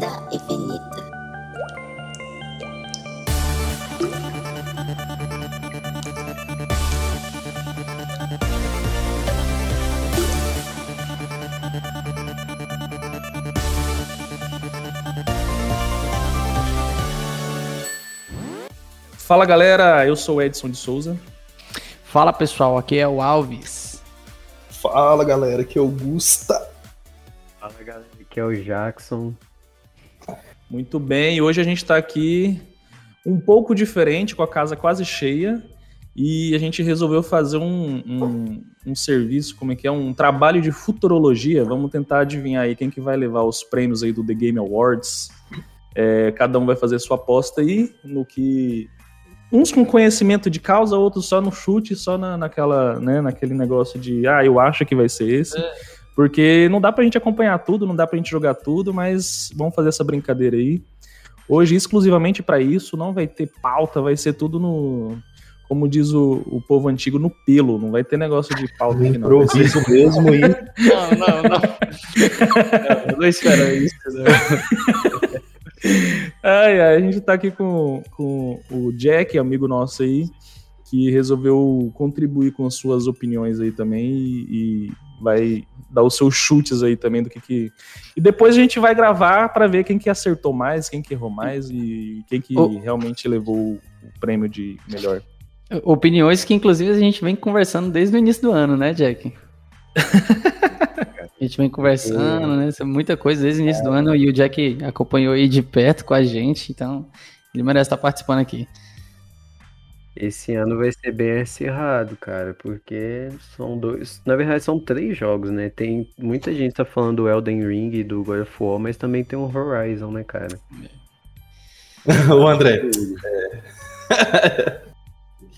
vida infinita. Fala galera, eu sou o Edson de Souza. Fala pessoal, aqui é o Alves. Fala galera, aqui é o Gusta. Fala galera, aqui é o Jackson. Muito bem, hoje a gente está aqui um pouco diferente, com a casa quase cheia, e a gente resolveu fazer um, um, um, serviço, como é que é, um trabalho de futurologia. Vamos tentar adivinhar aí quem que vai levar os prêmios aí do The Game Awards. É, cada um vai fazer sua aposta aí no que uns com conhecimento de causa, outros só no chute, só na, naquela, né, naquele negócio de, ah, eu acho que vai ser esse. É. Porque não dá pra gente acompanhar tudo, não dá pra gente jogar tudo, mas vamos fazer essa brincadeira aí. Hoje, exclusivamente para isso, não vai ter pauta, vai ser tudo no. Como diz o, o povo antigo, no pelo. Não vai ter negócio de pauta aqui, não. Improviso mesmo e. Não, não, não. não, não espero isso, né? ai, ai, a gente tá aqui com, com o Jack, amigo nosso aí, que resolveu contribuir com as suas opiniões aí também e, e vai dar os seus chutes aí também do que que... E depois a gente vai gravar para ver quem que acertou mais, quem que errou mais e quem que oh. realmente levou o prêmio de melhor. Opiniões que inclusive a gente vem conversando desde o início do ano, né, Jack? A gente vem conversando, né? Muita coisa desde o início é. do ano e o Jack acompanhou aí de perto com a gente, então ele merece estar participando aqui. Esse ano vai ser bem acirrado, cara, porque são dois. Na verdade, são três jogos, né? Tem muita gente tá falando do Elden Ring e do God of War, mas também tem o Horizon, né, cara? o André. É.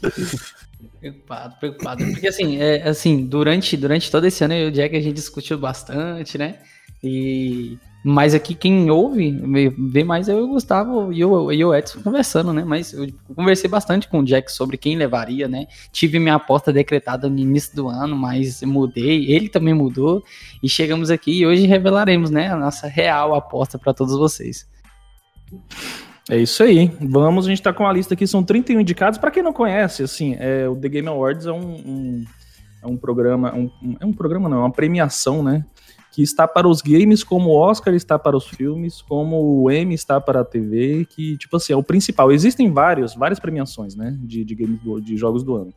Preocupado, preocupado. Porque assim, é, assim durante, durante todo esse ano eu e o Jack a gente discutiu bastante, né? E mas aqui quem ouve, vê mais é eu o Gustavo e o, e o Edson conversando, né? Mas eu conversei bastante com o Jack sobre quem levaria, né? Tive minha aposta decretada no início do ano, mas mudei, ele também mudou e chegamos aqui e hoje revelaremos, né, a nossa real aposta para todos vocês. É isso aí. Vamos, a gente tá com a lista aqui, são 31 indicados. Para quem não conhece, assim, é, o The Game Awards é um, um é um programa, um, é um programa não, é uma premiação, né? Que está para os games, como o Oscar está para os filmes, como o Emmy está para a TV, que, tipo assim, é o principal. Existem vários, várias premiações, né, de, de, games do, de jogos do ano.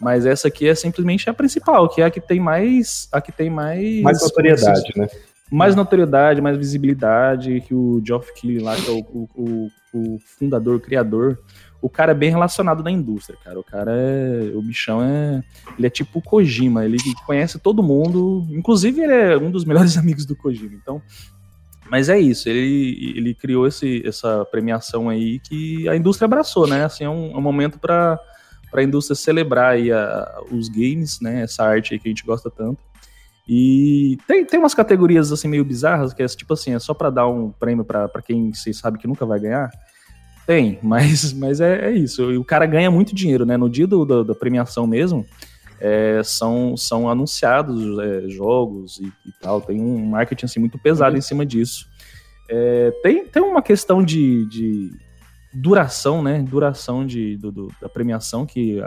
Mas essa aqui é simplesmente a principal, que é a que tem mais. A que tem mais. Mais notoriedade, né? mais notoriedade, mais visibilidade, que o Geoff Keighley lá, que é o, o, o, fundador, o criador, o cara é bem relacionado na indústria, cara. O cara é. O bichão é. Ele é tipo o Kojima, ele conhece todo mundo. Inclusive, ele é um dos melhores amigos do Kojima. Então. Mas é isso, ele, ele criou esse, essa premiação aí que a indústria abraçou, né? Assim, é um, é um momento para a indústria celebrar aí a, os games, né? Essa arte aí que a gente gosta tanto. E tem, tem umas categorias assim meio bizarras, que é tipo assim, é só para dar um prêmio para quem você sabe que nunca vai ganhar. Tem, mas, mas é, é isso. E o cara ganha muito dinheiro, né? No dia do, do da premiação mesmo, é, são, são anunciados é, jogos e, e, tal. Tem um marketing assim, muito pesado uhum. em cima disso. É, tem, tem uma questão de, de duração, né? Duração de, do, do, da premiação que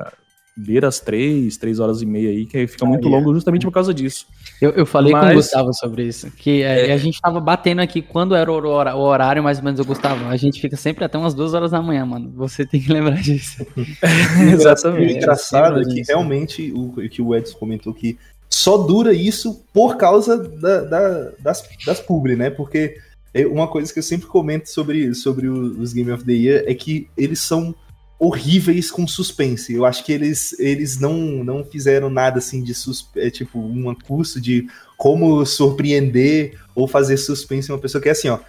beira as três, três horas e meia aí, que fica muito longo justamente por causa disso. Eu, eu falei Mas... com o Gustavo sobre isso, que é, é. a gente tava batendo aqui quando era o horário, mais ou menos, o Gustavo, a gente fica sempre até umas duas horas da manhã, mano. Você tem que lembrar disso. Exatamente. O engraçado é que realmente o que o Edson comentou que só dura isso por causa da, da, das, das publi, né? Porque é uma coisa que eu sempre comento sobre, sobre os Game of the Year é que eles são horríveis com suspense. Eu acho que eles, eles não, não fizeram nada assim de suspense, é, tipo um curso de como surpreender ou fazer suspense uma pessoa que é assim, ó.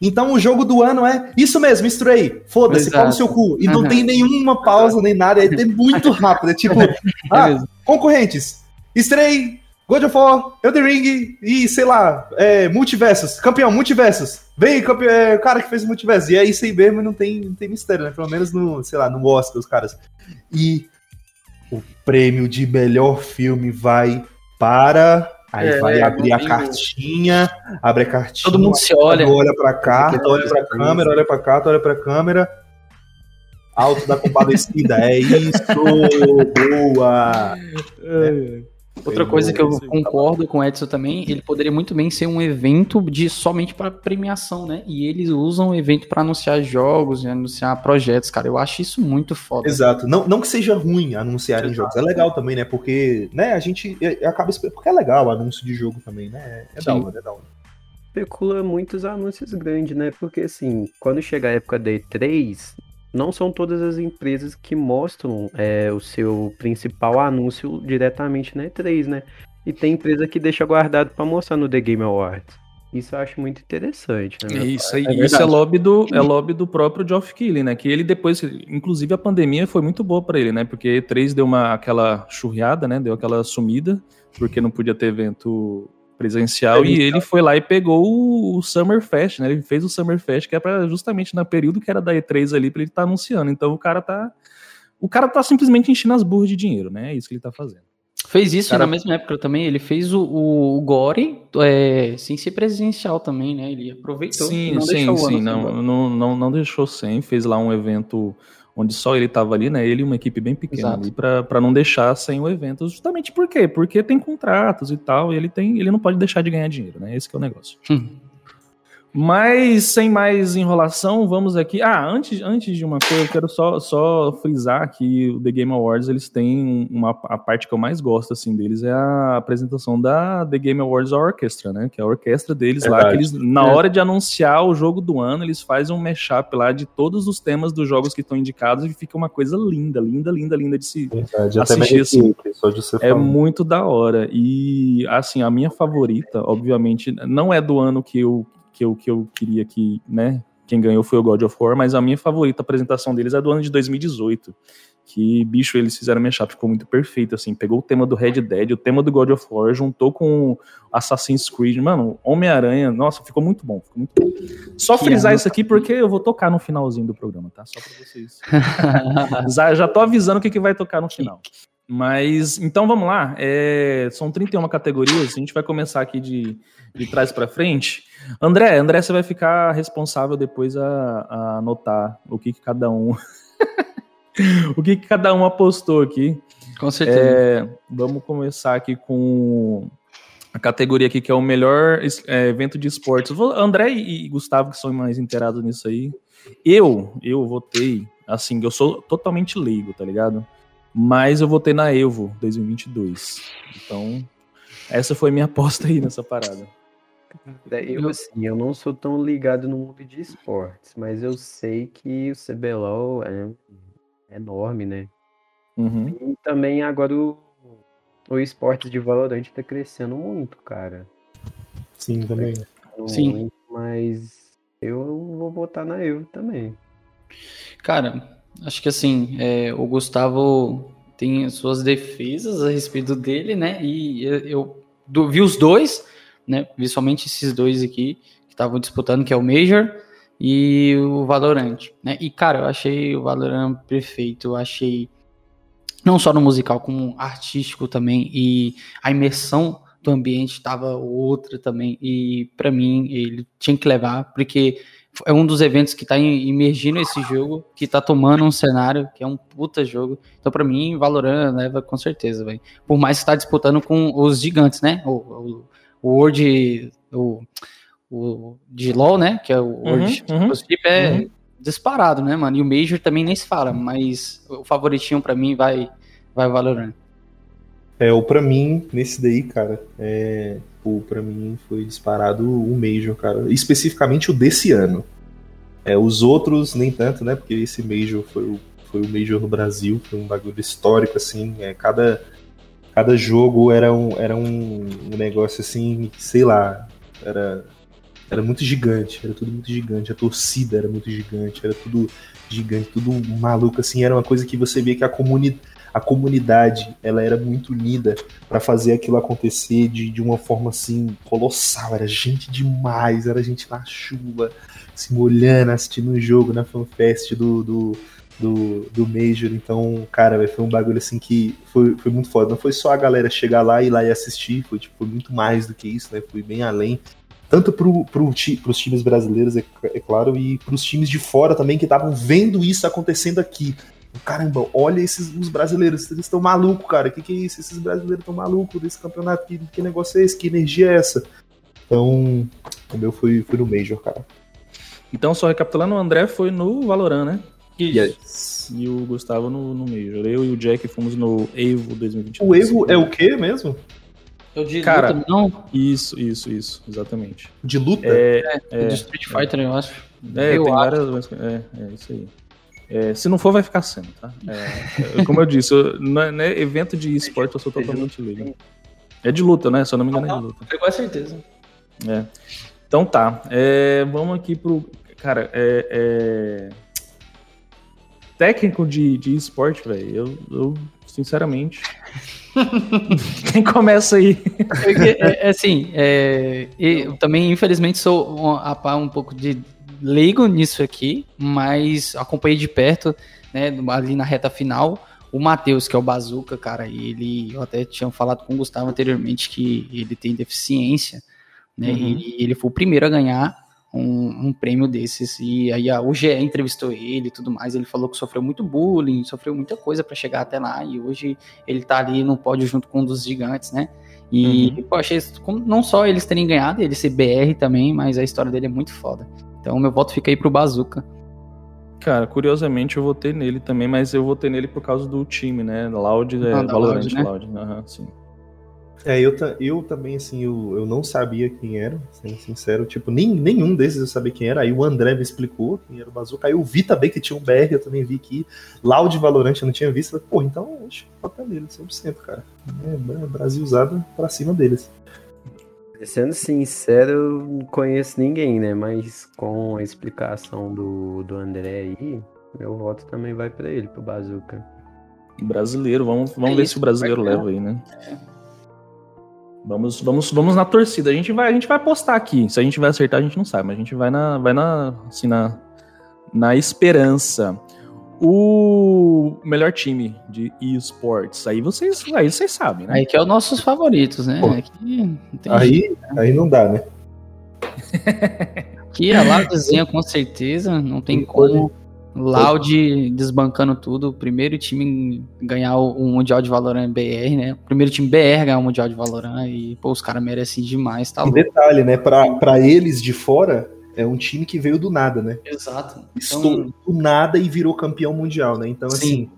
Então o jogo do ano é isso mesmo, Stray. Foda-se, pau no seu cu. E uhum. não tem nenhuma pausa nem nada, é muito rápido. É tipo, ah, concorrentes. Stray, God of War, Elden Ring e, sei lá, é, Multiversos. Campeão, Multiversos. Vem, campeão, é, o cara que fez o Multiverso. E é isso aí mesmo, não tem, não tem mistério, né? Pelo menos no, sei lá, no Oscar, os caras. E o prêmio de melhor filme vai para Aí é, vai abrir a cartinha, abre a cartinha. Todo mundo se olha. Olha pra cá, olha pra câmera, olha pra cá, olha pra câmera. Alto da compadecida, é isso! boa! É. Outra coisa que eu concordo com o Edson também, ele poderia muito bem ser um evento de somente para premiação, né? E eles usam o evento para anunciar jogos e anunciar projetos, cara. Eu acho isso muito foda. Exato. Não, não que seja ruim anunciarem jogos, é legal também, né? Porque, né, a gente acaba porque é legal o anúncio de jogo também, né? É Sim. da hora, é da hora. Especula muitos anúncios grandes, né? Porque assim, quando chega a época da E3, não são todas as empresas que mostram é, o seu principal anúncio diretamente na E3, né? E tem empresa que deixa guardado para mostrar no The Game Awards. Isso eu acho muito interessante. Né, isso aí, é isso é lobby do é lobby do próprio Geoff Keighley, né? Que ele depois, inclusive a pandemia foi muito boa para ele, né? Porque E3 deu uma aquela churriada, né? Deu aquela sumida, porque não podia ter evento presencial é, e ele foi lá e pegou o, o Summer Fest, né? Ele fez o Summer Fest que é para justamente no período que era da E3 ali para ele estar tá anunciando. Então o cara tá o cara tá simplesmente enchendo as burras de dinheiro, né? É isso que ele tá fazendo. Fez isso cara... na mesma época também. Ele fez o, o, o Gore é, sem ser presencial também, né? Ele aproveitou. Sim, não sim, sim. Não, não, não, não deixou sem. Fez lá um evento onde só ele estava ali, né? Ele e uma equipe bem pequena para não deixar sem o evento. Justamente por quê? Porque tem contratos e tal, e ele tem, ele não pode deixar de ganhar dinheiro, né? Esse é o negócio. Hum. Mas sem mais enrolação, vamos aqui. Ah, antes, antes de uma coisa, eu quero só, só frisar que o The Game Awards eles têm uma a parte que eu mais gosto assim deles é a apresentação da The Game Awards Orchestra, né? Que é a orquestra deles lá que eles na é. hora de anunciar o jogo do ano eles fazem um mashup lá de todos os temas dos jogos que estão indicados e fica uma coisa linda, linda, linda, linda de se Verdade, assistir assim. é muito da hora e assim a minha favorita, obviamente, não é do ano que eu que eu, que eu queria que, né, quem ganhou foi o God of War, mas a minha favorita apresentação deles é do ano de 2018. Que, bicho, eles fizeram mashup, ficou muito perfeito, assim. Pegou o tema do Red Dead, o tema do God of War, juntou com Assassin's Creed. Mano, Homem-Aranha, nossa, ficou muito bom, ficou muito bom. Só frisar isso aqui porque eu vou tocar no finalzinho do programa, tá? Só pra vocês. já, já tô avisando o que, que vai tocar no final. Mas, então vamos lá. É, são 31 categorias, a gente vai começar aqui de, de trás para frente. André, André, você vai ficar responsável depois a, a anotar o que, que cada um. o que, que cada um apostou aqui. Com certeza. É, vamos começar aqui com a categoria aqui que é o melhor é, evento de esportes. André e Gustavo, que são mais inteirados nisso aí. Eu, eu votei, assim, eu sou totalmente leigo, tá ligado? Mas eu votei na Evo 2022. Então, essa foi minha aposta aí nessa parada. Eu, assim, eu não sou tão ligado no mundo de esportes, mas eu sei que o CBLOL é enorme, né? Uhum. E também agora o, o esporte de Valorant tá crescendo muito, cara. Sim, também. Muito, Sim. Mas eu vou votar na Evo também. Cara, acho que assim, é, o Gustavo tem suas defesas a respeito dele, né? E eu, eu vi os dois né? Visualmente esses dois aqui que estavam disputando, que é o Major e o Valorant, né? E cara, eu achei o Valorant perfeito, eu achei não só no musical, como artístico também e a imersão do ambiente estava outra também e para mim ele tinha que levar porque é um dos eventos que está imergindo esse jogo, que está tomando um cenário que é um puta jogo. Então, para mim, Valorant leva com certeza, velho. Por mais que está disputando com os gigantes, né? O, o, o Word, o, o de LoL, né? Que é o Word uhum, uhum, é uhum. disparado, né, mano? E o Major também nem se fala, mas o favoritinho para mim vai, vai Valorant. É, o para mim, nesse daí, cara, é, pô, pra mim foi disparado o Major, cara. Especificamente o desse ano. É, os outros, nem tanto, né? Porque esse Major foi o, foi o Major no Brasil, foi um bagulho histórico, assim. É, cada, cada jogo era um, era um, negócio assim, sei lá, era, era muito gigante, era tudo muito gigante, a torcida era muito gigante, era tudo gigante, tudo maluco, assim, era uma coisa que você via que a, comuni a comunidade ela era muito unida para fazer aquilo acontecer de, de uma forma assim colossal, era gente demais, era gente na chuva, se molhando, assistindo um jogo na fanfest do, do do, do Major. Então, cara, foi um bagulho assim que foi, foi muito foda. Não foi só a galera chegar lá e ir lá e assistir, foi, tipo, foi muito mais do que isso, né? Foi bem além. Tanto pro, pro, pros times brasileiros, é, é claro, e pros times de fora também que estavam vendo isso acontecendo aqui. Caramba, olha esses os brasileiros, eles estão malucos, cara. O que, que é isso? Esses brasileiros estão malucos desse campeonato. Que, que negócio é esse? Que energia é essa? Então, o meu foi, foi no Major, cara. Então, só recapitulando, o André foi no Valorant, né? Yes. E o Gustavo no, no Major. Eu e o Jack fomos no Evo 2022. O Evo é o quê mesmo? Eu de Cara, luta, não? Isso, isso, isso, exatamente. De luta? É, É, é, de Street Fighter, eu acho. é, eu tem acho. várias. É, é isso aí. É, se não for, vai ficar sendo, tá? É, como eu disse, eu, não é evento de esporte eu sou totalmente livre. É de luta, né? Se eu não me engano, é de luta. Com certeza. É. Então tá. É, vamos aqui pro. Cara, é. Técnico de, de esporte, velho. Eu, eu, sinceramente. Quem começa aí? É, é assim, é, eu também, infelizmente, sou um, um pouco de leigo nisso aqui, mas acompanhei de perto, né, ali na reta final, o Matheus, que é o Bazuca, cara, e ele, eu até tinha falado com o Gustavo anteriormente que ele tem deficiência, né, Uhum. e ele foi o primeiro a ganhar um, um prêmio desses, e aí a, o GE entrevistou ele e tudo mais, ele falou que sofreu muito bullying, sofreu muita coisa para chegar até lá, e hoje ele tá ali no pódio junto com um dos gigantes, né, e, pô, achei não só eles terem ganhado, ele ser BR também, mas a história dele é muito foda. Então, meu voto fica aí pro Bazuca. Cara, curiosamente eu votei nele também, mas eu votei nele por causa do time, né? Loud, é, Ah, Valorant Loud, né? Loud. Aham, sim. É, eu, eu também, assim, eu, eu não sabia quem era, sendo sincero. Tipo, nem, nenhum desses eu sabia quem era. Aí o André me explicou quem era o Bazooka. Aí eu vi também que tinha um BR, eu também vi aqui. Loud Valorant eu não tinha visto. Pô, então, oxe, vota nele, 100%, cara. É, é Brasil usado pra cima deles. Sendo sincero, eu não conheço ninguém, né? Mas com a explicação do, do André aí, meu voto também vai pra ele, pro Bazuca. Brasileiro, vamos, vamos É ver isso, se o brasileiro leva aí, né? Vamos, vamos, vamos na torcida. A gente vai, a gente vai apostar aqui. Se a gente vai acertar, a gente não sabe, mas a gente vai na, vai na, assim, na, na esperança. O melhor time de esportes, aí vocês, aí vocês sabem, né? Aí que é os nossos favoritos, né? Pô. Aqui, não tem Aí, aí não dá, né? Aqui a Loudzinha, com certeza, não tem como. Loud desbancando tudo. O primeiro time ganhar o, o Mundial de Valorant BR, né? O primeiro time BR ganhar o Mundial de Valorant e, pô, os caras merecem demais, tá Um louco. detalhe, né? Pra, pra eles de fora, é um time que veio do nada, né? Exato. Estou do nada e virou campeão mundial, né? Então, Sim. assim,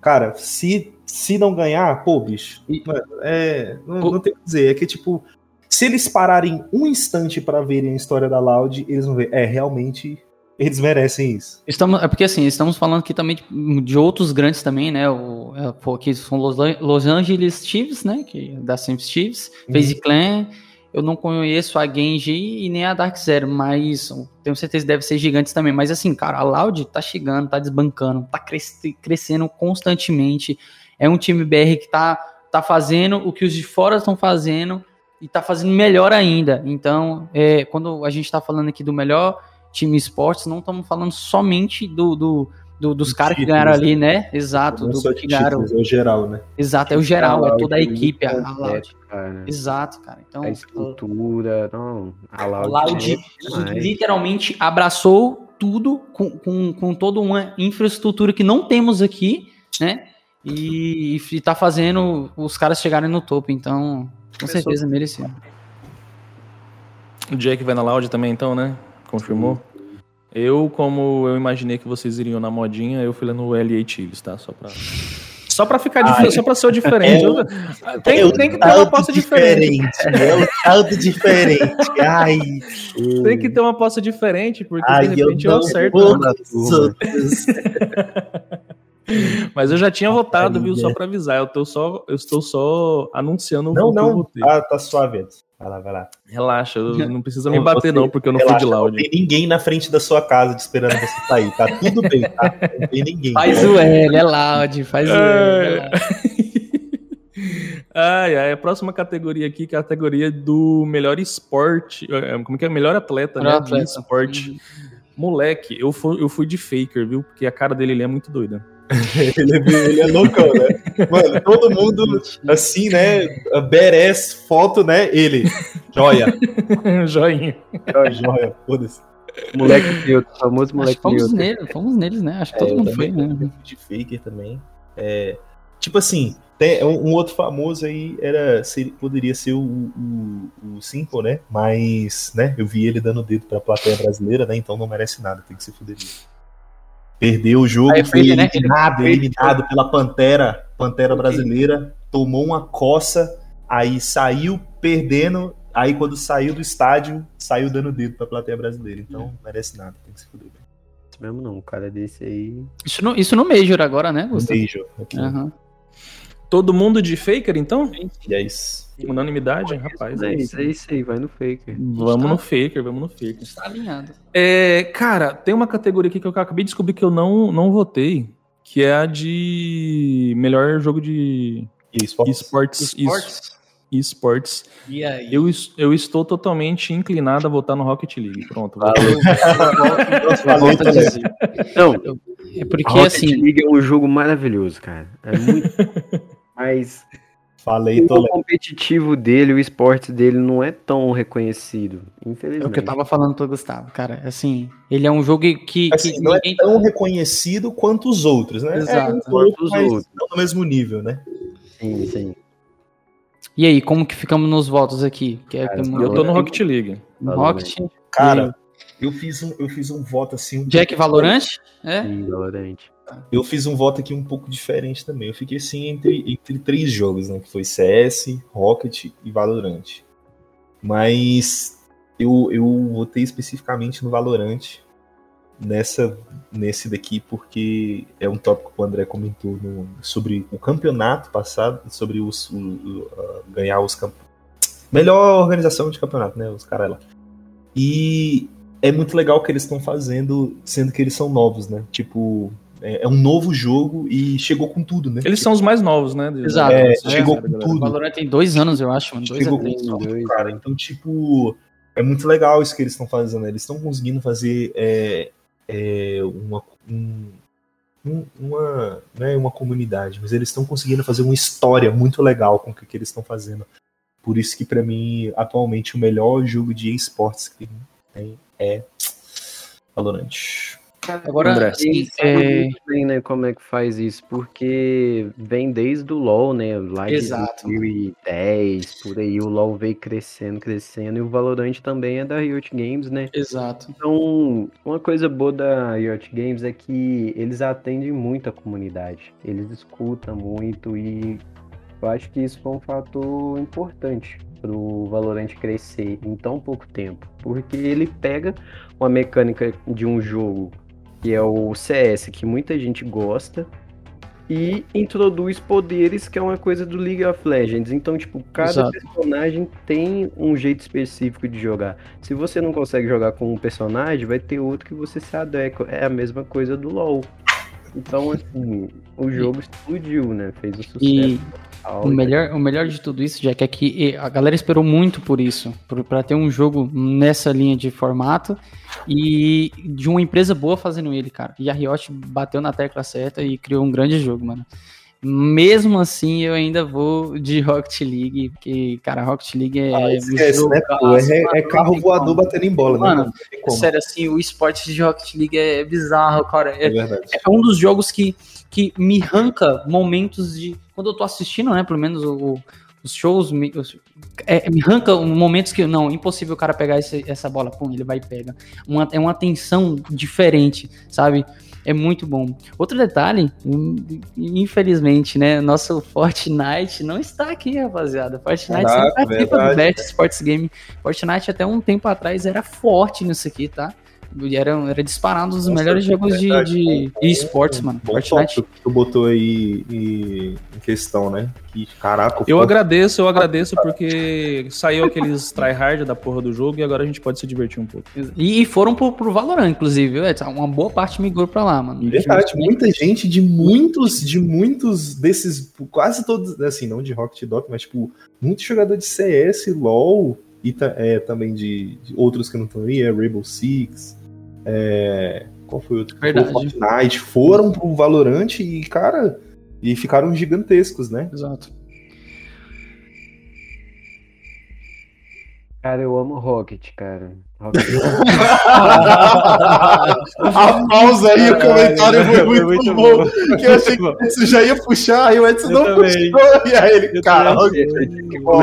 cara, se, se não ganhar, pô, bicho, E- é, não, O- não tem o que dizer. É que, tipo, se eles pararem um instante pra verem a história da Loud, eles vão ver, é, realmente, eles merecem isso. Estamos, é porque assim, estamos falando aqui também de, de outros grandes também, né? O, é, aqui são Los, Los Angeles Chiefs, né? Que, da Sims Chiefs, Uhum. FaZe Clan. Eu não conheço a Genji e nem a Dark Zero, mas tenho certeza que deve ser gigantes também. Mas assim, cara, a Loud tá chegando, tá desbancando, tá cres- crescendo constantemente. É um time BR que tá, tá fazendo o que os de fora estão fazendo e tá fazendo melhor ainda. Então, é, quando a gente tá falando aqui do melhor time esportes, não estamos falando somente do, do- do- dos caras que ganharam né? ali, né? Exato, não do só que ganharam. é o geral, né? Exato, é o geral, é toda a Loud equipe, a, Loud. cara. Exato, cara. Então, A estrutura, não, a a Loud, Loud é literalmente abraçou tudo com, com, com toda uma infraestrutura que não temos aqui, né? E, e tá fazendo os caras chegarem no topo, então, com certeza merecido. O Jack vai na Loud também, então, né? Confirmou? Eu, como eu imaginei que vocês iriam na modinha, eu fui lá no LA Chiefs, tá? Só pra. Só pra ficar diferente, só pra ser o diferente. Eu- tem, tem que ter uma aposta diferente. É o saldo diferente. Ai, Tem que ter uma aposta diferente, porque ai, de eu repente eu, não acerto. né? Mas eu já tinha votado, viu? né? Só pra avisar. Eu, tô só, eu estou só anunciando Não, o que eu não. votei. Ah, tá suave. Vai lá, vai lá. Relaxa, não precisa me Não, bater, você- não, porque eu não Relaxa, fui de não loud. tem ninguém na frente da sua casa te esperando você sair. Tá tudo bem, tá? Não tem ninguém. Faz o L, é loud, faz o L. é loud. Ai, ai, a próxima categoria aqui, que é a categoria do melhor esporte. é, Como que é? Melhor atleta, Melhor né? atleta. De esporte. Moleque, eu fui, eu fui de faker, viu? Porque a cara dele ele é muito doida. ele, é, ele é loucão, né? Mano, todo mundo assim, né? Badass, foto, né? Ele. Joia. Joinha. Joia, joia, foda-se. Moleque filtro, famoso moleque fomos, nele, fomos neles, né? Acho que é, todo mundo foi, né? De faker também. É, tipo assim, tem um, um, outro famoso aí era seria, poderia ser o, o, o Simple, né? Mas, né? Eu vi ele dando dedo pra plateia brasileira, né? Então não merece nada, tem que se fuder. Perdeu o jogo, aí, foi né? eliminado, eliminado pela Pantera, Pantera brasileira, tomou uma coça, aí saiu perdendo Aí quando saiu do estádio, saiu dando dedo pra plateia brasileira. Então, não merece nada, tem que se fuder. Isso mesmo não, o cara desse aí. Isso no, isso no Major agora, né, Gustavo? No Major. Aqui. Uhum. Todo mundo de Faker, então? Yes. Unanimidade, rapaz. É isso, é isso aí, vai no Faker. Vamos no Faker, vamos no Faker. Está alinhado. É, cara, tem uma categoria aqui que eu acabei de descobrir que eu não, não votei, que é a de melhor jogo de esportes. esportes. esportes esportes. E aí? Eu, eu estou totalmente inclinado a votar no Rocket League. Pronto. Não, é porque Rocket assim. League é um jogo maravilhoso, cara. É muito. Mas. Falei, o competitivo dele, o esporte dele não é tão reconhecido, infelizmente. É o que eu tava falando pro Gustavo, cara. Assim, ele é um jogo que. Assim, que não é tão reconhecido quanto os outros, né? Exato. É um pouco, os outros. no mesmo nível, né? Sim, sim. E aí, como que ficamos nos votos aqui? Que é Cara, que eu tô no Rocket League. No Rocket? Cara, eu fiz, um, eu fiz um voto assim. Um Jack Valorant? É? Sim, Valorant. Eu fiz um voto aqui um pouco diferente também. Eu fiquei assim entre, entre três jogos, né? Que foi CS, Rocket e Valorant. Mas eu, eu votei especificamente no Valorant nessa nesse daqui porque é um tópico que o André comentou no, sobre o campeonato passado, sobre os, o, o, uh, ganhar os camp... melhor organização de campeonato, né, os caras lá. E é muito legal o que eles estão fazendo, sendo que eles são novos, né? Tipo, é, é, um novo jogo e chegou com tudo, né? Eles são os mais novos, né? Exato. É, chegou é, com tudo. O Valorant tem dois anos, eu acho, mano. Dois chegou com tudo, cara. Então, tipo, é muito legal isso que eles estão fazendo. Eles estão conseguindo fazer é, é, uma, um, uma, né, uma comunidade, mas eles estão conseguindo fazer uma história muito legal com o que, que eles estão fazendo. Por isso que para mim, atualmente, o melhor jogo de esportes que tem é Valorant. Agora, André. Assim, é... bem, né, como é que faz isso, porque vem desde o LoL, né, lá de Exato. 2010, por aí, o LoL veio crescendo, crescendo, e o Valorant também é da Riot Games, né? Exato. Então, uma coisa boa da Riot Games é que eles atendem muito a comunidade, eles escutam muito, e eu acho que isso foi um fator importante para o Valorant crescer em tão pouco tempo, porque ele pega uma mecânica de um jogo que é o CS, que muita gente gosta, e introduz poderes, que é uma coisa do League of Legends. Então, tipo, cada Exato. personagem tem um jeito específico de jogar. Se você não consegue jogar com um personagem, vai ter outro que você se adequa. É a mesma coisa do LoL. Então, assim, o jogo explodiu, né? Fez o sucesso. E o melhor, o melhor de tudo isso, Jack, é que a galera esperou muito por isso, para ter um jogo nessa linha de formato e de uma empresa boa fazendo ele, cara. E a Riot bateu na tecla certa e criou um grande jogo, mano. Mesmo assim, eu ainda vou de Rocket League, porque, cara, Rocket League é. Ah, esquece, né? É, é, carro voador batendo em bola, né, mano, né? Sério, assim, o esporte de Rocket League é bizarro, cara. É, é, é um dos jogos que, que me arranca momentos de. Quando eu tô assistindo, né? Pelo menos o, os shows me, é, me arranca momentos que não, impossível o cara pegar esse, essa bola, pum, ele vai e pega. Uma, é uma tensão diferente, sabe? É muito bom. Outro detalhe, infelizmente, né? Nosso Fortnite não está aqui, rapaziada. Fortnite Caraca, sempre participa do Best Sports Game. Fortnite até um tempo atrás era forte nisso aqui, tá? Era, era disparado um dos Nossa, melhores jogos de, de esportes, mano. Bom Fortnite. Tu botou aí em questão, né? Que, caraca. Eu agradeço, eu agradeço porque saiu aqueles tryhard da porra do jogo e agora a gente pode se divertir um pouco. E, e foram pro, pro Valorant, inclusive, é, uma boa parte migrou pra lá, mano. Verdade, muita gente de muitos, de muitos desses, quase todos, assim, não de Rocket Dot, mas tipo, muito jogador de CS, LoL e é, também de, de outros que não estão aí, é Rainbow Six, É, qual foi o outro? Verdade. Foi o Fortnite. Foram pro Valorant e, cara, e ficaram gigantescos, né? Exato. Cara, eu amo Rocket, cara. Rocket. A pausa aí, o comentário foi foi muito, muito bom. bom. Que eu achei que o Edson já ia puxar, e o Edson Eu não também. puxou. E aí ele, Eu cara, Rocket, Que bom,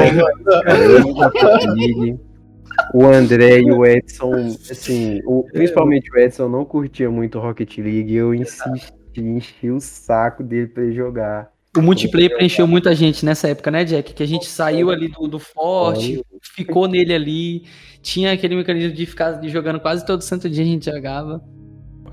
O André e o Edson, assim, o- principalmente o Edson não curtia muito Rocket League. Eu insisti, enchi o saco dele pra ele jogar. O multiplayer preencheu muita gente nessa época, né, Jack? Que a gente saiu ali do, do forte, ficou nele ali. Tinha aquele mecanismo de ficar jogando quase todo santo dia a gente jogava.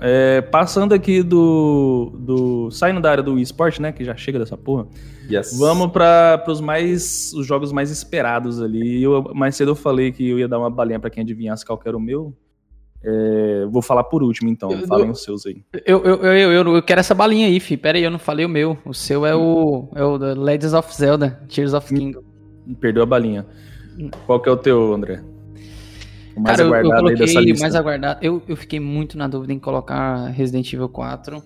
É, passando aqui do, do. Saindo da área do esporte, né? Que já chega dessa porra. Yes. Vamos para os mais. os jogos mais esperados ali. Eu, mais cedo eu falei que eu ia dar uma balinha pra quem adivinhasse qual que era o meu. É, vou falar por último, então. Eu- Falem os seus aí. Eu, eu, eu, eu, eu quero essa balinha aí, fi. Pera aí, eu não falei o meu. O seu é o, é o Legends of Zelda, Tears of Kingdom. Perdeu a balinha. Qual que é o teu, André? O mais Cara, eu, eu aguardado aí dessa lista. mais aguardado. Eu, eu fiquei muito na dúvida em colocar Resident Evil 4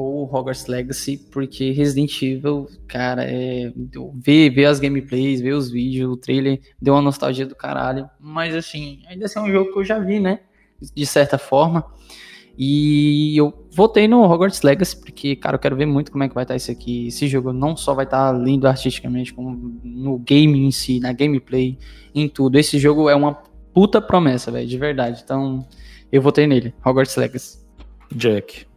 ou Hogwarts Legacy, porque Resident Evil, cara, é. Ver, ver as gameplays, ver os vídeos, o trailer, deu uma nostalgia do caralho. Mas assim, ainda assim é um jogo que eu já vi, né? De certa forma. E eu votei no Hogwarts Legacy, porque, cara, eu quero ver muito como é que vai estar isso aqui. Esse jogo não só vai estar lindo artisticamente, como no game em si, na gameplay, em tudo. Esse jogo é uma puta promessa, velho, de verdade. Então, eu votei nele, Hogwarts Legacy. Jack.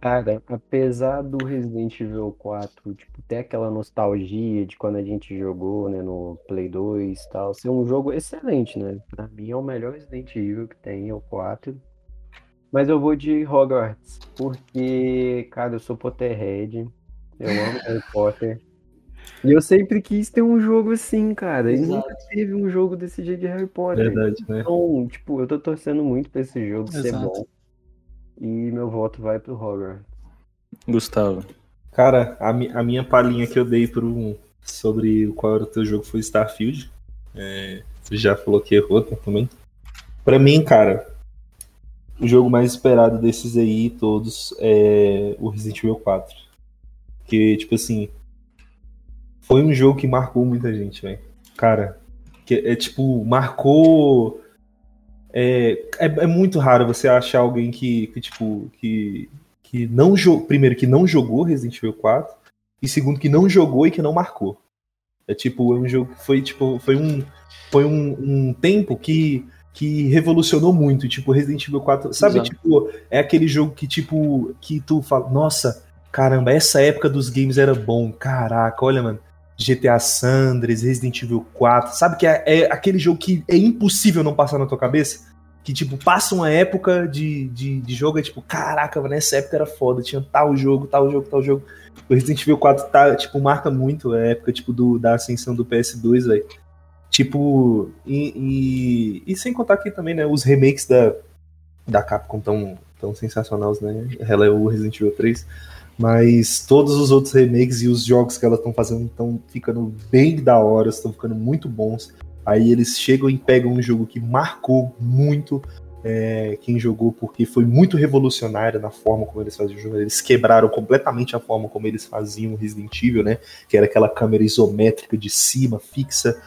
Cara, apesar do Resident Evil 4, tipo, ter aquela nostalgia de quando a gente jogou, né, no Play 2 e tal, ser um jogo excelente, né? Pra mim é o melhor Resident Evil que tem, é o 4. Mas eu vou de Hogwarts, porque, cara, eu sou Potterhead, eu amo Harry Potter. E eu sempre quis ter um jogo assim, cara. E nunca teve um jogo desse jeito de Harry Potter. Verdade, né? Então, tipo, eu tô torcendo muito pra esse jogo ser Exato. bom. E meu voto vai pro Hogwarts. Gustavo. Cara, a, mi- a minha palhinha que eu dei pro, sobre qual era o teu jogo foi Starfield. É, você já falou que errou tá, também. Pra mim, cara, o jogo mais esperado desses aí todos é o Resident Evil 4. Que, tipo assim, foi um jogo que marcou muita gente, velho. Cara, que é tipo, marcou. É, é, é muito raro você achar alguém que, que tipo, que, que não jogou. Primeiro, que não jogou Resident Evil 4. E segundo, que não jogou e que não marcou. É tipo, é um jogo que foi, tipo, foi um. Foi um, um tempo que, que revolucionou muito. Tipo, Resident Evil 4. Sabe, Exato. tipo, é aquele jogo que, tipo, que tu fala, nossa, caramba, essa época dos games era bom. Caraca, olha, mano. GTA Sandres, Resident Evil 4, sabe que é, é aquele jogo que é impossível não passar na tua cabeça? Que, tipo, passa uma época de, de, de jogo, é tipo, caraca, nessa época era foda, tinha tal jogo, tal jogo, tal jogo. O Resident Evil 4 tá, tipo, marca muito a época, tipo, do, da ascensão do PS2, velho. Tipo, e, e, e sem contar aqui também, né, os remakes da, da Capcom tão, tão sensacionais, né? Ela é o Resident Evil 3. Mas todos os outros remakes e os jogos que elas estão fazendo estão ficando bem da hora, estão ficando muito bons. Aí eles chegam e pegam um jogo que marcou muito é, quem jogou, porque foi muito revolucionário na forma como eles faziam o jogo. Eles quebraram completamente a forma como eles faziam o Resident Evil, né? Que era aquela câmera isométrica de cima, fixa.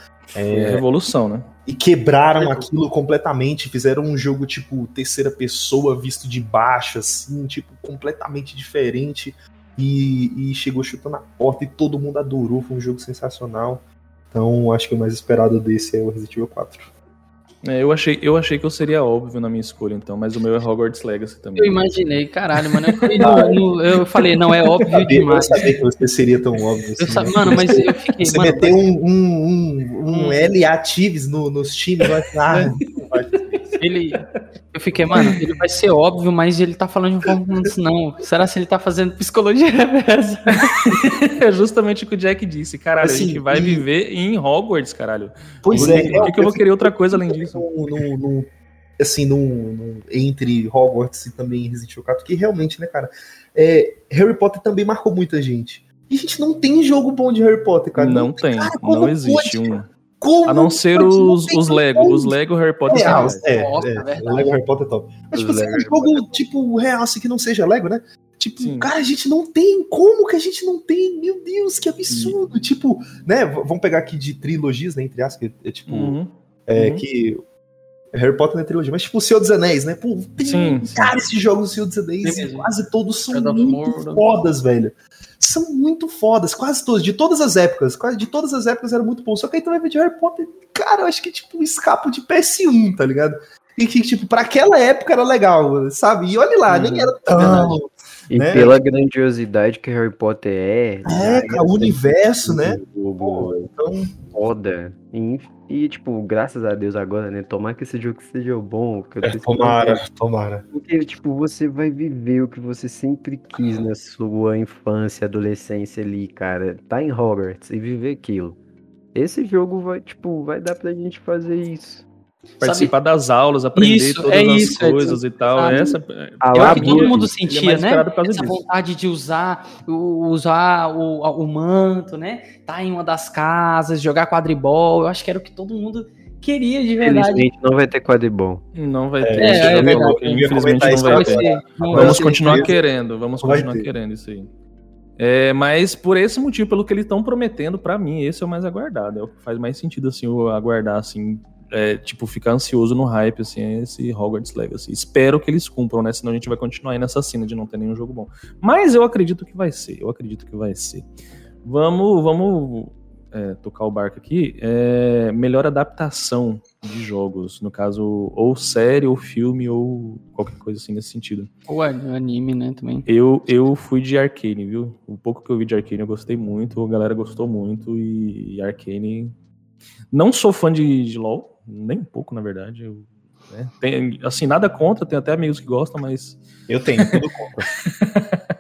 A revolução, né? E quebraram aquilo completamente, fizeram um jogo tipo terceira pessoa, visto de baixo, assim, tipo, completamente diferente. E, e chegou chutando a porta e todo mundo adorou, foi um jogo sensacional. Então, acho que o mais esperado desse é o Resident Evil 4. É, eu, achei, eu achei que eu seria óbvio na minha escolha, então, mas o meu é Hogwarts Legacy também. Eu imaginei, caralho, mano. Eu falei, no- no- eu falei, não, é óbvio Eu demais. sabia que você seria tão óbvio Eu assim. sa- né? mano, mas eu fiquei. Você mano, meter um, um, um, um L atives no, nos times, vai ah, não vai ele. Eu fiquei, mano, ele vai ser óbvio, mas ele tá falando de uma forma não. Será se ele tá fazendo psicologia reversa? É justamente o que o Jack disse. Caralho, a Assim, gente vai e- viver em Hogwarts, caralho. Pois Por é. que- por que que eu vou querer outra coisa além disso? No, no- no- assim, no, no- entre Hogwarts e também Resident Evil 4, que realmente, né, cara, é, Harry Potter também marcou muita gente. E a gente não tem jogo bom de Harry Potter, cara. Não tem, Cara, não existe pode, um. Como. A não ser os, os Lego. Os Lego Harry Potter. Real, é, é, é, o Lego Harry Potter é top. Mas, tipo, assim, um jogo, tipo, real, assim, que não seja Lego, né? Tipo, Sim. cara, a gente não tem. Como que a gente não tem? Meu Deus, que absurdo. Sim. Tipo, né? Vamos pegar aqui de trilogias, né? Entre aspas, é tipo. Uhum. É, uhum. Que Harry Potter na trilogia, mas tipo o Senhor dos Anéis, né? Pô, tem, sim, cara, sim. esses jogos do Senhor dos Anéis, sim, quase todos são muito fodas, velho. São muito fodas, quase todos, de todas as épocas, quase de todas as épocas era muito bom. Só que aí tu vai ver de Harry Potter, cara, eu acho que tipo um escapo de PS1, tá ligado? E que, tipo, pra aquela época era legal, sabe? E olha lá, nem uhum. era tão. E né? pela grandiosidade que Harry Potter é. É, o universo, né? Pô, então. Foda. E, tipo, graças a Deus agora, né? Tomar que esse jogo seja bom. É, tomara, que... tomara. Porque, tipo, você vai viver o que você sempre quis na sua infância, adolescência ali, cara. Tá em Hogwarts e viver aquilo. Esse jogo vai, tipo, vai dar pra gente fazer isso. Participar Sabe? das aulas, aprender isso, todas é as isso, coisas é e tal. Sabe? Essa, eu acho que todo mundo sentia, é né? Essa disso. vontade de usar, usar o, o manto, né? Tá em uma das casas, jogar quadribol. Eu acho que era o que todo mundo queria de verdade. Infelizmente não vai ter quadribol. Não vai ter. É, é, é verdade. Infelizmente não vai ter. Vamos continuar querendo, vamos continuar querendo isso aí. É, mas por esse motivo, pelo que eles estão prometendo, para mim, esse é o mais aguardado. É o que faz mais sentido, assim, eu aguardar, assim, é, tipo, ficar ansioso no hype, assim, esse Hogwarts Legacy. Espero que eles cumpram, né? Senão a gente vai continuar aí nessa cena de não ter nenhum jogo bom. Mas eu acredito que vai ser, eu acredito que vai ser. Vamos, vamos é, tocar o barco aqui. É, melhor adaptação de jogos, no caso, ou série, ou filme, ou qualquer coisa assim nesse sentido. Ou anime, né, também. Eu, eu fui de Arcane, viu? O pouco que eu vi de Arcane eu gostei muito, a galera gostou muito, e, e Arcane... Não sou fã de, de LoL, nem um pouco, na verdade. Eu, né? tem, assim, nada contra, tem até amigos que gostam, mas. Eu tenho, tudo contra.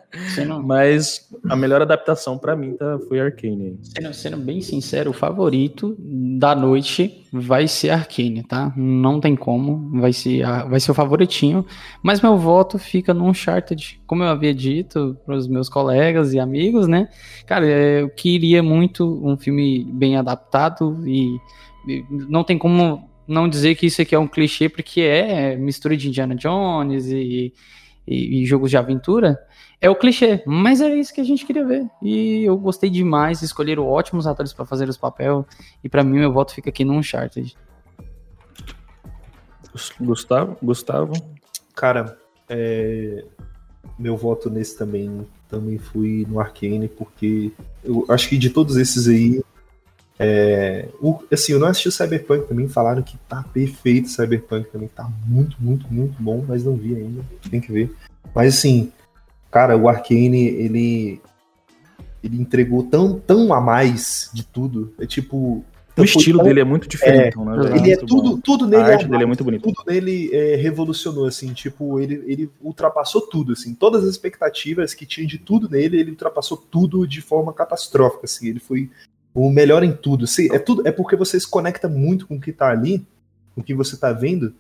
Mas a melhor adaptação para mim tá, foi Arcane. Sendo, sendo, bem sincero, o favorito da noite vai ser Arcane, tá? Não tem como, vai ser, vai ser o favoritinho. Mas meu voto fica no Uncharted. Como eu havia dito para os meus colegas e amigos, né? Cara, eu queria muito um filme bem adaptado e não tem como não dizer que isso aqui é um clichê, porque é mistura de Indiana Jones e, e, e, jogos de aventura. É o clichê, mas é isso que a gente queria ver. E eu gostei demais, escolheram ótimos atores para fazer os papéis. E para mim, meu voto fica aqui no Uncharted. Gustavo? Gustavo? Cara, é... meu voto nesse também também fui no Arcane, porque eu acho que de todos esses aí, é, o, assim, eu não assisti o Cyberpunk também, falaram que tá perfeito o Cyberpunk também, tá muito, muito, muito bom, mas não vi ainda, tem que ver. Mas assim, cara, o Arkane, ele ele entregou tão, tão a mais de tudo. É tipo. O estilo tão, dele é muito diferente, é, né? Ele é tudo, bom. tudo nele. A arte é, dele é muito bonita. Tudo nele é, revolucionou, assim, tipo, ele, ele ultrapassou tudo, assim. Todas as expectativas que tinha de tudo nele, ele ultrapassou tudo de forma catastrófica, assim. Ele foi o melhor em tudo. É tudo é porque você se conecta muito com o que tá ali, com o que você tá vendo,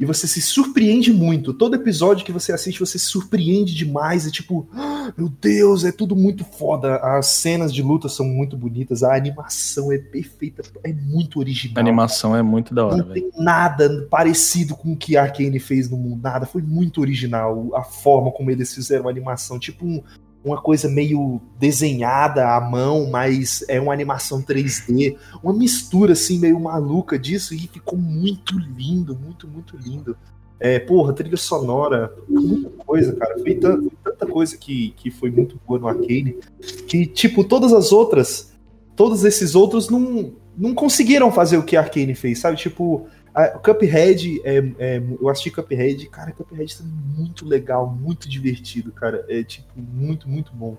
e você se surpreende muito. Todo episódio que você assiste, você se surpreende demais. É tipo, ah, meu Deus, é tudo muito foda. As cenas de luta são muito bonitas, a animação é perfeita, é muito original. A animação é muito da hora. Não véio. tem nada parecido com o que a Arkane fez no mundo, nada. Foi muito original a forma como eles fizeram a animação. Tipo um, uma coisa meio desenhada à mão, mas é uma animação 3D, uma mistura assim meio maluca disso e ficou muito lindo, muito, muito lindo. É, porra, trilha sonora, muita coisa, cara. Foi tanta, tanta coisa que, que foi muito boa no Arcane, que, tipo, todas as outras, todos esses outros não, não conseguiram fazer o que a Arcane fez, sabe? Tipo, o Cuphead, é, é, eu assisti Cuphead, cara, Cuphead tá muito legal, muito divertido, cara. É, tipo, muito, muito bom.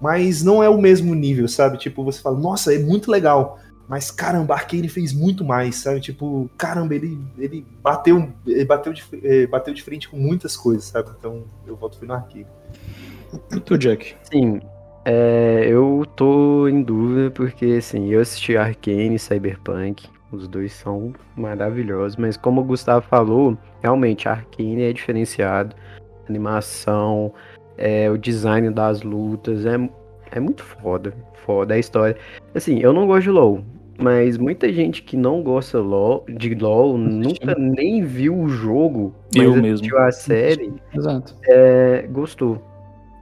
Mas não é o mesmo nível, sabe? Tipo, você fala, nossa, é muito legal. Mas caramba, Arkane fez muito mais, sabe? Tipo, caramba, ele, ele bateu, ele bateu, de, é, bateu de frente com muitas coisas, sabe? Então eu volto no Arkane. E tu, Jack? Sim. É, eu tô em dúvida porque, assim, eu assisti Arkane, Cyberpunk. Os dois são maravilhosos, mas como o Gustavo falou, realmente a Arkane é diferenciado. A animação, é, o design das lutas, é, é muito foda. Foda a história. Assim, eu não gosto de LoL. mas muita gente que não gosta LOL, de LOL nunca nem viu o jogo, Eu mas mesmo. assistiu a série, Exato. é, gostou.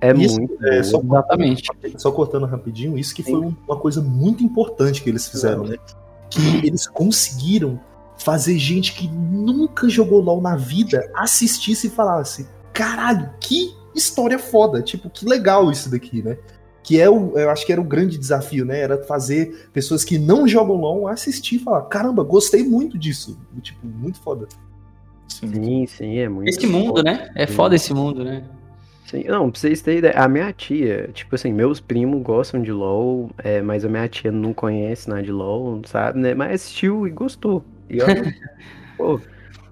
É Isso, muito é, só, Exatamente. só cortando rapidinho, isso que foi um- uma coisa muito importante que eles fizeram, né? Que eles conseguiram fazer gente que nunca jogou LOL na vida assistisse e falasse: caralho, que história foda! Tipo, que legal isso daqui, né? Que é o, eu acho que era o grande desafio, né? Era fazer pessoas que não jogam LOL assistir e falar: caramba, gostei muito disso. Tipo, muito foda. Sim. Sim, sim, é muito Esse mundo, né? É foda esse mundo, né? Sim, não, pra vocês terem ideia, a minha tia, tipo assim, meus primos gostam de LOL, é, mas a minha tia não conhece nada de LOL, sabe, né? Mas assistiu e gostou. E olha, pô,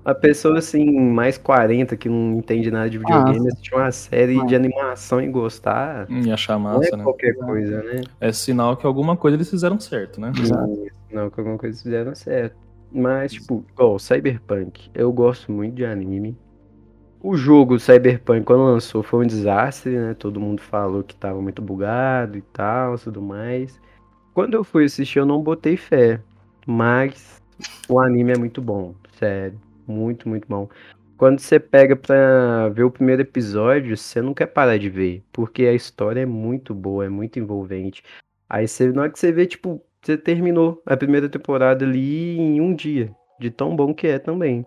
a pessoa assim, mais 40, que não entende nada de videogame, assistir uma série de animação e gostar, E achar não massa, é né? qualquer coisa, né? É sinal que alguma coisa eles fizeram certo, né? Não, que alguma coisa fizeram certo. Mas, tipo, igual Cyberpunk, eu gosto muito de anime. O jogo Cyberpunk, quando lançou, foi um desastre, né? Todo mundo falou que tava muito bugado e tal, tudo mais. Quando eu fui assistir, eu não botei fé. Mas o anime é muito bom, sério. Muito, muito bom. Quando você pega pra ver o primeiro episódio, você não quer parar de ver. Porque a história é muito boa, é muito envolvente. Aí você, na hora que você vê, tipo, você terminou a primeira temporada ali em um dia. De tão bom que é também.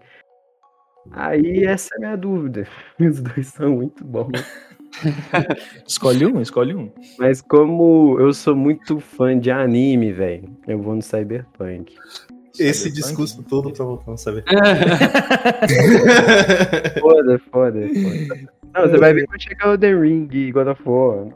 Aí essa é a minha dúvida. Os dois são muito bons. Escolhe um, escolhe um. Mas como eu sou muito fã de anime, velho, eu vou no Cyberpunk. Esse Cyberpunk? discurso todo pra voltar no saber. Foda, foda, foda. Não, você vai ver quando chegar o The Ring e God of War.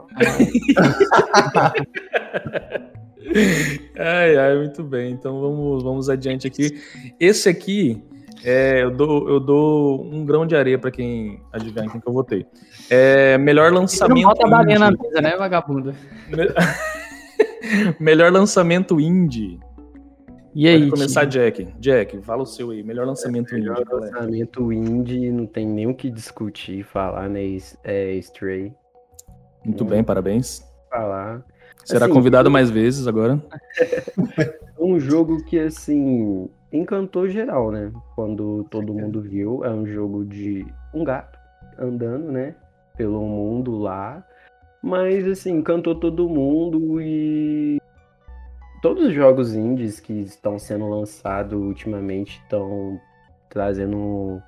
Ai, ai, muito bem. Então vamos, vamos adiante aqui. Esse aqui, é, eu, dou, eu dou um grão de areia pra quem adivinhar em quem que eu votei. É, melhor Você não lançamento. bota a balinha na indie. mesa, né, vagabundo? melhor lançamento indie. E aí, Pode começar? Jack. Jack, fala o seu aí. Melhor lançamento indie. Melhor qual é? lançamento indie, não tem nem o que discutir, falar, né? É Stray. Muito bem, parabéns. Falar. Será Assim, convidado mais vezes agora. Um jogo que, assim, encantou geral, né? Quando todo mundo viu. É um jogo de um gato andando, né? Pelo mundo lá. Mas, assim, encantou todo mundo e. Todos os jogos indies que estão sendo lançados ultimamente estão trazendo.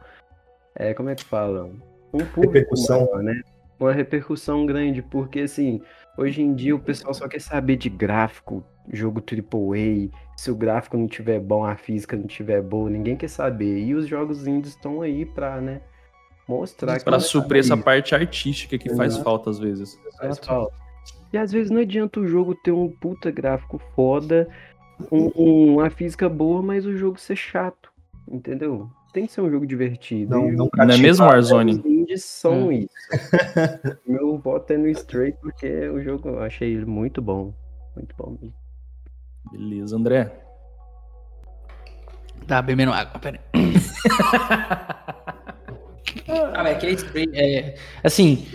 É, como é que fala? Um público Repercussão. maior, né? Uma repercussão grande, porque, assim, Hoje em dia o pessoal só quer saber de gráfico, jogo AAA. Se o gráfico não tiver bom, a física não tiver boa, ninguém quer saber. E os jogos indies estão aí pra, né, mostrar que Pra é suprir essa isso. parte artística que faz Exato. falta às vezes. Faz falta. E às vezes não adianta o jogo ter um puta gráfico foda, um- um- uma física boa, mas o jogo ser chato, entendeu? Tem que ser um jogo divertido. Não, não os Não é mesmo, Warzone? indies são Hum. isso. Meu voto é no Stray porque o jogo eu achei ele muito bom. Muito bom mesmo. Beleza, André. Tá bebendo água, pera aí. ah, velho, que é. É, assim,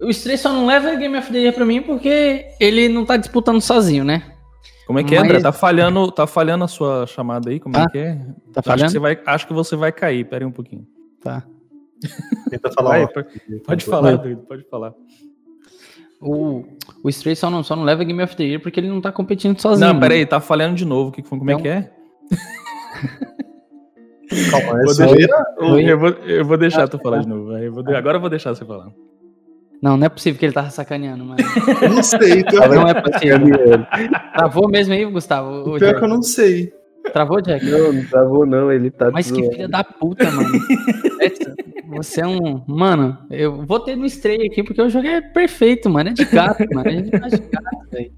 o Stray só não leva Game of the Year pra mim porque ele não tá disputando sozinho, né? Como é que é, Mas- André? Tá falhando, tá falhando a sua chamada aí? Como é Tá. que é? Tá Acho que, falhando? você vai, acho que você vai cair. Pera aí um pouquinho. Tá. Tenta falar Vai, pode, pode falar, pode falar. O, o Stray só não, só não leva Game of the Year porque ele não tá competindo sozinho. Não, pera aí, tá falhando de novo. Que, que foi- como é Não. que é? Calma, Vou essa deixar-? Eu vou, eu vou deixar tu falar de novo. vai. Eu vou agora eu vou deixar você falar. Não, não é possível que ele tava sacaneando, mas. eu não sei. Pior, não é possível. Travou mesmo aí, Gustavo? O pior que eu Jack? não sei. Travou, Jack? Não, não travou não, ele tá Mas que filha da puta, mano. Você é um. Mano, eu vou ter no Stray aqui porque o jogo é perfeito, mano. É de gato, mano. Faz de gato, velho.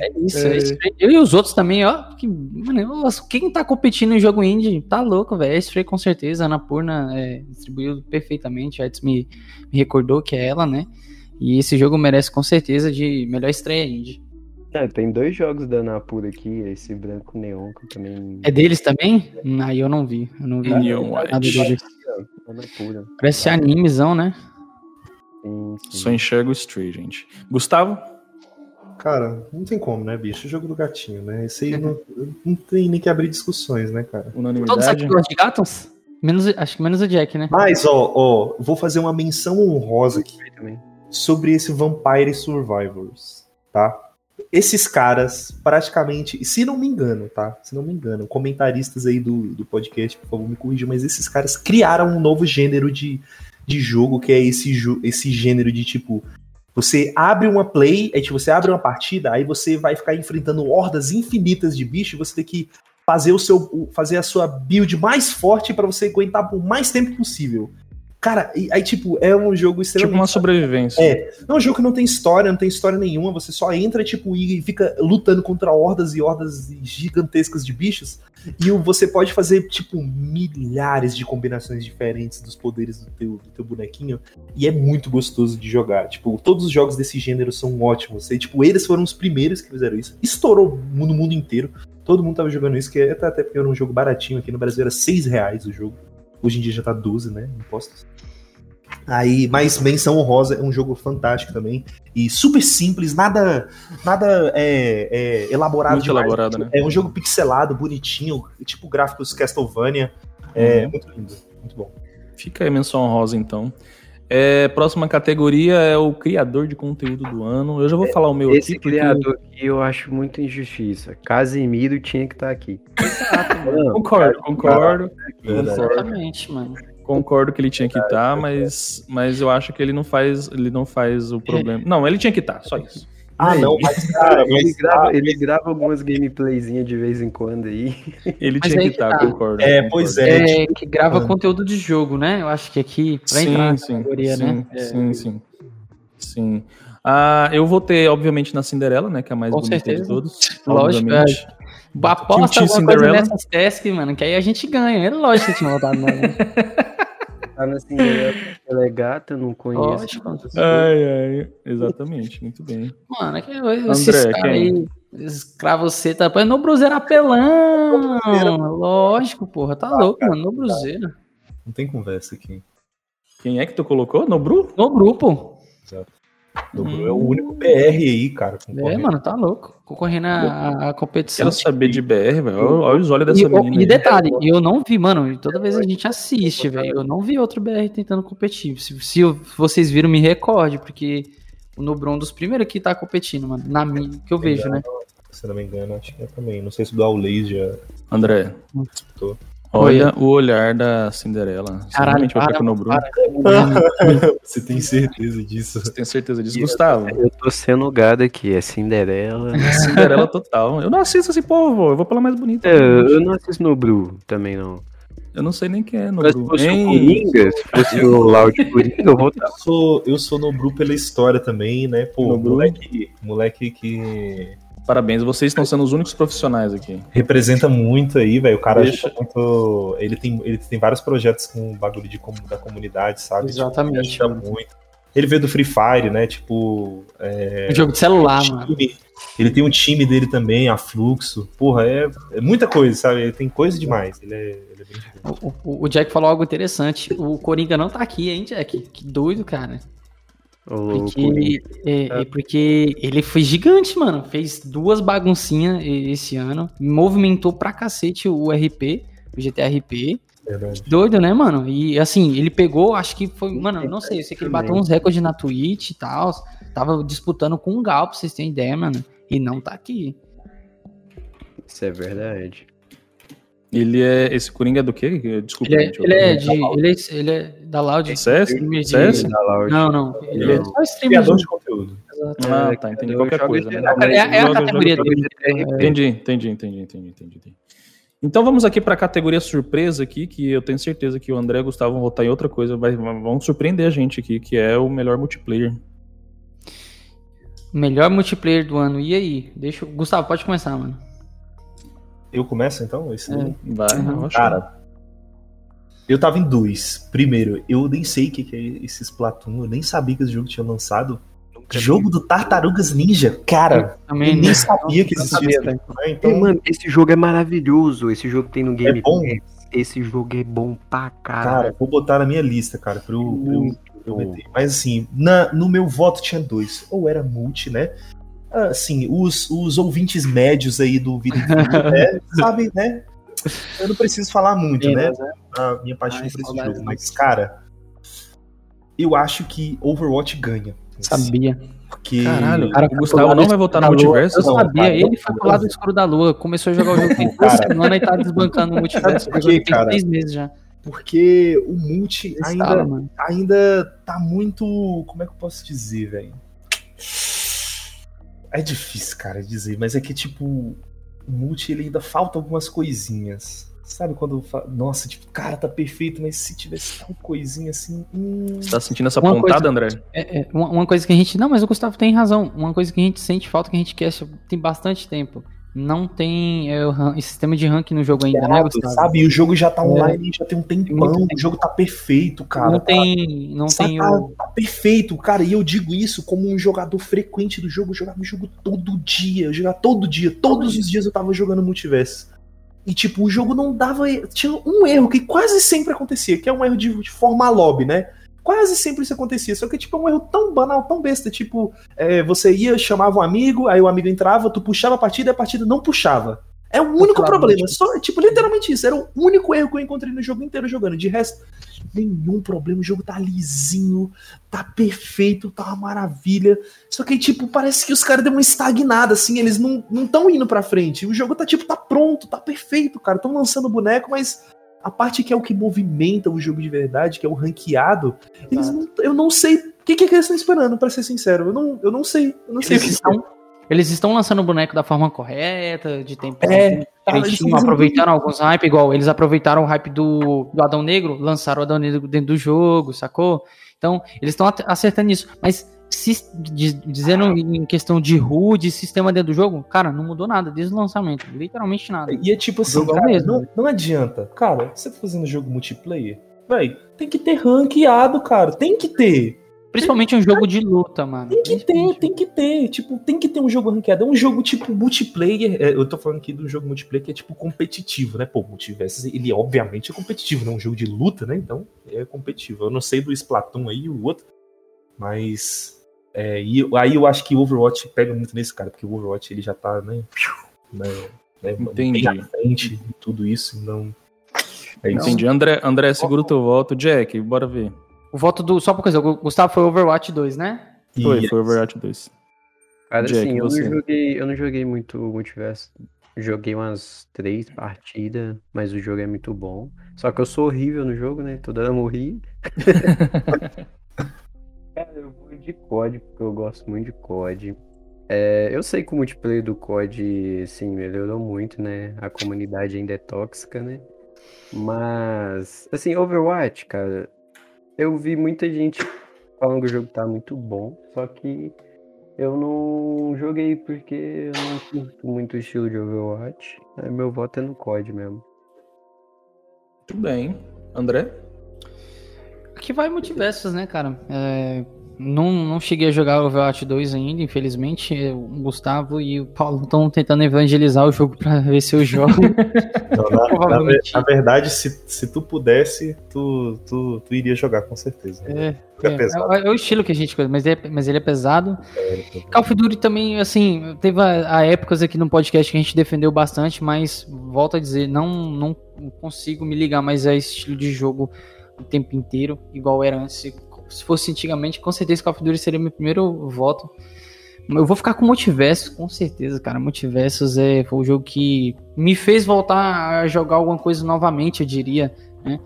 É isso, é. Stray. Eu e os outros também, ó. Que, mano, quem tá competindo em jogo indie tá louco, velho. É Stray com certeza. A Anapurna é, distribuiu perfeitamente. A Edson me, me recordou que é ela, né? E esse jogo merece com certeza de melhor estreia indie. É, tem dois jogos da Napura aqui, esse branco neon que eu também. É deles também? Aí eu não vi. Eu não vi Neon nada White. Parece animezão, né? Sim, sim. Só enxergo o Stray, gente. Gustavo? cara, não tem como, né, bicho? O jogo do gatinho, né? Esse aí não, não tem nem que abrir discussões, né, cara? Todos aqui Unanimidade. gostam de Gatons? Menos, acho que menos o Jack, né? Mas, ó, ó, vou fazer uma menção honrosa aqui também. sobre esse Vampire Survivors, tá? Esses caras, praticamente, se não me engano, tá? Se não me engano, comentaristas aí do, do podcast, por favor, me corrijam, mas esses caras criaram um novo gênero de, de jogo, que é esse, esse gênero de tipo. Você abre uma play, aí tipo, você abre uma partida, aí você vai ficar enfrentando hordas infinitas de bicho, você tem que fazer o seu fazer a sua build mais forte pra você aguentar por mais tempo possível. Cara, e- aí tipo, é um jogo Tipo extremamente uma sobrevivência. É, é um jogo que não tem história, não tem história nenhuma, você só entra, tipo, e fica lutando contra hordas e hordas gigantescas de bichos, e você pode fazer, tipo, milhares de combinações diferentes dos poderes do teu, do teu bonequinho, e é muito gostoso de jogar. Tipo, todos os jogos desse gênero são ótimos, e, tipo, eles foram os primeiros que fizeram isso. Estourou no mundo inteiro, todo mundo tava jogando isso, que é até até porque era um jogo baratinho aqui no Brasil, era 6 reais o jogo. Hoje em dia já tá 12, né, impostos. Aí, mas Menção Honrosa é um jogo fantástico também. E super simples, nada nada é, é elaborado Muito demais. elaborado, né? É um jogo pixelado, bonitinho, tipo gráficos Castlevania. É Uhum. muito lindo, muito bom. Fica aí menção honrosa, então. É, próxima categoria é o criador de conteúdo do ano. Eu já vou falar o meu Esse aqui, porque criador aqui eu acho muito injustiça. Casimiro tinha que estar aqui. concordo, concordo, Verdade. Exatamente, mano. concordo que ele tinha que estar, mas, mas eu acho que ele não faz, ele não faz o problema. Não, ele tinha que estar, só isso. Ah, não, mas cara, Ele mas, grava, ele grava algumas gameplayzinhas de vez em quando aí. Ele Mas tinha que estar, tá. concordo. É, pois é. É, que grava Ah. conteúdo de jogo, né? Eu acho que aqui, pra Sim, entrar na sim, categoria, sim, né? É, sim, sim, sim. Ah, eu vou ter, obviamente, na Cinderela, né? Que é a mais Com bonita certeza. de todos. Lógico, obviamente. Aposta alguma coisa Cinderella. nessas tasks, mano, que aí a gente ganha. É lógico que tinha votado nela. Tá na Cinderela, ela é gata, não conheço. Lógico. Ai, ai, exatamente, muito bem. Mano, é que esses André, caras quem? aí, escravo você, tá põe no Bruzeiro apelão. Lógico, porra, tá louco, mano, no Bruzeiro. Não tem conversa aqui. Quem é que tu colocou? Nobru? No grupo. O Hum. é o único BR aí, cara. É, mano, tá louco. Concorrendo à, competição. Quero saber de BR, velho. Olha, olha os olhos E, dessa menina. e aí. detalhe, eu não vi, mano, toda vez a gente assiste, velho. Eu não vi outro BR tentando competir. Se, se vocês viram, me recorde, porque o Nobron é um dos primeiros que tá competindo, mano. Na minha, que eu vejo, né? Se não me engano, acho que é também. Não sei se o do Aulês já André, disputou. Olha o olhar da Cinderela. Você Caralho, realmente vai para, ficar com o Nobru? para. Você tem certeza disso? Você tem certeza disso? Gustavo, Eu tô sendo gado aqui, é Cinderela. Cinderela total. Eu não assisto esse povo, eu vou pela mais bonita. É, eu não assisto no Bru também, não. Eu não sei nem quem é Mas se Nobru. fosse o? Coringa, se fosse o Loud Coringa, eu vou Eu sou, eu sou Nobru pela história também, né? Pô, Nobru. moleque, moleque que Parabéns, vocês estão sendo os únicos profissionais aqui. representa muito aí, velho. O cara Deixa- muito. Ele tem, ele tem vários projetos com bagulho de, da comunidade, sabe? Exatamente, Tipo, ele muito. Ele veio do Free Fire, né? Tipo. É, Um jogo de celular, mano. time- ele tem um time dele também, a Fluxo. Porra, é, é muita coisa, sabe? Ele tem coisa demais. Ele é, ele é bem diferente. O, o- o Jack falou algo interessante. O Coringa não tá aqui, hein, Jack? Que doido, cara. Porque, é, é porque ele foi gigante, mano. Fez duas baguncinhas esse ano. Movimentou pra cacete o RP, o GTRP. Verdade. Doido, né, mano? E assim, ele pegou, acho que foi. Mano, não sei, eu sei que ele bateu uns recordes na Twitch e tal. Tava disputando com o Gal, pra vocês terem ideia, mano. E não tá aqui. Isso é verdade. Ele é. Esse Coringa é do quê? Desculpa, Ele é, gente, ele é de. Ele é, ele é da Loud. CS? Streamer de- CS? Da Loud. Não, não. Ele é Não. só streamer Criador de. conteúdo. Ah, É, tá, entendi. Qualquer coisa, né? É, é a categoria dele. Entendi, entendi, entendi, entendi, entendi. Então vamos aqui para a categoria surpresa aqui, que eu tenho certeza que o André e o Gustavo vão votar em outra coisa, vai, vão surpreender a gente aqui, que é o melhor multiplayer. Melhor multiplayer do ano. E aí? Deixa. eu- Gustavo, pode começar, mano. Eu começo então? Esse É. Vai, Uhum. eu acho. Cara, eu tava em dois. Primeiro, eu nem sei o que, que é esse Splatoon, eu nem sabia que esse jogo tinha lançado. Jogo do Tartarugas Ninja, cara, eu Também nem sabia que existia. sabia, esse velho. jogo, né? Ei, Então, mano, esse jogo é maravilhoso. Esse jogo tem no Game bom? Pass. Esse jogo é bom pra caralho. cara, vou botar na minha lista, cara, pra eu, pra eu- Muito pra eu bom. meter. Mas assim, na- no meu voto tinha dois. Ou era multi, né? Assim, os, os ouvintes médios aí do Vida né, sabem, né? Eu não preciso falar muito, né? A minha paixão por esse jogo. Mas, cara, eu acho que Overwatch ganha. Sabia. Porque... Caralho, cara, o Gustavo não vai voltar no multiverso? Eu sabia, cara, ele foi pro lado escuro da lua, começou a jogar o jogo tem duas semanas e tá desbancando o multiverso. Porque, cara, tem três meses já. Porque o multi ainda, ainda tá muito. Como é que eu posso dizer, velho? É difícil, cara, dizer, mas é que, tipo, o multi ele ainda falta algumas coisinhas. Sabe quando falo, nossa, tipo, cara, tá perfeito, mas se tivesse tal coisinha assim. Hum... Você tá sentindo essa uma pontada, coisa, André? É, é, uma, uma, coisa que a gente. Não, mas o Gustavo tem razão. Uma coisa que a gente sente falta, que a gente quer tem bastante tempo não tem é, o sistema de ranking no jogo ainda, né, né, Gustavo? Sabe, e o jogo já tá é. online, é. já tem um tempão, o jogo tá perfeito, cara. Não tem, não tá, tem tá, o... tá perfeito, cara, e eu digo isso como um jogador frequente do jogo, eu jogava o jogo todo dia, eu jogava todo dia, todos os dias eu tava jogando multiverso. E tipo, o jogo não dava, tinha um erro que quase sempre acontecia, que é um erro de, de formar lobby, né? Quase sempre isso acontecia, só que tipo, é um erro tão banal, tão besta, tipo, é, você ia, chamava um amigo, aí o amigo entrava, tu puxava a partida e a partida não puxava. É o único problema, só, tipo, literalmente isso, era o único erro que eu encontrei no jogo inteiro jogando, de resto, nenhum problema, o jogo tá lisinho, tá perfeito, tá uma maravilha, só que tipo, parece que os caras deu uma estagnada, assim, eles não estão indo pra frente, o jogo tá tipo, tá pronto, tá perfeito, cara, estão lançando boneco, mas a parte que é o que movimenta o jogo de verdade, que é o ranqueado, eles não, eu não sei o que, que, eles estão esperando, para ser sincero. Eu não, eu não sei. Eu não eles sei estão, eles estão lançando o boneco da forma correta, de tempo é, tá, aproveitando alguns hype, igual eles aproveitaram o hype do, do Adão Negro, lançaram o Adão Negro dentro do jogo, sacou? Então, eles estão acertando isso. Mas dizendo em questão de RU, de sistema dentro do jogo, cara, não mudou nada desde o lançamento. Literalmente nada. E é tipo assim, cara, mesmo. Não, não adianta. Cara, você tá fazendo jogo multiplayer, véi, tem que ter ranqueado, cara. Tem que ter. Principalmente um jogo de luta, mano. Tem que ter, tem que ter. Tipo, tem que ter um jogo ranqueado. É um jogo tipo multiplayer. É, eu tô falando aqui do jogo multiplayer que é tipo competitivo, né? Pô, Multiversus, ele obviamente é competitivo, né? Um jogo de luta, né? Então é competitivo. Eu não sei do Splatoon aí, o outro. Mas é, e aí eu acho que o Overwatch pega muito nesse cara, porque o Overwatch ele já tá, né? né, né Entendi. Bem frente e tudo isso, então. É isso. Entendi. André, André, segura o teu voto. Jack, bora ver. O voto do. Só por coisa, o Gustavo foi Overwatch 2, né? Foi, yes. foi Overwatch 2. Cara, Jack, assim, eu não, joguei, eu não joguei muito Multiverso. Joguei umas três partidas, mas o jogo é muito bom. Só que eu sou horrível no jogo, né? Toda hora morri. De COD, porque eu gosto muito de COD. É, eu sei que o multiplayer do COD, sim, melhorou muito, né? A comunidade ainda é tóxica, né? Mas, assim, Overwatch, cara, eu vi muita gente falando que o jogo tá muito bom, só que eu não joguei porque eu não curto muito o estilo de Overwatch. Aí meu voto é no COD mesmo. Muito bem. André? Que vai multiversos, né, cara? É, não, não cheguei a jogar o Overwatch 2 ainda, infelizmente. O Gustavo e o Paulo estão tentando evangelizar o jogo para ver se eu jogo. Não, na, na, na, verdade, se, se tu pudesse, tu, tu, tu iria jogar com certeza. Né? É, é, é, é, o estilo que a gente mas, é, mas ele é pesado. É, Call of Duty também, assim, teve a, a, épocas aqui no podcast que a gente defendeu bastante, mas volto a dizer, não, não consigo me ligar mais a esse estilo de jogo o tempo inteiro, igual era antes. Se fosse antigamente, com certeza Call of Duty seria meu primeiro voto. Eu vou ficar com Multiversos, com certeza, cara. Multiversos é, foi o jogo que me fez voltar a jogar alguma coisa novamente, eu diria, né?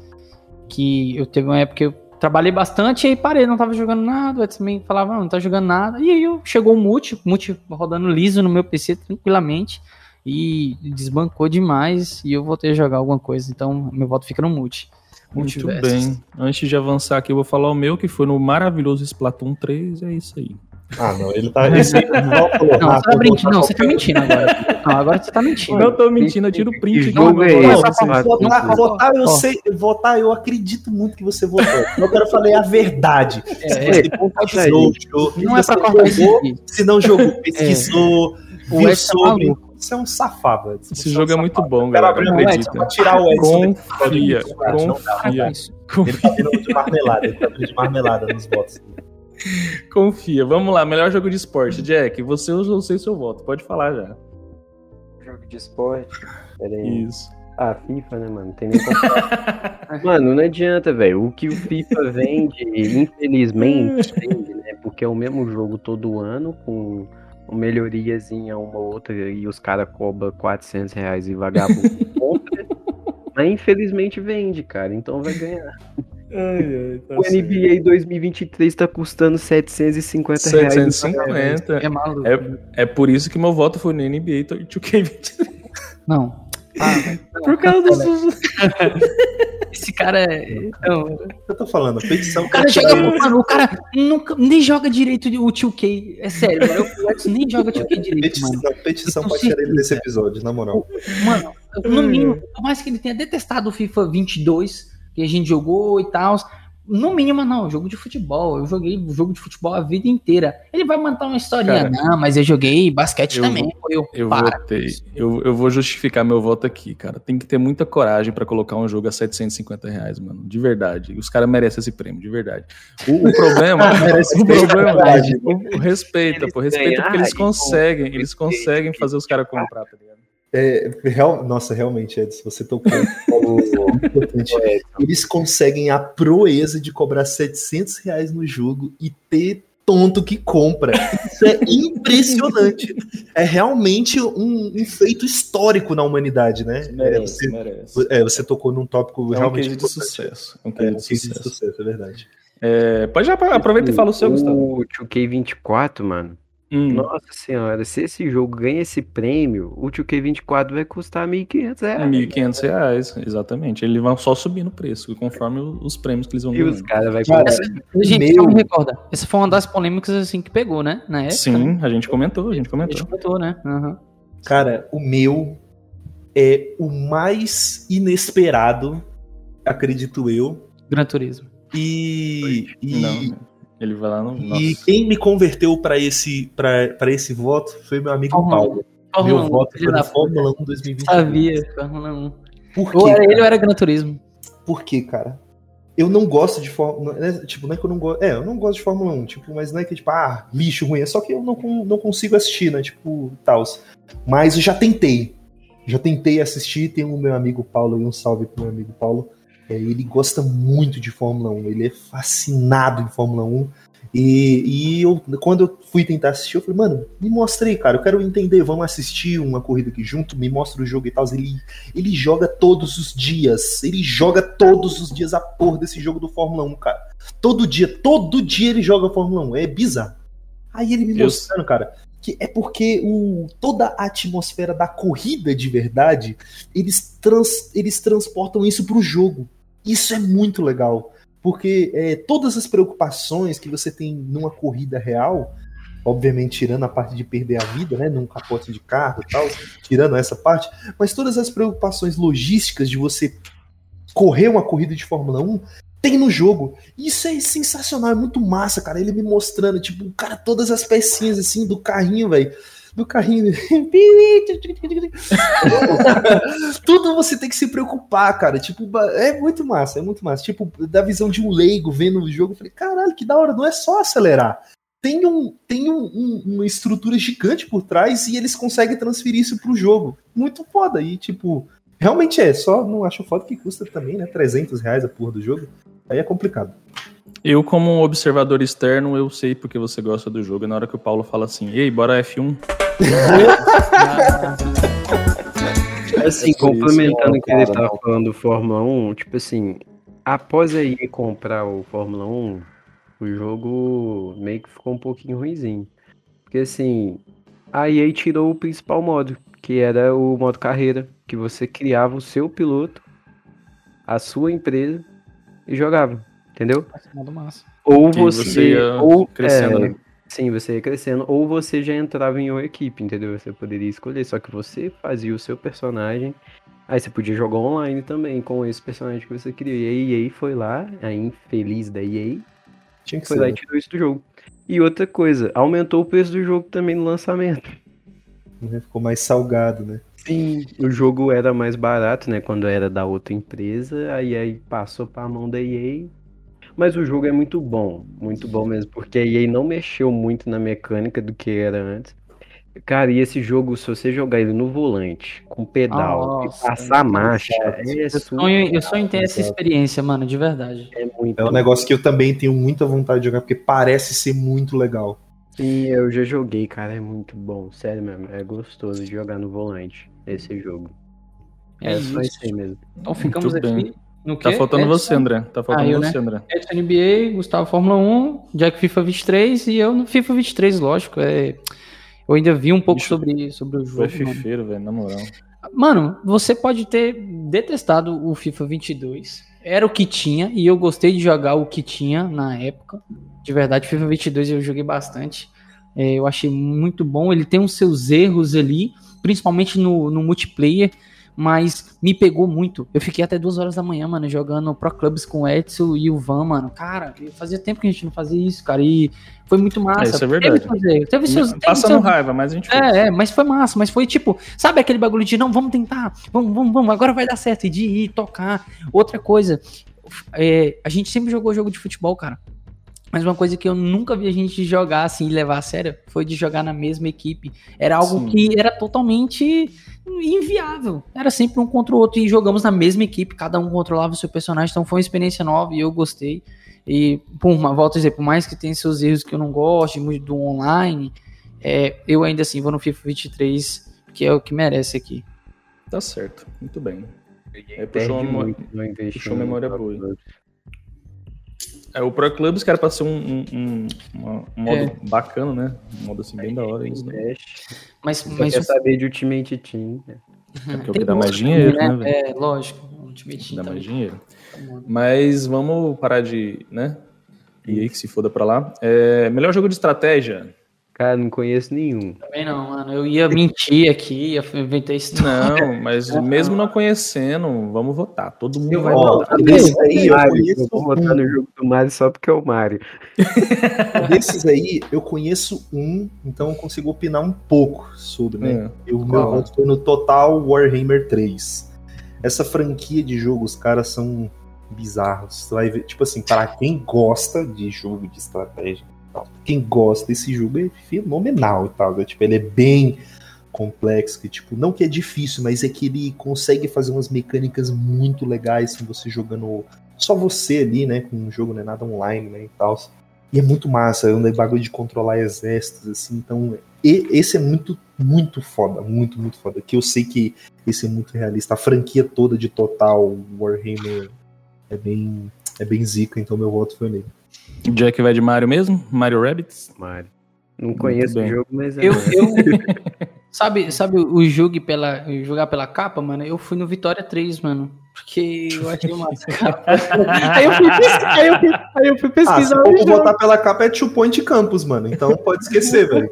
Que eu teve uma época que eu trabalhei bastante e aí parei, não tava jogando nada. Eu também falava, não, não tá jogando nada. E aí eu, chegou o multi, multi rodando liso no meu PC tranquilamente e desbancou demais e eu voltei a jogar alguma coisa. Então, meu voto fica no multi. Muito bem. Antes de avançar aqui, eu vou falar o meu, que foi no maravilhoso Splatoon 3, é isso aí. Ah, não, ele tá. Esse não, não, você tá mentindo, não, você tá mentindo agora. Não, agora você tá mentindo. Não tô mentindo, eu tiro o print. Não, não, é votar, votar, eu sei, votar, eu acredito muito que você votou. Eu quero falar a verdade. É, se você é, pesquisou, é, não é pra cortar jogou, se não jogou, pesquisou, é. viu sobre. Você é um safado. Edson. Esse jogo é, um é muito bom, galera. Não acredita. Edson, tirar o Edson. Confia, confia. Ele tá vindo de marmelada, ele tá vindo de marmelada nos votos. Confia. Vamos lá, melhor jogo de esporte. Jack, você eu sei seu voto. Pode falar já. Jogo de esporte. Pera aí. Isso. Ah, FIFA, né, mano? Não tem nem. Mano, não adianta, velho. O que o FIFA vende, infelizmente, vende, né? Porque é o mesmo jogo todo ano, com uma melhoriazinha uma ou outra, e os caras cobram 400 reais e vagabundo compra. Mas infelizmente vende, cara. Então vai ganhar. Ai, ai, tá O NBA 2023 tá custando 750 reais. 750. É maluco. É, é por isso que meu voto foi no NBA 2K23. Não. Ah, Por causa dos. esse cara é. Não, Eu tô falando, petição. o cara joga. Mano, o cara nunca, nem joga direito o 2K. É sério, mano. O Edson nem joga 2K direito, mano. Petição, petição Eu pra tirar ele desse episódio, na moral. Mano, no mínimo, por mais que ele tenha detestado o FIFA 22, que a gente jogou e tal, no mínimo, não, jogo de futebol. Eu joguei jogo de futebol a vida inteira. Ele vai mandar uma historinha, Cara, não, mas eu joguei basquete eu também. eu, Eu para. votei. Eu, eu vou justificar meu voto aqui, cara. Tem que ter muita coragem pra colocar um jogo a 750 reais, mano. De verdade. Os caras merecem esse prêmio, de verdade. O, o problema. Merece o problema. verdade. O, o respeita, Eles pô. Respeita porque eles conseguem. Eles conseguem fazer os caras comprar, tá ligado? É, real- nossa, realmente, Edson, você tocou. Eles conseguem a proeza de cobrar 700 reais no jogo e ter tonto que compra. Isso é impressionante. É realmente um, um feito histórico na humanidade, né? É, Merece, você, merece. é, você tocou num tópico É um realmente case de sucesso. É um É, case um de case de sucesso. sucesso, é verdade. É, pode já aproveita e fala o seu, Gustavo. O 2K24, mano. Hum. Nossa senhora, se esse jogo ganha esse prêmio, o 2K24 vai custar 1.500 É reais. 1.500 reais, exatamente. Ele vai só subir no preço, conforme o- os prêmios que eles vão E os caras vão Cara. Gente, Meu- só me recorda. Essa foi uma das polêmicas assim que pegou, né? Na época. né? Sim, a gente comentou, a gente A gente comentou. comentou, né? Aham. Cara, o meu é o mais inesperado, acredito eu. Gran Turismo. E, e, Não, ele vai lá no. e Nossa. quem me converteu para esse, pra- pra esse voto foi meu amigo Fórmula Paulo. Fórmula Meu 1, voto foi puta. Fórmula 1 2020. Sabia, Fórmula 1. Por Ou quê? era ele cara? ou era Gran Turismo. Por quê, cara? Eu não gosto de Fórmula é, Tipo, não é que eu não gosto. É, eu não gosto de Fórmula 1, tipo, mas não é que, tipo, ah, lixo ruim. É só que eu não, não consigo assistir, né? Tipo, tal. Mas eu já tentei. Já tentei assistir. Tem o meu amigo Paulo, e um salve pro meu amigo Paulo. É, ele gosta muito de Fórmula 1. Ele é fascinado em Fórmula 1. E, e eu, quando eu fui tentar assistir, eu falei, mano, me mostra aí, cara. Eu quero entender. Vamos assistir uma corrida aqui junto. Me mostra o jogo e tal. Ele ele joga todos os dias. Ele joga todos os dias a porra desse jogo do Fórmula 1, cara. Todo dia, todo dia ele joga Fórmula 1. É bizarro. Aí ele me Eu- mostrando, cara, que é porque o, toda a atmosfera da corrida de verdade, eles, trans, eles transportam isso pro jogo. Isso é muito legal. Porque é, todas as preocupações que você tem numa corrida real, obviamente tirando a parte de perder a vida, né, num capote de carro e tal, tirando essa parte, mas todas as preocupações logísticas de você correr uma corrida de Fórmula 1 tem no jogo. Isso é sensacional, é muito massa, cara. Ele me mostrando, tipo, cara, todas as pecinhas assim do carrinho, velho. Do carrinho. Tudo você tem que se preocupar, cara. Tipo, é muito massa, é muito massa. Tipo, da visão de um leigo vendo o jogo, eu falei, caralho, que da hora, não é só acelerar. Tem, um, tem um, um, uma estrutura gigante por trás e eles conseguem transferir isso pro jogo. Muito foda. E, tipo, realmente é. Só não acho foda que custa também, né? 300 reais a porra do jogo. Aí é complicado. Eu, como um observador externo, eu sei porque você gosta do jogo. E na hora que o Paulo fala assim, ei, bora F1. Assim, É complementando o que ele cara, tava não. falando do Fórmula 1, tipo assim, após aí comprar o Fórmula 1, o jogo meio que ficou um pouquinho ruimzinho. Porque assim, a EA tirou o principal modo, que era o modo carreira, que você criava o seu piloto, a sua empresa e jogava, entendeu? Ou você, você ia ou crescendo, é, né? sim, você ia crescendo, ou você já entrava em uma equipe, entendeu? Você poderia escolher, só que você fazia o seu personagem, aí você podia jogar online também com esse personagem que você queria. E a EA foi lá, a infeliz da EA, Tinha que foi ser. lá e né? tirou isso do jogo. E outra coisa, aumentou o preço do jogo também no lançamento. Ficou mais salgado, né? Sim, o jogo era mais barato, né, quando era da outra empresa, aí aí passou pra mão da EA. Mas o jogo é muito bom, muito bom mesmo, porque a EA não mexeu muito na mecânica do que era antes. Cara, e esse jogo, se você jogar ele no volante, com pedal, Nossa, e passar marcha, é Eu sonho, eu sonho em ter essa experiência, mano, de verdade. É muito É um negócio que eu também tenho muita vontade de jogar, porque parece ser muito legal. Sim, eu já joguei, cara, é muito bom, sério mesmo, é gostoso de jogar no volante, esse jogo. É É, só isso. isso aí mesmo. Então ficamos Muito aqui bem. No Tá quê? faltando Edson? você, André. Tá faltando Ah, eu, você, André. Edson NBA, Gustavo Fórmula 1, Jack FIFA 23 e eu no FIFA 23, lógico. É... Eu ainda vi um pouco Bicho, sobre, sobre o é jogo. Mano. fifeiro, velho, na moral. Mano, você pode ter detestado o FIFA 22. Era o que tinha e eu gostei de jogar o que tinha na época. De verdade, FIFA 22 eu joguei bastante. É, eu achei muito bom. Ele tem os seus erros ali, principalmente no, no multiplayer, mas me pegou muito. Eu fiquei até duas horas da manhã, mano, jogando Pro Clubs com o Edson e o Van, mano. Cara, fazia tempo que a gente não fazia isso, cara. E foi muito massa. isso é verdade. Teve, teve seus, teve Passando seus- raiva, mas a gente fez. é, é, mas foi massa, mas foi tipo, sabe aquele bagulho de não, vamos tentar, vamos, vamos, vamos, agora vai dar certo, e de ir tocar. Outra coisa, é, a gente sempre jogou jogo de futebol, cara. Mas uma coisa que eu nunca vi a gente jogar assim e levar a sério foi de jogar na mesma equipe. Era algo Sim. que era totalmente inviável. Era sempre um contra o outro e jogamos na mesma equipe, cada um controlava o seu personagem, então foi uma experiência nova e eu gostei. E, por uma volta a dizer, por mais que tenha seus erros que eu não goste muito do online, é, eu ainda assim vou no FIFA 23, que é o que merece aqui. Tá certo, muito bem. É, puxou, investir puxou memória boa. É, o Pro Clubs, que era pra ser um, um, um- um modo É. bacana, né? Um modo assim bem da hora. Eles, né? Mas, Só mas quer saber de Ultimate Team. né? É porque é o tem que dá mais dinheiro, né, velho? É, lógico. Ultimate Team Dá mais também. dinheiro. tá. Mas vamos parar de, né? E aí que se foda pra lá. É, melhor jogo de estratégia. Cara, não conheço nenhum. Também não, mano. Eu ia mentir aqui, ia inventar história. Não, mas mesmo não conhecendo, vamos votar. Todo mundo Eu vai votar. Ó, desse aí eu Mario, conheço eu vou botar um. no jogo do Mario só porque é o Mario. Desses aí, eu conheço um, então eu consigo opinar um pouco sobre, né? É. O meu voto foi no Total Warhammer 3. Essa franquia de jogo, os caras são bizarros. Você vai ver, tipo assim, para quem gosta de jogo de estratégia, tal, quem gosta desse jogo é fenomenal e tal. né? Tipo, ele é bem complexo, que tipo, não que é difícil, mas é que ele consegue fazer umas mecânicas muito legais se você jogando só você ali, né, com um jogo, não é nada online, né, e tal. E é muito massa, é um bagulho de controlar exércitos, assim, então. E esse é muito, muito foda, muito, muito foda. Que eu sei que esse é muito realista. A franquia toda de Total Warhammer é bem, é bem zica, então meu voto foi nele. O Jack vai de Mario mesmo? Mario Rabbits? Mario. Não conheço o bem. jogo, mas é. Eu, eu sabe, sabe o jogo pela jogar pela capa, mano? Eu fui no Vitória 3, mano. Porque eu achei massa. a capa. aí, eu fui pesquisar, aí, eu fui, aí eu fui Ah, se pesquisar for o jogo, botar pela capa é Two Point Campus, mano. Então pode esquecer, velho.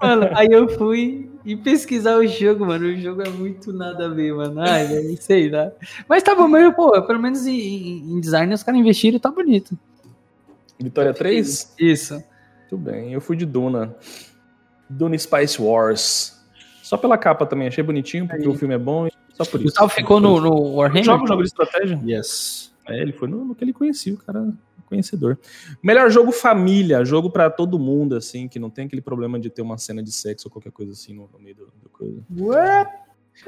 mano. Aí eu fui e pesquisar o jogo, mano. O jogo é muito nada a ver, mano. Ai, velho, sei lá. Mas tá bom, mas, pô, pelo menos em, em design os caras investiram e tá bonito. Vitória 3? Isso. Muito bem, eu fui de Duna. Duna Spice Wars. Só pela capa também, achei bonitinho, porque Aí. o filme é bom. e Só por isso. Gustavo ficou no, no Warhammer? Joga um jogo de estratégia? Yes. É, ele foi no, no que ele conhecia, o cara conhecedor. Melhor jogo família, jogo pra todo mundo, assim, que não tem aquele problema de ter uma cena de sexo ou qualquer coisa assim no, no meio do, do coisa.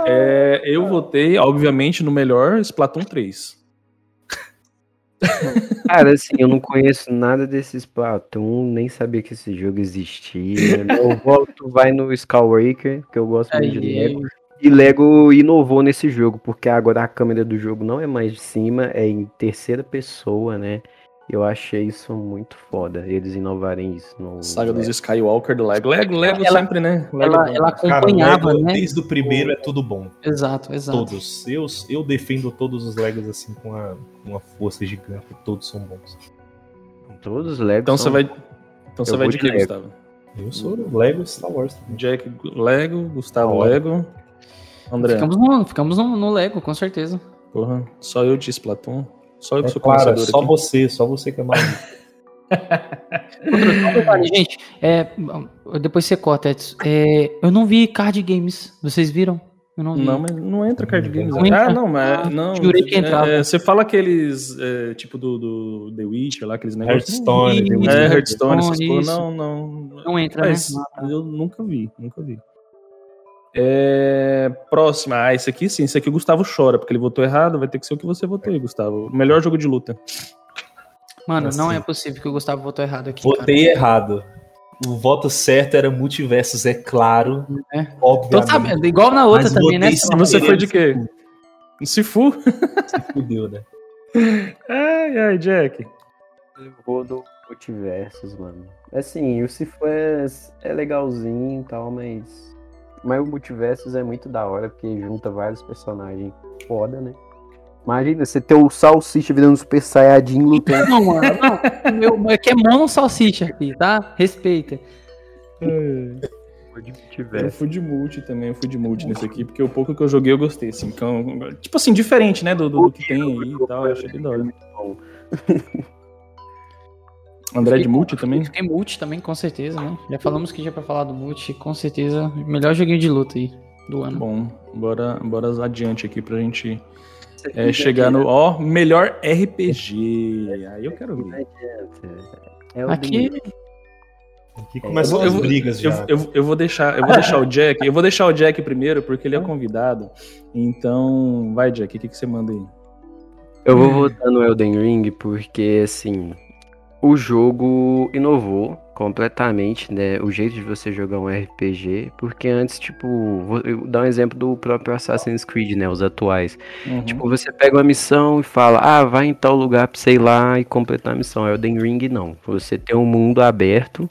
É, eu votei, obviamente, no melhor Splatoon 3. Cara, assim, eu não conheço nada desse Splatoon, nem sabia que esse jogo existia. Meu voto vai no Skywalker, que eu gosto muito de Lego. E Lego inovou nesse jogo, porque agora a câmera do jogo não é mais de cima, é em terceira pessoa, né? Eu achei isso muito foda, eles inovarem isso no Saga dos Skywalker do Lego. Lego, Lego Ela- sempre, né? Lego ela, ela Cara, acompanhava, Lego, né? desde o primeiro é tudo bom. Exato, exato. Todos. Eu, eu defendo todos os Legos assim com uma, uma força gigante. Todos são bons. Todos os Legos. Então você são- vai. Então você Eu vai vou de que. Gustavo? Eu sou Lego Star Wars também. Jack Lego, Gustavo Olha. Lego. André, Ficamos, no, ficamos no, no Lego, com certeza. porra, só eu de Splatoon. Só eu que É sou claro, é conhecedor só aqui. você, só você que é maluco. Gente, é, depois você corta, Edson. É, eu não vi card games, vocês viram? não, não, mas não entra card games. Não ah, não, mas ah, não. Jurei que entrava. É, você fala aqueles é, tipo do, do The Witcher lá, aqueles negócios. Hearthstone, é, Hearthstone, essas coisas. Não, não. Não entra, mas, né? Eu nunca vi, nunca vi. É, próxima. Ah, esse aqui sim, esse aqui o Gustavo chora, porque ele votou errado, vai ter que ser o que você votou aí, Gustavo. Melhor jogo de luta. Mano, assim. não é possível que o Gustavo votou errado aqui. Votei cara. errado o voto certo era multiversos, é claro. É. Obviamente. Sabendo, igual na outra também, né? Você foi de quê? Um Sifu? Se fudeu, né? Ai, ai, Jack. Eu vou do multiversos, mano. Assim, o Sifu é, é legalzinho e tal, mas. Mas o multiversos é muito da hora, porque junta vários personagens foda, né? Imagina, você ter o Salsicha virando Super Saiyajin lutando. Não, mano, não. Meu, aqui é mono Salsicha aqui, tá? Respeita. Eu fui de multi também, eu fui de multi nesse aqui, porque o pouco que eu joguei eu gostei, assim. Então, tipo assim, diferente, né, do, do que tem aí e tal, eu achei que da hora. André de multi também? Fiquei multi também, com certeza, né? Já falamos que já pra falar do multi, com certeza, melhor joguinho de luta aí do ano. Bom, bora, bora adiante aqui pra gente é, chegar no ó, melhor RPG. Aí eu quero ver. É Aqui. Aqui começam as brigas eu, já. Eu, eu, eu, vou deixar, eu vou deixar o Jack. Eu vou deixar o Jack primeiro porque ele é convidado. Então, vai Jack, o que, que você manda aí? Eu vou votar no Elden Ring porque assim, o jogo inovou completamente, né, o jeito de você jogar um RPG, porque antes, tipo, vou dar um exemplo do próprio Assassin's Creed, né, os atuais. Uhum. Tipo, você pega uma missão e fala, ah, vai em tal lugar pra ir lá e completar a missão. Elden Ring, não. Você tem um mundo aberto,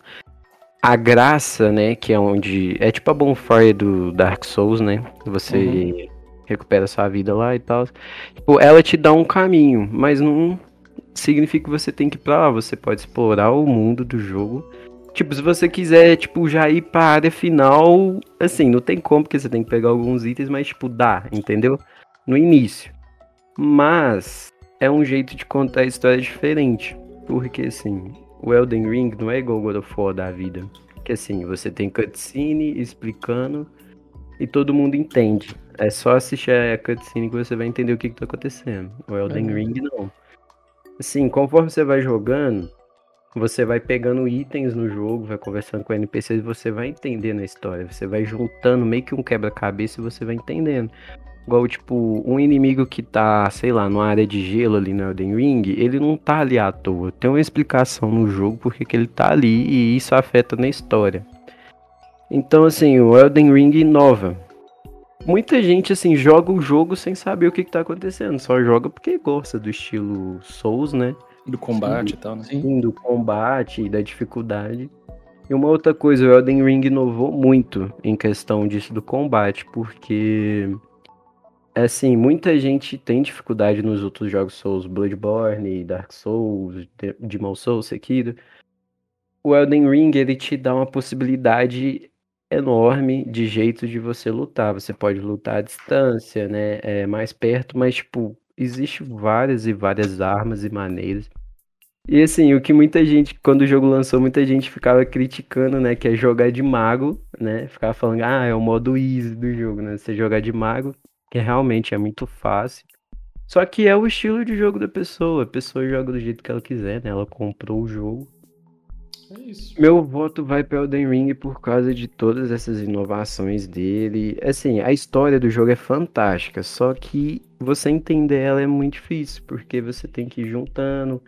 a graça, né, que é onde, é tipo a bonfire do Dark Souls, né, você... Uhum. Recupera sua vida lá e tal. Tipo, ela te dá um caminho, mas não, significa que você tem que ir pra lá. Você pode explorar o mundo do jogo. Tipo, se você quiser, tipo, já ir pra área final, assim, não tem como, porque você tem que pegar alguns itens, mas, tipo, dá, entendeu? No início. Mas é um jeito de contar a história diferente. Porque, assim, o Elden Ring não é igual God of War da vida. Que, assim, você tem cutscene explicando e todo mundo entende. É só assistir a cutscene que você vai entender o que, que tá acontecendo. O Elden é. Ring não. Assim, conforme você vai jogando, você vai pegando itens no jogo, vai conversando com NPCs você vai entendendo a história. Você vai juntando meio que um quebra-cabeça e você vai entendendo. Igual, tipo, um inimigo que tá, sei lá, numa área de gelo ali no Elden Ring, ele não tá ali à toa. Tem uma explicação no jogo porque que ele tá ali e isso afeta na história. Então, assim, o Elden Ring inova muita gente, assim, joga o jogo sem saber o que, que tá acontecendo. Só joga porque gosta do estilo Souls, né? Do combate Sim, e tal, né? Sim, do combate e da dificuldade. E uma outra coisa, o Elden Ring inovou muito em questão disso do combate, porque assim, muita gente tem dificuldade nos outros jogos Souls, Bloodborne, Dark Souls, Demon Souls, Sekiro. O Elden Ring, ele te dá uma possibilidade enorme de jeito de você lutar. Você pode lutar à distância, né? É, mais perto, mas, tipo, existe várias e várias armas e maneiras. E assim, o que muita gente, quando o jogo lançou, muita gente ficava criticando, né? Que é jogar de mago, né? Ficava falando, ah, é o modo easy do jogo, né? Você jogar de mago, que realmente é muito fácil. Só que é o estilo de jogo da pessoa. A pessoa joga do jeito que ela quiser, né? Ela comprou o jogo. É Meu voto vai para Elden Ring por causa de todas essas inovações dele. Assim, a história do jogo é fantástica, só que você entender ela é muito difícil, porque você tem que ir juntando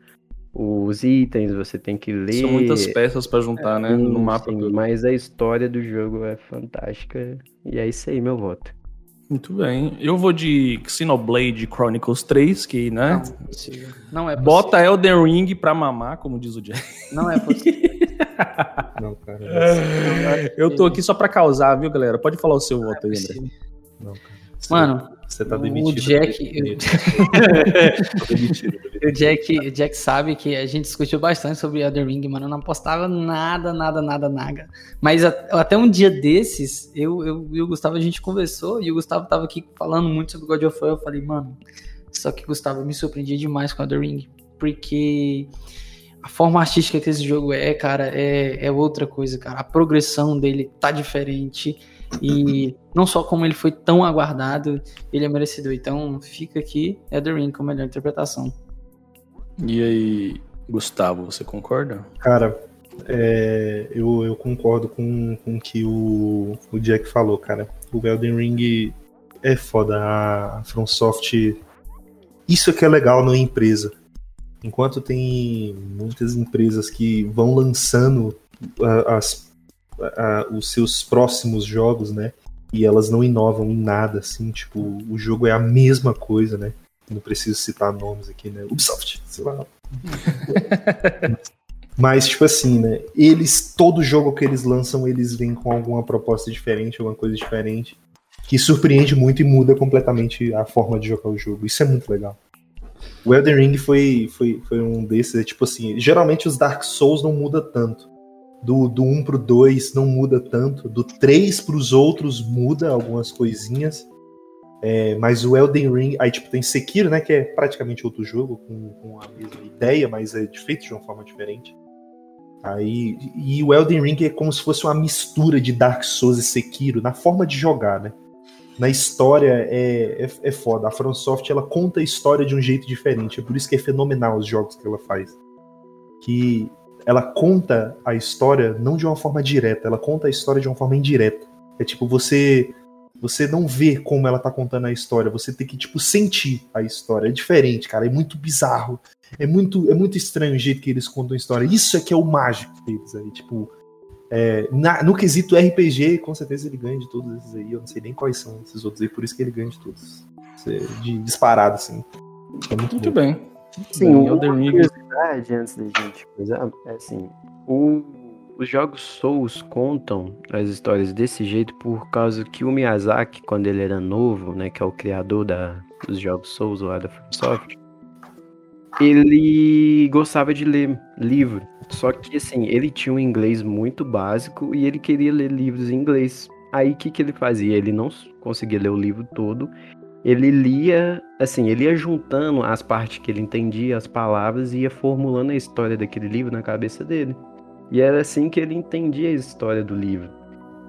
os itens, você tem que ler. São muitas peças para juntar, é, né? No mapa. Sim, mas a história do jogo é fantástica. E é isso aí, meu voto. Muito bem. Eu vou de Xenoblade Chronicles 3, que, né? Não, é possível. Não é possível. Bota Elden Ring pra mamar, como diz o Jack. Não é possível. não, cara. É eu tô aqui só pra causar, viu, galera? Pode falar o seu não voto é aí, André. Não, cara. Mano, você tá demitido. O Jack. o Jack, o Jack sabe que a gente discutiu bastante sobre Elden Ring, mano. Eu não apostava nada, nada, nada, nada. Mas até um dia desses, eu, eu e o Gustavo a gente conversou e o Gustavo tava aqui falando muito sobre God of War. Eu falei, mano, só que Gustavo me surpreendia demais com Elden Ring. Porque a forma artística que esse jogo é, cara, é, é outra coisa, cara. A progressão dele tá diferente E não só como ele foi tão aguardado, ele é merecedor. Então fica aqui Elden Ring com a melhor interpretação. E aí, Gustavo, você concorda? Cara, é, eu, eu concordo com, com o que o, o Jack falou, cara. O Elden Ring é foda. A FromSoft. Isso é que é legal na empresa. Enquanto tem muitas empresas que vão lançando as, os seus próximos jogos, né? E elas não inovam em nada, assim, tipo, o jogo é a mesma coisa, né? Não preciso citar nomes aqui, né? Ubisoft, sei lá. Mas, tipo assim, né? Eles, todo jogo que eles lançam, eles vêm com alguma proposta diferente, alguma coisa diferente, que surpreende muito e muda completamente a forma de jogar o jogo. Isso é muito legal. O Elden Ring foi, foi, foi um desses, é tipo assim, geralmente os Dark Souls não muda tanto. Do, do 1 pro 2 não muda tanto, do 3 pros outros muda algumas coisinhas. É, mas o Elden Ring, aí tipo tem Sekiro, né, que é praticamente outro jogo com, com a mesma ideia, mas é feito de uma forma diferente. Aí e o Elden Ring é como se fosse uma mistura de Dark Souls e Sekiro na forma de jogar, né? Na história é, é, é foda. A FromSoft ela conta a história de um jeito diferente. É por isso que é fenomenal os jogos que ela faz. Que ela conta a história não de uma forma direta, ela conta a história de uma forma indireta. É tipo, você você não vê como ela tá contando a história, você tem que tipo sentir a história. É diferente, cara, é muito bizarro. É muito é muito estranho o jeito que eles contam a história. Isso é que é o mágico deles aí, tipo, é, na, no quesito RPG, com certeza ele ganha de todos esses aí. Eu não sei nem quais são esses outros aí, por isso que ele ganha de todos. De disparado, assim. É muito, muito bem. Sim, bem, uma curiosidade antes da gente coisar, é assim, o, os jogos Souls contam as histórias desse jeito por causa que o Miyazaki, quando ele era novo, né, que é o criador da, dos jogos Souls lá da FromSoft, ele gostava de ler livro. Só que, assim, ele tinha um inglês muito básico e ele queria ler livros em inglês. Aí, o que, que ele fazia? Ele não conseguia ler o livro todo. Ele lia, assim, ele ia juntando as partes que ele entendia, as palavras, e ia formulando a história daquele livro na cabeça dele. E era assim que ele entendia a história do livro.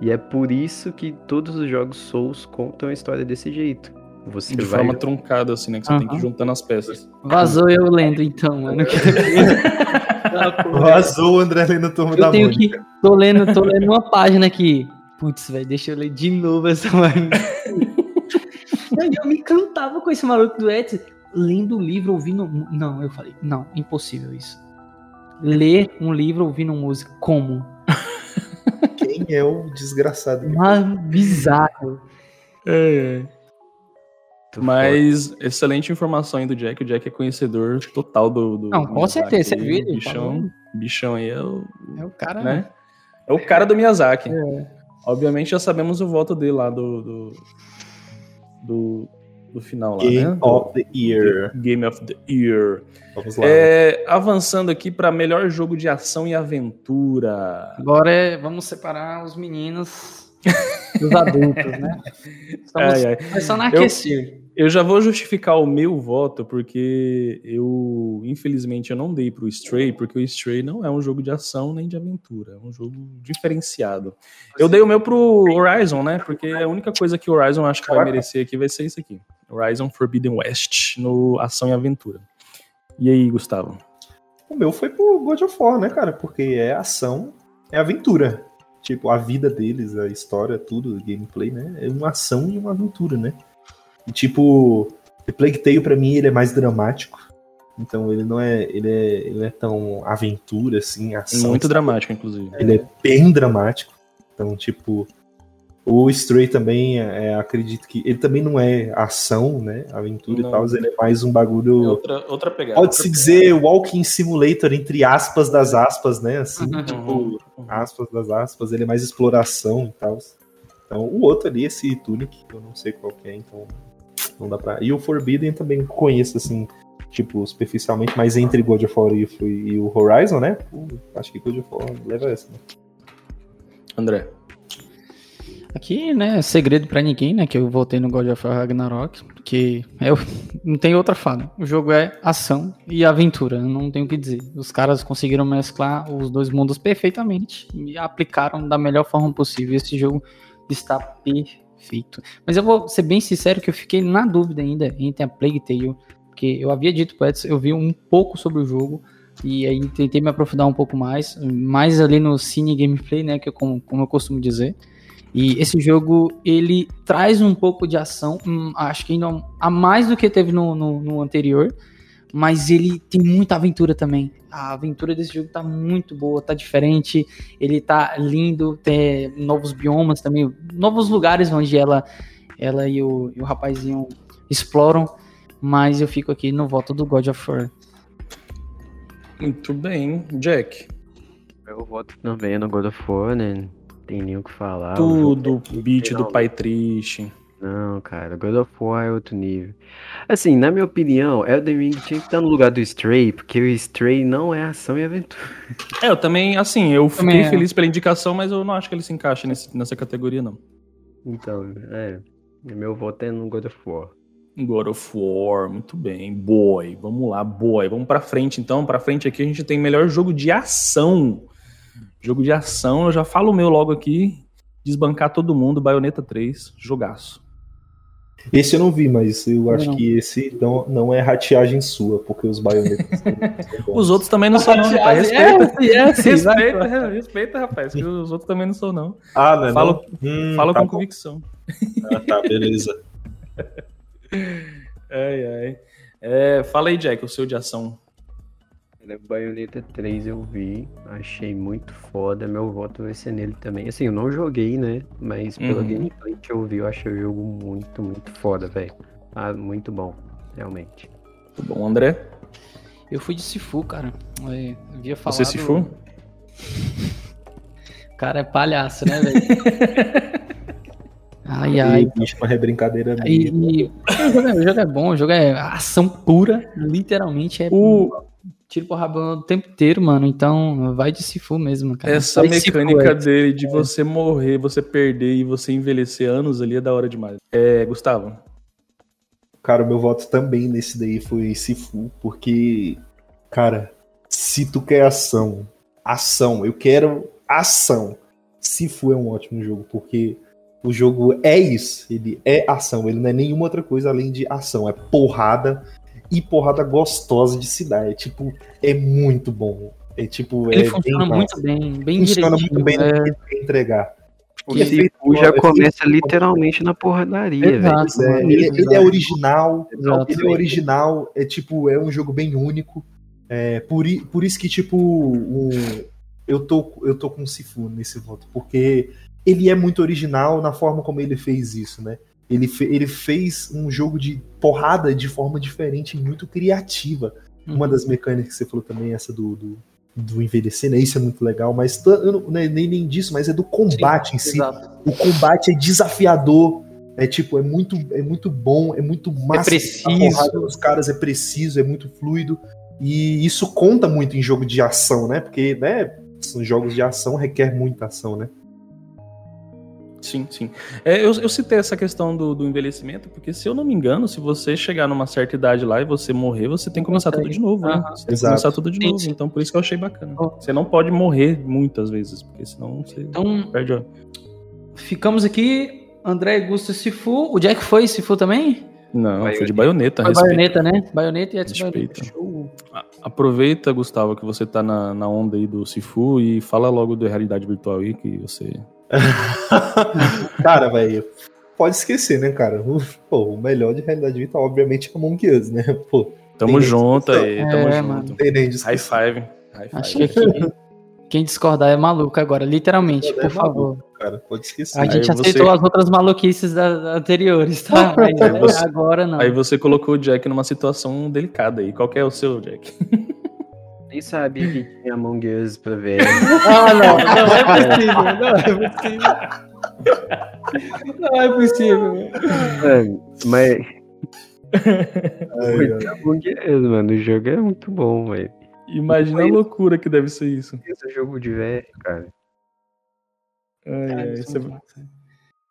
E é por isso que todos os jogos Souls contam a história desse jeito. Você de vai... forma truncada, assim, né? Que você uhum. tem que ir juntando as peças. Vazou eu lendo, então, mano. Vazou o André lendo a turma eu da tenho Mônica. que Tô lendo, tô lendo uma página aqui. Putz, velho, deixa eu ler de novo essa página. eu me cantava com esse maluco do Etsy, lendo o livro, ouvindo. Não, eu falei, não, impossível isso. Ler um livro ouvindo música. Como? Quem é o desgraçado? Mas bizarro. É, é. Mas excelente informação aí do Jack. O Jack é conhecedor total do. do Não, com certeza. Você viu bichão, bichão aí é o. É o cara. Né? É o cara do Miyazaki. É. Obviamente já sabemos o voto dele lá do. do, do, do final lá, Game né? of the Year. Game of the Year. Vamos lá. É, avançando aqui para melhor jogo de ação e aventura. Agora é, vamos separar os meninos dos adultos, né? Estamos ai, ai. começando a aquecer. Eu, já vou justificar o meu voto, porque eu, infelizmente, eu não dei pro Stray, porque o Stray não é um jogo de ação nem de aventura, é um jogo diferenciado. Eu dei o meu pro Horizon, né? Porque a única coisa que o Horizon acho que vai merecer aqui vai ser isso aqui. Horizon Forbidden West, no ação e aventura. E aí, Gustavo? O meu foi pro God of War, né, cara? Porque é ação, é aventura. Tipo, a vida deles, a história, tudo, o gameplay, né? É uma ação e uma aventura, né? E tipo, The Plague Tale pra mim ele é mais dramático. Então ele não é, ele é, ele é tão aventura assim, ação. Muito dramático, inclusive. Ele é bem dramático. Então, tipo, o Stray também, é, acredito que ele também não é ação, né? Aventura não. e tal, ele é mais um bagulho. É outra, outra pegada. Pode-se dizer Walking Simulator, entre aspas das aspas, né? Assim, uhum. tipo, uhum. aspas das aspas, ele é mais exploração e tal. Então, o outro ali, esse Tunic, eu não sei qual é, então não dá pra. E o Forbidden também conheço, assim, tipo, superficialmente, mas entre God of War e o Horizon, né? acho que God of War leva essa, né? André. Aqui, né, segredo para ninguém, né, que eu voltei no God of War Ragnarok, que é, não tem outra fala. O jogo é ação e aventura, não tenho o que dizer. Os caras conseguiram mesclar os dois mundos perfeitamente e aplicaram da melhor forma possível. Esse jogo está perfeito. Mas eu vou ser bem sincero que eu fiquei na dúvida ainda entre a Plague Tale, porque eu havia dito para eu vi um pouco sobre o jogo, e aí tentei me aprofundar um pouco mais, mais ali no cine gameplay, né, que eu, como, como eu costumo dizer. E esse jogo, ele traz um pouco de ação, hum, acho que ainda a mais do que teve no, no, no, anterior, mas ele tem muita aventura também. A aventura desse jogo tá muito boa, tá diferente, ele tá lindo, tem novos biomas também, novos lugares onde ela, ela e, o, e o rapazinho exploram, mas eu fico aqui no voto do God of War. Muito bem, Jack. Eu voto também no God of War, né? Tem nem o que falar. Tudo, o beat do pai triste. Não, cara, God of War é outro nível. Assim, na minha opinião, Elden Ring tinha que estar no lugar do Stray, porque o Stray não é ação e aventura. É, eu também, assim, eu fiquei também é. feliz pela indicação, mas eu não acho que ele se encaixa nesse, nessa categoria, não. Então, é. Meu voto é no God of War. God of War, muito bem. Boy, vamos lá, boy. Vamos para frente então. Para frente aqui a gente tem melhor jogo de ação. Jogo de ação, eu já falo o meu logo aqui. Desbancar todo mundo, Bayonetta 3, jogaço. Esse eu não vi, mas eu acho não. que esse não, não é rateagem sua, porque os baionetas. os outros também não são, não, rapaz. Respeita. É, é, respeita, respeita, rapaz. Que os outros também não são, não. Ah, não é Fala, hum, fala tá com bom. convicção. Ah, tá, beleza. ai, ai. É, fala aí, Jack, o seu de ação. Bayonetta 3 eu vi, achei muito foda, meu voto vai ser nele também. Assim, eu não joguei, né? Mas pelo uhum. gameplay que eu vi, eu achei o jogo muito, muito foda, velho. Ah, muito bom, realmente. Muito bom, André? Eu fui de Sifu, cara. Eu havia falado... Você Sifu? O cara é palhaço, né, velho? Ai, ai. Bicho, uma brincadeira e, e... o, jogo é, o, jogo é, bom, o jogo é ação pura, literalmente é o... tiro por rabão o tempo inteiro, mano. Então vai de Sifu mesmo, cara. Essa vai mecânica de dele de é. você morrer, você perder e você envelhecer anos ali é da hora demais. É, Gustavo. Cara, o meu voto também nesse daí foi Sifu, porque, cara, se tu quer ação, ação, eu quero ação. Sifu é um ótimo jogo, porque o jogo é isso, ele é ação, ele não é nenhuma outra coisa além de ação, é porrada e porrada gostosa de se dar. É tipo, é muito bom. É tipo, ele é funciona bem muito bem, bem funciona muito bem é... no que entregar. Porque tipo, já começa literalmente na porradaria, Exato, é, ele, ele, é original, Exato. ele é original, é tipo, é um jogo bem único. É, por, por isso que, tipo, o, eu, tô, eu tô com o Sifu nesse voto, porque ele é muito original na forma como ele fez isso, né? Ele, fe ele fez um jogo de porrada de forma diferente e muito criativa. Uhum. Uma das mecânicas que você falou também, essa do, do, do envelhecer, né? Isso é muito legal, mas não, é nem, nem disso, mas é do combate Sim, em si. Exato. O combate é desafiador, é tipo, é muito, é muito bom, é muito massa. É preciso. Os caras é preciso, é muito fluido. E isso conta muito em jogo de ação, né? Porque, né, são jogos de ação requer muita ação, né? Sim, sim. É, eu, eu citei essa questão do, do, envelhecimento, porque se eu não me engano, se você chegar numa certa idade lá e você morrer, você tem que começar tudo de novo, né? Você tem que começar tudo de novo. Então, por isso que eu achei bacana. Você não pode morrer muitas vezes, porque senão você então, perde a... Ficamos aqui, André Gusto Sifu. O Jack foi Sifu também? Não, foi de baioneta. Foi baioneta, né? Baioneta e. Show. Aproveita, Gustavo, que você tá na, na onda aí do Sifu e fala logo da realidade virtual aí que você cara, velho, pode esquecer, né, cara? Pô, o melhor de realidade virtual, obviamente, é Among Us, né? Pô, tamo junto aí, tamo é, junto. Tem nem High five. High five. Acho que quem discordar é maluco agora, literalmente, por é favor. Maluco, cara, pode esquecer. A gente aí aceitou você... as outras maluquices das anteriores, tá? Mas né, você... agora não. Aí você colocou o Jack numa situação delicada aí. Qual é o seu, Jack? Nem sabia que tinha Among Us pra ver. ah, não, não é possível, não é possível. Não é possível. Mano, mas. Ai, Among Us, mano, o jogo é muito bom, velho. Imagina a loucura que deve ser isso. Esse é jogo de velho, cara. Ai, ai, você...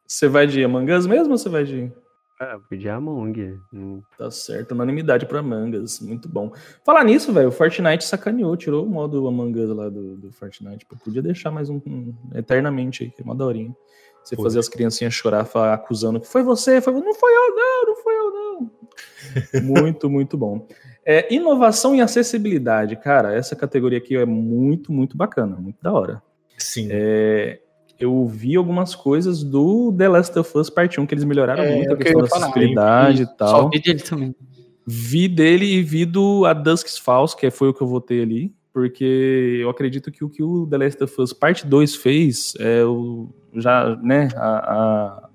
você vai de Among Us mesmo ou você vai de. Ah, de Among. Hum. Tá certo, unanimidade pra mangas. Muito bom. Falar nisso, velho, o Fortnite sacaneou, tirou o modo Among Us lá do, do Fortnite. Podia deixar mais um, um eternamente aí, que é uma daorinha. Você fazer as criancinhas chorar acusando que foi você, foi não foi eu não, não foi eu não. muito, muito bom. É, inovação e acessibilidade, cara, essa categoria aqui é muito, muito bacana, muito da hora. Sim. É, eu vi algumas coisas do The Last of Us Part 1 que eles melhoraram é, muito a questão da acessibilidade e tal. Só vi dele também. Vi dele e vi do A Dusk's Falls, que foi o que eu votei ali, porque eu acredito que o que o The Last of Us Part 2 fez, é o, já, né, a, a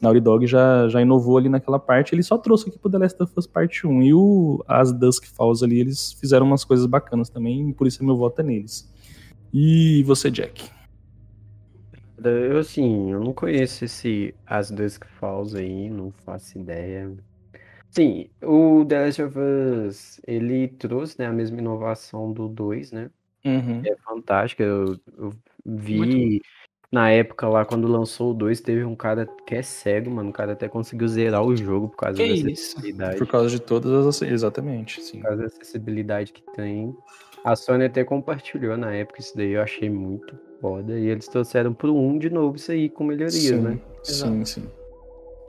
Naughty Dog já, já inovou ali naquela parte, ele só trouxe aqui pro The Last of Us Part 1, e o As Dusk Falls ali, eles fizeram umas coisas bacanas também, por isso meu voto é neles. E você, Jack? Eu, assim, eu não conheço esse As Dusk Falls aí, não faço ideia. Sim, o The Last of Us, ele trouxe, né, a mesma inovação do 2, né? Uhum. É fantástica, eu, eu vi na época lá, quando lançou o 2, teve um cara que é cego, mano, o cara até conseguiu zerar o jogo por causa que da acessibilidade. Por causa de todas as... Exatamente, sim. Por causa da acessibilidade que tem. A Sony até compartilhou na época isso daí, eu achei muito foda. E eles trouxeram pro 1 de novo isso aí com melhorias, sim, né? Sim, sim.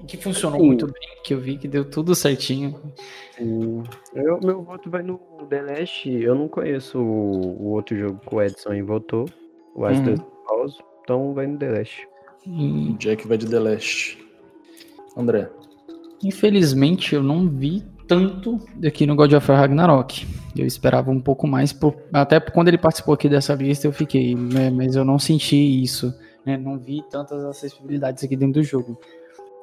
Que funcionou sim. muito bem, que eu vi que deu tudo certinho. Sim. Eu, meu voto vai no The Last. Eu não conheço o, o outro jogo que o Edson aí votou, o As uhum. Pause, então vai no The Last. Hum. Jack vai de The Last. André. Infelizmente eu não vi tanto aqui no God of War Ragnarok. Eu esperava um pouco mais, por, até quando ele participou aqui dessa lista eu fiquei, né, mas eu não senti isso, né, não vi tantas acessibilidades aqui dentro do jogo.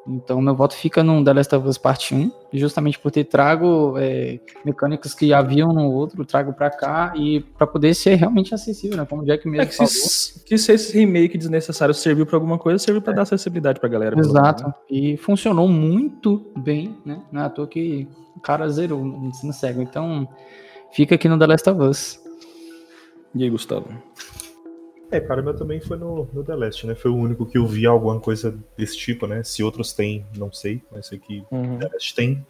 Então meu voto fica no The Last of Us Part 1, justamente por ter trago é, mecânicas que haviam no outro, trago para cá e para poder ser realmente acessível, né? Como o Jack mesmo é que falou. Se, que se esse remake desnecessário serviu para alguma coisa, serviu para é. dar acessibilidade pra galera. Exato. Né? E funcionou muito bem, né? Não é à toa que o cara zerou no ensino cego. Então fica aqui no The Last of Us. E aí, Gustavo? É, cara, meu também foi no, no The Last, né? Foi o único que eu vi alguma coisa desse tipo, né? Se outros têm, não sei, mas sei que uhum. The Last tem.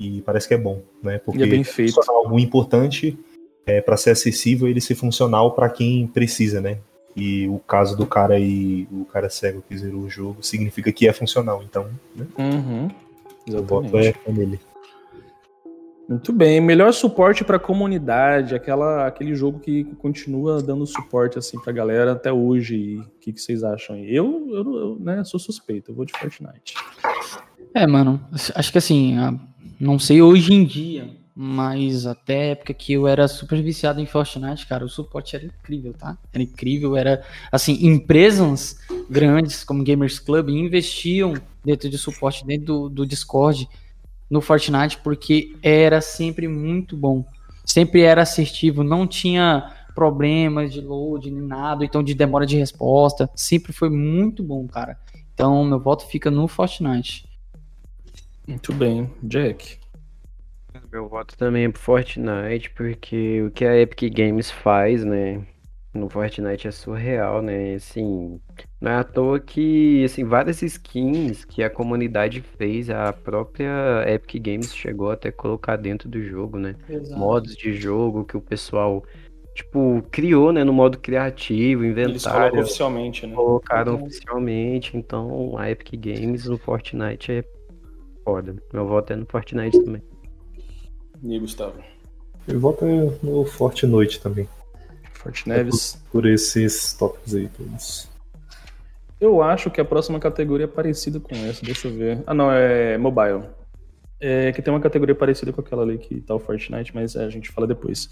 E parece que é bom, né? Porque e é bem feito. É algo importante é, para ser acessível ele ser funcional para quem precisa, né? E o caso do cara aí, o cara cego que zerou o jogo, significa que é funcional, então, né? Uhum. O voto é, é nele. Muito bem, melhor suporte para a comunidade, aquela, aquele jogo que continua dando suporte assim para a galera até hoje. O que, que vocês acham aí? Eu, eu, eu né, sou suspeito, eu vou de Fortnite. É, mano, acho que assim, não sei hoje em dia, mas até a época que eu era super viciado em Fortnite, cara, o suporte era incrível, tá? Era incrível, era assim, empresas grandes como Gamers Club investiam dentro de suporte dentro do, do Discord no Fortnite porque era sempre muito bom. Sempre era assertivo, não tinha problemas de load nem nada, então de demora de resposta. Sempre foi muito bom, cara. Então meu voto fica no Fortnite. Muito bem, Jack. Meu voto também é pro Fortnite, porque o que a Epic Games faz, né? No Fortnite é surreal, né? Assim, não é à toa que, assim, várias skins que a comunidade fez, a própria Epic Games chegou até colocar dentro do jogo, né? Exato. Modos de jogo que o pessoal, tipo, criou, né? No modo criativo, inventaram. Eles colocaram oficialmente, né? Colocaram então... oficialmente, então a Epic Games no Fortnite é foda. Meu voto é no Fortnite também. E aí, Gustavo? Eu voto no Fortnite também. Forte Neves. Por, por, esses tópicos aí todos. Eu acho que a próxima categoria é parecida com essa, deixa eu ver. Ah, não, é mobile. É que tem uma categoria parecida com aquela ali que tá o Fortnite, mas é, a gente fala depois.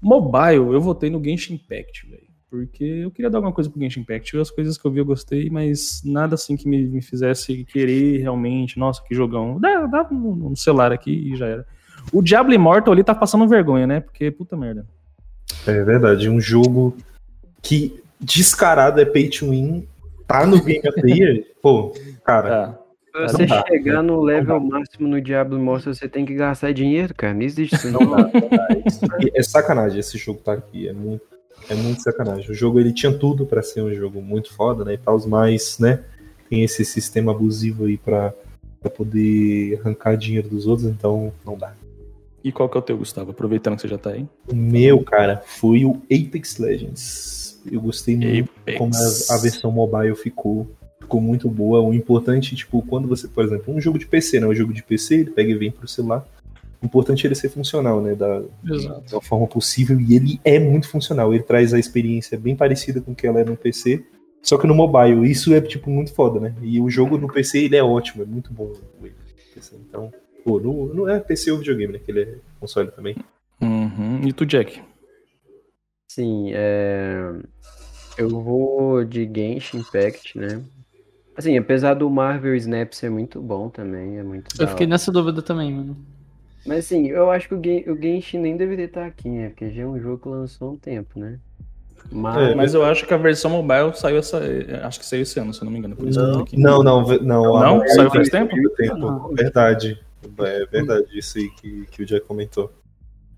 Mobile, eu votei no Genshin Impact, velho. Porque eu queria dar alguma coisa pro Genshin Impact. As coisas que eu vi eu gostei, mas nada assim que me, me fizesse querer realmente. Nossa, que jogão. Dá, dá no, no celular aqui e já era. O Diablo Immortal ali tá passando vergonha, né? Porque puta merda. É verdade, um jogo que descarado é pay to win, tá no Game of the Year, pô, cara. É. Pra você dá, chegar né? no level máximo no Diablo Immortal, você tem que gastar dinheiro, cara. Não existe isso. Não dá, não dá. É sacanagem esse jogo tá aqui. É muito, é muito sacanagem. O jogo ele tinha tudo para ser um jogo muito foda, né? E tal, mas, né? Tem esse sistema abusivo aí pra, pra poder arrancar dinheiro dos outros, então não dá. E qual que é o teu, Gustavo? Aproveitando que você já tá aí. O meu, cara, foi o Apex Legends. Eu gostei muito Apex. como a, a, versão mobile ficou. ficou muito boa. O importante, tipo, quando você, por exemplo, um jogo de PC, né? Um jogo de PC, ele pega e vem pro celular. O importante é ele ser funcional, né? Da, da forma possível. E ele é muito funcional. Ele traz a experiência bem parecida com o que ela é no PC. Só que no mobile, isso é, tipo, muito foda, né? E o jogo no PC, ele é ótimo, é muito bom. Então, pô, não, não é PC ou videogame, né? Que ele é console também. Uhum. E tu, Jack? Sim, é... eu vou de Genshin Impact, né? Assim, apesar do Marvel Snap ser muito bom também, é muito Eu fiquei nessa dúvida também, mano. Mas assim, eu acho que o, Gen o Genshin nem deveria estar aqui, né? Porque já é um jogo que lançou há um tempo, né? Mas... É, mas eu acho que a versão mobile saiu essa. Acho que saiu esse ano, se eu não me engano. Por isso não, aqui. não, não, não. Não? Saiu faz tempo? tempo. Ah. Verdade. É verdade, isso aí que, que o Jack comentou.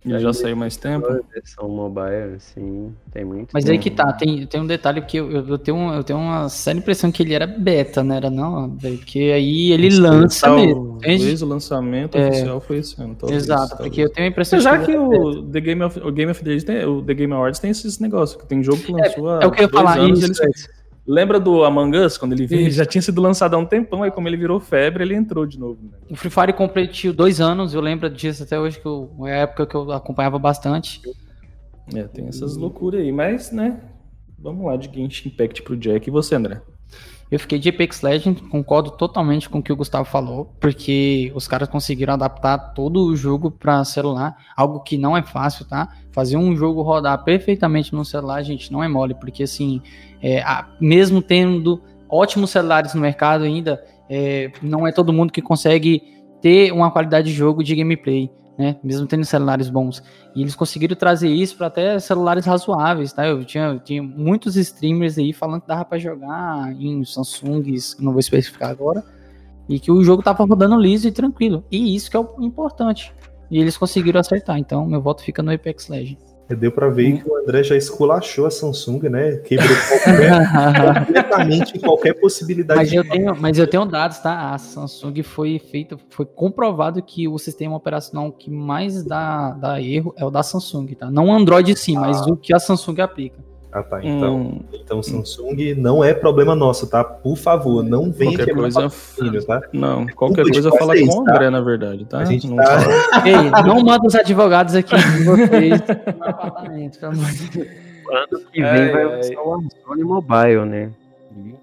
E já saiu mais tempo? Versão mobile, sim, tem muito. Mas aí que tá, tem, tem um detalhe que eu, eu, tenho, eu tenho uma séria impressão que ele era beta, não era não? Porque aí ele Esse lança mesmo. Talvez o lançamento é... oficial foi esse ano. Talvez, Exato, talvez. porque eu tenho a impressão Já que, que o, The Game of, o Game of the Year tem, o The Game Awards tem esses negócios, que tem jogo que é, lançou é, é o que eu ia falar, anos, isso, eles, Lembra do Among Us, quando ele veio? Já tinha sido lançado há um tempão, aí como ele virou febre, ele entrou de novo. Né? O Free Fire completou dois anos, eu lembro disso até hoje, que eu, é a época que eu acompanhava bastante. É, tem essas loucuras aí, mas, né, vamos lá de Genshin Impact pro Jack. E você, André? Eu fiquei de Apex Legends, concordo totalmente com o que o Gustavo falou, porque os caras conseguiram adaptar todo o jogo para celular, algo que não é fácil, tá? Fazer um jogo rodar perfeitamente no celular, gente, não é mole, porque assim, é, a, mesmo tendo ótimos celulares no mercado ainda, é, não é todo mundo que consegue ter uma qualidade de jogo de gameplay né? Mesmo tendo celulares bons. E eles conseguiram trazer isso para até celulares razoáveis, tá? Eu tinha, tinha muitos streamers aí falando que dava para jogar em Samsungs, não vou especificar agora, e que o jogo tava rodando liso e tranquilo. E isso que é o importante. E eles conseguiram acertar. Então, meu voto fica no Apex Legends. Deu para ver hum. que o André já esculachou a Samsung, né? Quebrou qualquer, completamente qualquer possibilidade. Mas eu, tenho, mas eu tenho dados, tá? A Samsung foi feita, foi comprovado que o sistema operacional que mais dá, dá erro é o da Samsung, tá? Não o Android sim, ah. mas o que a Samsung aplica. Ah, tá. Então, hum. então Samsung não é problema nosso, tá? Por favor, não venha qualquer coisa, filho, tá? Não, qualquer coisa fala com o André, tá? na verdade, tá? A gente não, tá... Ei, não manda os advogados aqui de vocês no apartamento, pelo amor de Deus. Ano que vem é, vai lançar o Amazon Mobile, né?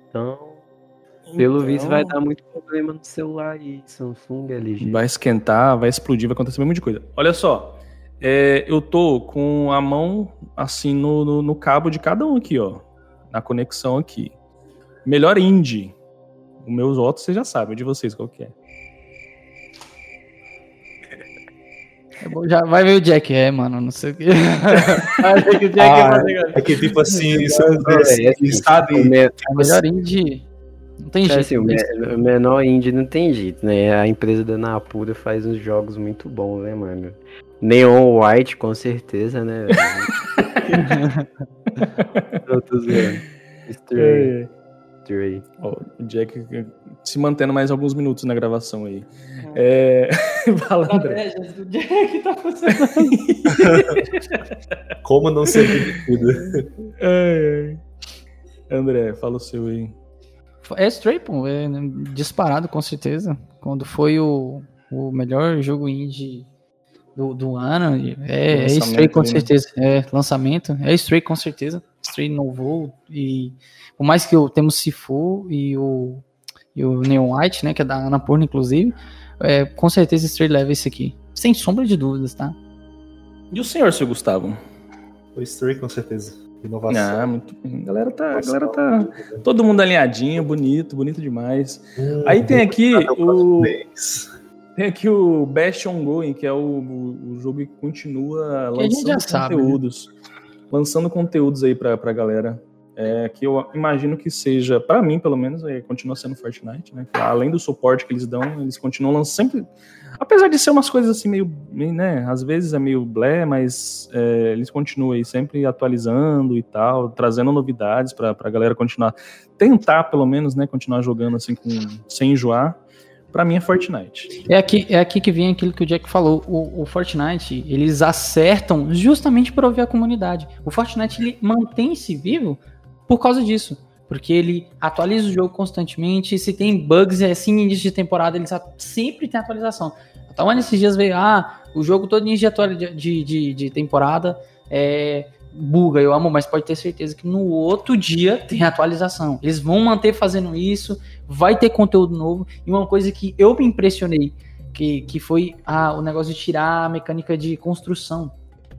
Então, pelo então... visto, vai dar muito problema no celular aí, Samsung, LG. Vai esquentar, vai explodir, vai acontecer um monte de coisa. Olha só, é, eu tô com a mão assim no, no, no, cabo de cada um aqui, ó. Na conexão aqui. Melhor indie. Os meus votos vocês já sabem, de vocês qual que é. é já vai ver o Jack, é, mano, não sei o que. que o Jack ah, é, é que tipo assim, isso é, é, é, sabe? É melhor indie. Não tem jeito. Assim, o menor indie não tem jeito, né? A empresa da Napura faz uns jogos muito bons, né, mano? Neon White, com certeza, né? Eu tô zoando. Stray. Stray. Oh, o Jack se mantendo mais alguns minutos na gravação aí. É... é... Fala, André. O Jack tá funcionando. Como não ser demitido? É, é. André, fala o seu aí. É Stray, pô. É disparado, com certeza. Quando foi o, o melhor jogo indie do, do ano. É, é Stray com né? certeza. É, lançamento. É Stray com certeza. Stray novo E por mais que eu temos Sifu e o, e o Neon White, né? Que é da Anapurna, inclusive. É, com certeza Stray leva esse aqui. Sem sombra de dúvidas, tá? E o senhor, seu Gustavo? O Stray, com certeza. Inovação. Ah, muito bem. A galera tá, a galera tá todo mundo alinhadinho, bonito, bonito demais. Hum, Aí tem aqui o tem aqui o Best Ongoing, que é o, o, jogo que continua lançando sabe, né? conteúdos. Né? Lançando conteúdos aí pra, pra galera. É, que eu imagino que seja, para mim pelo menos, é, continua sendo Fortnite, né? Além do suporte que eles dão, eles continuam lançando sempre. Apesar de ser umas coisas assim meio, né? Às vezes é meio blé, mas é, eles continuam aí sempre atualizando e tal, trazendo novidades para a galera continuar, tentar pelo menos, né? Continuar jogando assim com, sem enjoar para mim é Fortnite. É aqui, é aqui que vem aquilo que o Jack falou. O, o Fortnite, eles acertam justamente para ouvir a comunidade. O Fortnite ele mantém-se vivo por causa disso. Porque ele atualiza o jogo constantemente. Se tem bugs, é assim, início de temporada, ele sempre tem atualização. Então, nesses dias veio, ah, o jogo todo início de, de, de, de temporada é, buga, eu amo, mas pode ter certeza que no outro dia tem atualização. Eles vão manter fazendo isso, vai ter conteúdo novo. E uma coisa que eu me impressionei, que, que foi ah, o negócio de tirar a mecânica de construção.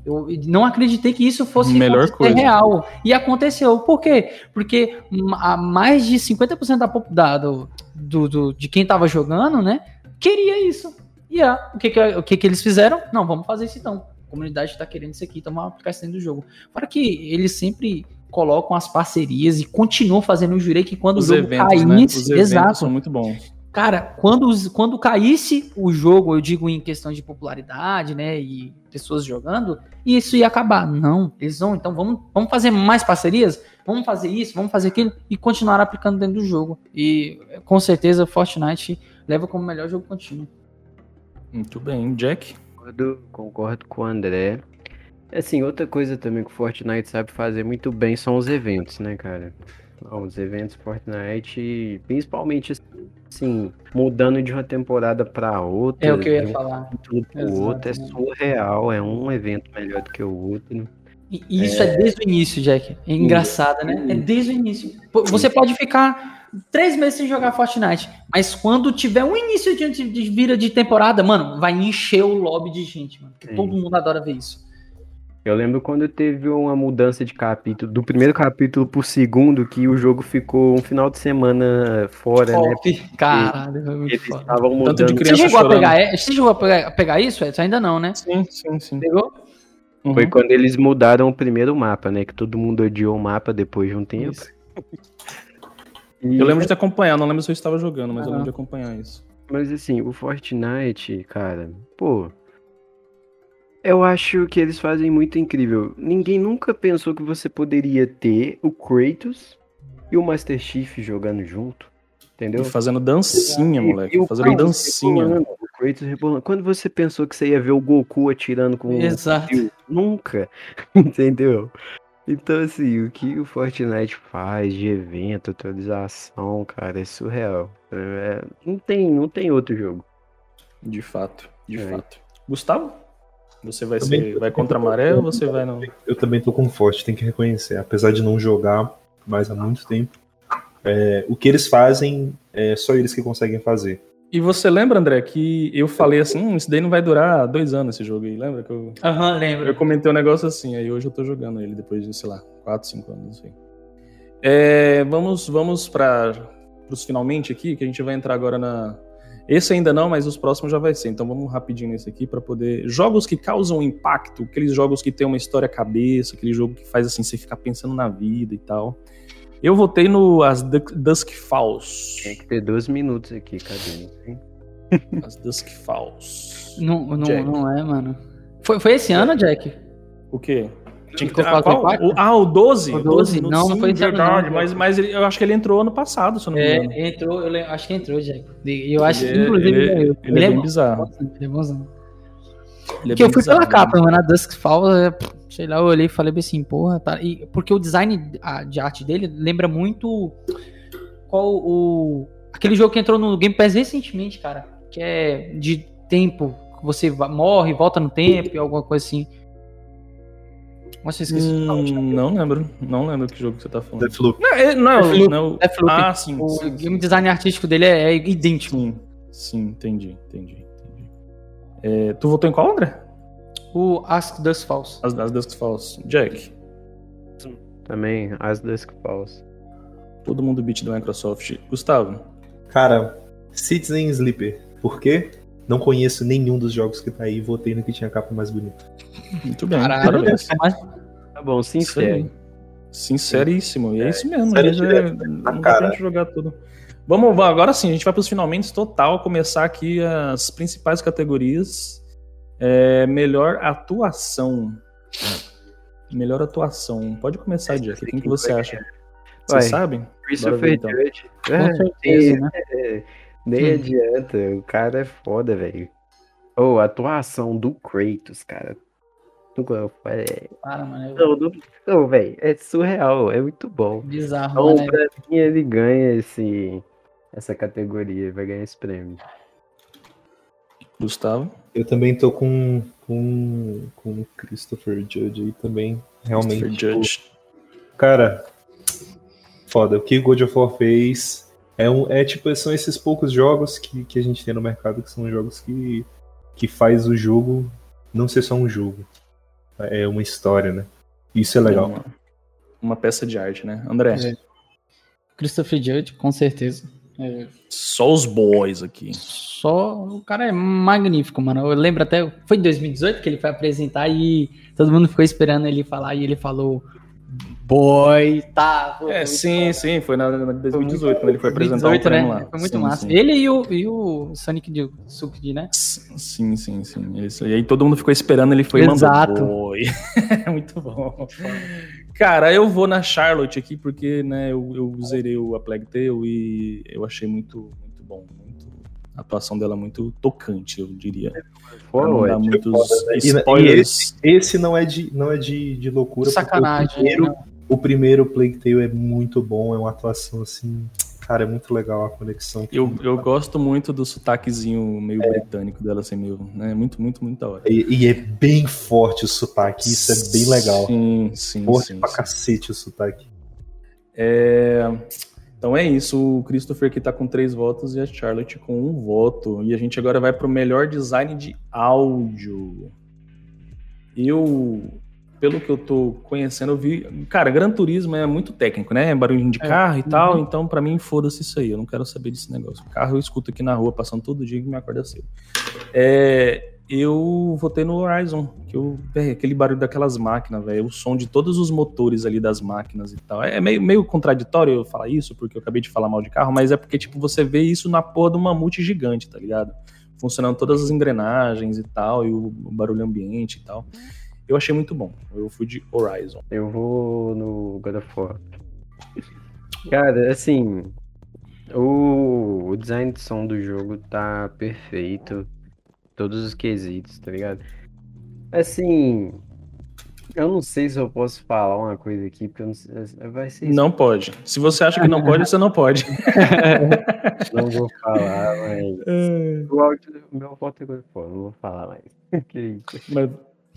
Eu não acreditei que isso fosse Melhor coisa. real. E aconteceu. Por quê? Porque a mais de 50% da, da, do, do, do, de quem estava jogando, né, queria isso. E ah, o, que, que, o que, que eles fizeram? Não, vamos fazer isso então. Comunidade está querendo isso aqui, então vamos aplicar isso dentro do jogo. Para que eles sempre colocam as parcerias e continuam fazendo. Eu jurei que quando Os o jogo eventos, caísse. né? Os exato. são muito bons. Cara, quando, quando caísse o jogo, eu digo em questão de popularidade, né? E pessoas jogando, isso ia acabar. Não, eles vão, então vamos, vamos fazer mais parcerias, vamos fazer isso, vamos fazer aquilo e continuar aplicando dentro do jogo. E com certeza Fortnite leva como melhor jogo contínuo. Muito bem. Jack? Concordo, concordo com o André. Assim, outra coisa também que o Fortnite sabe fazer muito bem são os eventos, né, cara? Os eventos Fortnite, principalmente assim, mudando de uma temporada pra outra, É o que eu ia um falar. pro outro, é surreal, é um evento melhor do que o outro. E isso é... desde o início, Jack. É engraçado, né? É desde o início. Você pode ficar três meses sem jogar Fortnite, mas quando tiver um início de, de, de vira de temporada, mano, vai encher o lobby de gente, mano. Porque Sim. todo mundo adora ver isso. Eu lembro quando teve uma mudança de capítulo, do primeiro capítulo pro segundo, que o jogo ficou um final de semana fora, né? Top. Caralho, foi muito Eles foda. estavam Tanto mudando. Você chegou, a pegar, você chegou a pegar, a pegar isso, Edson? Ainda não, né? Sim, sim, sim. Pegou? Uhum. Foi quando eles mudaram o primeiro mapa, né? Que todo mundo odiou o mapa depois de um tempo. Isso. E- Eu lembro de acompanhar, não lembro se eu estava jogando, mas eu Aham. lembro de acompanhar isso. Mas assim, o Fortnite, cara, pô. Eu acho que eles fazem muito incrível. Ninguém nunca pensou que você poderia ter o Kratos e o Master Chief jogando junto. Entendeu? E fazendo dancinha, E- moleque. e o fazendo Kratos dancinha. rebolando, o Kratos rebolando. Quando você pensou que você ia ver o Goku atirando com Exato. Nunca. Entendeu? Então, assim, o que o Fortnite faz de evento, atualização, cara, é surreal. É- não, tem, não tem outro jogo. De fato, de É. fato. Gustavo? Você vai, ser, vai contra a maré ou você vai não? Eu também tô com forte, tem que reconhecer. Apesar de não jogar mais há muito tempo, é, o que eles fazem é só eles que conseguem fazer. E você lembra, André, que eu falei assim, hum, isso daí não vai durar dois anos esse jogo aí, lembra? Que eu, Aham, eu lembro. comentei um negócio assim, aí hoje eu tô jogando ele depois de, sei lá, quatro, cinco anos. É, vamos vamos para os finalmente aqui, que a gente vai entrar agora na... Esse ainda não, mas os próximos já vai ser. Então vamos rapidinho nesse aqui para poder... Jogos que causam impacto, aqueles jogos que tem uma história cabeça, aquele jogo que faz assim, você ficar pensando na vida e tal. Eu votei no As Dusk, Falls. Tem que ter 12 minutos aqui, cadê? hein? As Dusk Falls. Não, não, Jack. não é, mano. Foi, foi esse ano, Jack? O quê? Tinha que ter, ah, quatro qual? O- ah, o 12? O 12? Não, não sim, foi esse ano, verdade, não. mas, mas ele- eu acho que ele entrou ano passado, se eu não me engano. É, entrou, eu acho que entrou, Jack. E Eu acho que, Ele é- inclusive, ele, eu- ele é bem bizarro. Ele é bonzão. Ele é Porque eu fui pela bizarro, capa, né? mano, a Dusk Falls, é, sei lá, eu olhei e falei assim, porra, tá. E, porque o design de arte dele lembra muito qual o. Aquele jogo que entrou no Game Pass recentemente, cara. Que é de tempo. que Você morre, volta no tempo e alguma coisa assim. Nossa, eu esqueci. Hum, não lembro, não lembro que jogo que você tá falando. Deathloop. Não, é, não, Deathloop, não, Deathloop. Ah, sim, O sim, game design artístico dele é, é idêntico. sim, sim, entendi, entendi, entendi. É, tu votou em qual, André? O Ask Dusk Falls. As, as Dusk Falls. Jack, Também, As Dusk Falls. todo mundo beat da Microsoft. Gustavo, Cara, Citizen Sleeper. Por quê? Não conheço nenhum dos jogos que tá aí. Votei no que tinha a capa mais bonita. muito bem, Caralho, parabéns. mas Tá bom, sincero. Sinceríssimo. E é, isso mesmo. sério mas é- direto, não na dá pra gente jogar tudo. Vamos, vamos, agora sim, a gente vai para os finalmente total, começar aqui as principais categorias. É, melhor atuação. Melhor atuação. Pode começar, Jack. Quem que você acha? Vocês Vai. sabem? Christopher então. Judge. com É, certeza, né? é, nem Hum. adianta, o cara é foda, velho. Ô, a atuação do Kratos, cara. é. Para, mano. Não, não, não velho. É surreal, é muito bom. Bizarro, Então, mano. pra mim, ele ganha esse, essa categoria, vai ganhar esse prêmio. Gustavo. Eu também tô com com com Christopher Judge aí também. Realmente. Christopher tipo, Judge. Cara, foda. O que God of War fez é, um, é tipo, são esses poucos jogos que, que a gente tem no mercado que são jogos que, que faz o jogo não ser só um jogo. É uma história, né? Isso é legal. Uma, uma peça de arte, né? André, É. Christopher Judge, com certeza. É, só os boys aqui. só o cara é magnífico, mano. Eu lembro até, foi em 2018 que ele foi apresentar e todo mundo ficou esperando ele falar e ele falou boy, tá. É, foi sim, sim, foi na, na 2018, quando ele foi apresentar 2018, o prêmio né? lá. Foi muito Sim, massa. sim. Ele e o, e o Sonic de Sucre, né? Sim, sim, sim. Isso. E aí todo mundo ficou esperando, ele foi Exato. mandou. Boy. muito bom. Cara, eu vou na Charlotte aqui porque, né, eu, eu zerei o A Plague Tale e eu achei muito, muito bom. Muito, a atuação dela muito tocante, eu diria. Pra não Pô, dar é, muitos E- E, spoilers. esse, esse não é de, não é de, de loucura. Sacanagem. O primeiro, né? o primeiro Plague Tale é muito bom, é uma atuação assim. Cara, é muito legal a conexão. que- Eu, eu gosto muito do sotaquezinho meio britânico dela, assim, meio, né? Muito, muito, muito da hora. E, e é bem forte o sotaque, isso é bem legal. Sim, sim, Forte sim. pra sim. cacete o sotaque. É, Então é isso, o Christopher aqui tá com três votos e a Charlotte com um voto. E a gente agora vai pro melhor design de áudio. Eu, pelo que eu tô conhecendo, eu vi. Cara, Gran Turismo é muito técnico, né? Barulhinho de É, carro e tal. uhum. Então, pra mim, foda-se isso aí. Eu não quero saber desse negócio. Carro eu escuto aqui na rua, passando todo dia que me acorda cedo. É, eu votei no Horizon, que eu, aquele barulho daquelas máquinas, velho, o som de todos os motores ali das máquinas e tal. É meio, meio contraditório eu falar isso, porque eu acabei de falar mal de carro, mas é porque, tipo, você vê isso na porra de uma mamute gigante, tá ligado? Funcionando todas as engrenagens e tal, e o, o barulho ambiente e tal. Eu achei muito bom. Eu fui de Horizon. Eu vou no God of War. Cara, assim, o, o design de som do jogo tá perfeito. Todos os quesitos, tá ligado? Assim, eu não sei se eu posso falar uma coisa aqui, porque eu não sei, vai ser Não pode. Se você acha que não pode, você não pode. não vou falar, mas o áudio, meu voto é God of War, não vou falar mais. Que isso. Mas-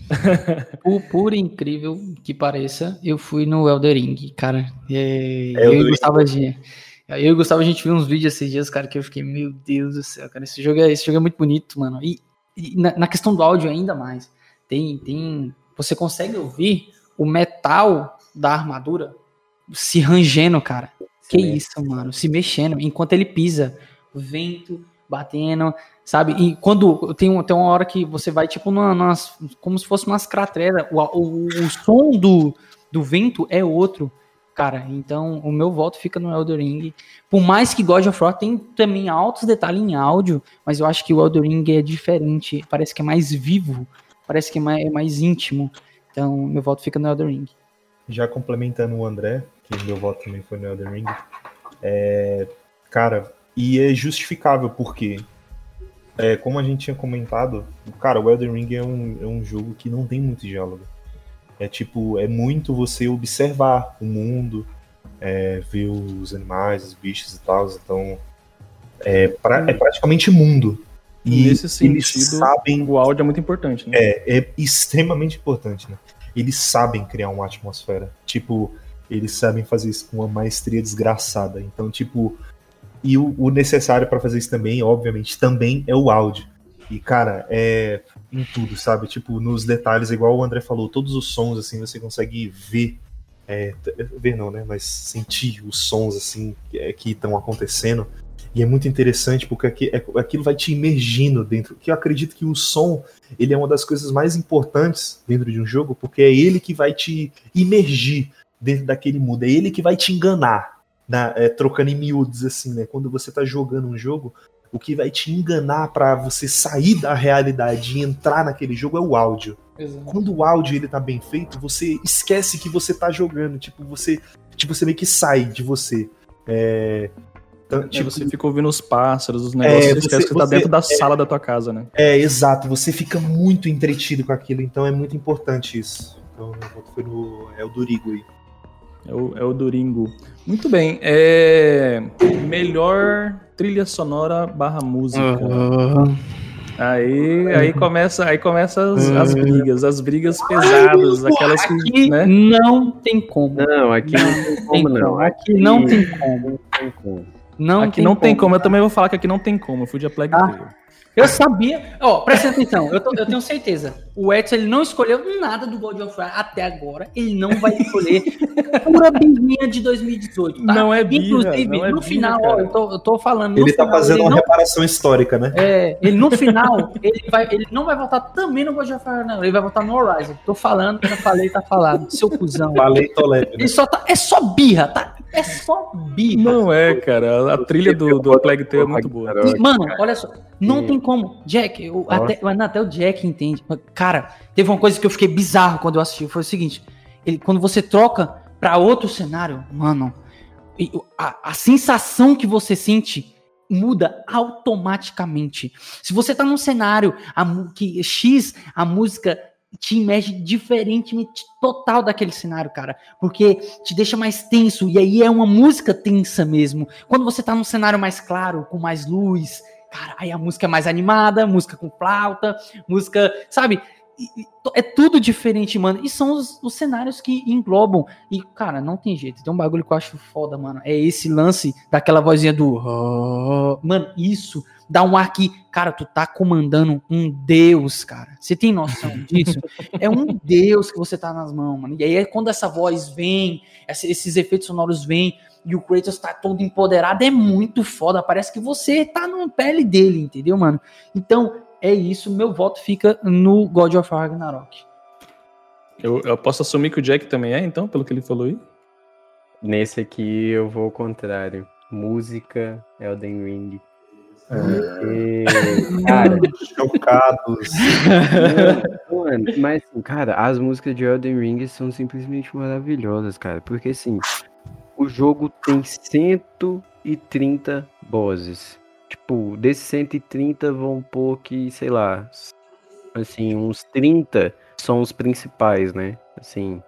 Por, por incrível que pareça, eu fui no Elder Ring, cara. É, eu Elden e. Gustavo, gente, eu e Gustavo, a gente viu uns vídeos esses dias, cara, que eu fiquei, meu Deus do céu, cara, esse jogo é, esse jogo é muito bonito, mano. E, e na, na questão do áudio ainda mais. Tem, tem, você consegue ouvir o metal da armadura se rangendo, cara. Que Sim. isso, mano, se mexendo enquanto ele pisa, o vento batendo, sabe? E quando tem, tem uma hora que você vai, tipo, numa, numas- como se fosse umas crateras, o, o, o som do, do vento é outro, cara. Então, o meu voto fica no Elder Ring. Por mais que God of War tem também altos detalhes em áudio, mas eu acho que o Elder Ring é diferente, parece que é mais vivo, parece que é mais, é mais íntimo. Então, meu voto fica no Elder Ring. Já complementando o André, que meu voto também foi no Elden Ring, é, cara, e é justificável porque, é, como a gente tinha comentado, cara, o Elden Ring é um, é um jogo que não tem muito diálogo. É tipo, é muito você observar o mundo, é, ver os animais, os bichos e tal, então é, pra- é praticamente mundo. E Nesse eles sentido, sabem o áudio é muito importante, né? é, é extremamente importante, né? Eles sabem criar uma atmosfera. Tipo, eles sabem fazer isso com uma maestria desgraçada. Então, tipo, e o, o necessário para fazer isso também, obviamente, também é o áudio. E, cara, é em tudo, sabe? Tipo, nos detalhes, igual o André falou, todos os sons, assim, você consegue ver. é, ver não, né? Mas sentir os sons, assim, que é, estão acontecendo. E é muito interessante porque é- aquilo vai te imergindo dentro. Que eu acredito que o som ele é uma das coisas mais importantes dentro de um jogo, porque é ele que vai te imergir dentro daquele mundo, é ele que vai te enganar, na- é, trocando em miúdos assim, né? Quando você tá jogando um jogo, o que vai te enganar pra você sair da realidade e entrar naquele jogo é o áudio. Quando o áudio ele tá bem feito, você esquece que você tá jogando, tipo, você, tipo, você meio que sai de você. É, Então, tipo, você fica ouvindo os pássaros, os negócios, é, você, esquece que você tá dentro da é, sala da tua casa, né? É, exato, você fica muito entretido com aquilo, então é muito importante isso. Então, meu voto foi no é o Durigo aí. É o, é o Duringo. Muito bem. É... Melhor trilha sonora barra música. Uhum. Aí, aí começa, aí começa as, as brigas, as brigas pesadas, Ai, aquelas que. Aqui né? não tem como. Não, aqui não, tem como, não. Aqui não tem como. Não tem como. Não aqui tem não como. tem como. Eu também vou falar que aqui não tem como. Eu fui de a Plague ah. Eu sabia. Ó, oh, presta atenção, eu, tô, eu, tenho certeza. O Edson ele não escolheu nada do God of War até agora. Ele não vai escolher pura birrinha de 2018. Tá? Não é birra, Inclusive, não é no birra, final, ó, eu tô, eu tô falando. Ele tá final, fazendo ele uma não... reparação histórica, né? É, ele no final, ele, vai, ele não vai votar também no God of War, não. Ele vai votar no Horizon. Tô falando, já falei, tá falado. Seu cuzão. Falei, tô leve. Né? Ele só tá, é só birra, tá? É só birra. Não é, cara. A trilha do, do Plague Tale é muito boa. E, mano, olha só. Não tem como. Jack, eu, até, até o Jack entende. Cara, teve uma coisa que eu fiquei bizarro quando eu assisti. Foi o seguinte: ele, quando você troca para outro cenário, mano, a, a sensação que você sente muda automaticamente. Se você tá num cenário a, que X, a música te imerge diferentemente total daquele cenário, cara. Porque te deixa mais tenso. E aí é uma música tensa mesmo. Quando você tá num cenário mais claro, com mais luz, cara, aí a música é mais animada, música com flauta, música, sabe? É tudo diferente, mano. E são os, os, cenários que englobam. E, cara, não tem jeito. Tem um bagulho que eu acho foda, mano. É esse lance daquela vozinha do. Mano, isso dá um ar que, cara, tu tá comandando um deus, cara. Você tem noção disso? é um deus que você tá nas mãos, mano. E aí é quando essa voz vem, esses efeitos sonoros vêm, e o Kratos tá todo empoderado, é muito foda. Parece que você tá na pele dele, entendeu, mano? Então, é isso. Meu voto fica no God of War Ragnarok. Eu, eu posso assumir que o Jack também é, então, pelo que ele falou aí? Nesse aqui eu vou ao contrário. Música, Elden Ring. É. cara, chocados. Mano, mas, cara, as músicas de Elden Ring são simplesmente maravilhosas, cara. Porque, assim, o jogo tem 130 bosses. Tipo, desses 130 vão pôr que, sei lá, assim, uns 30 são os principais, né? Assim.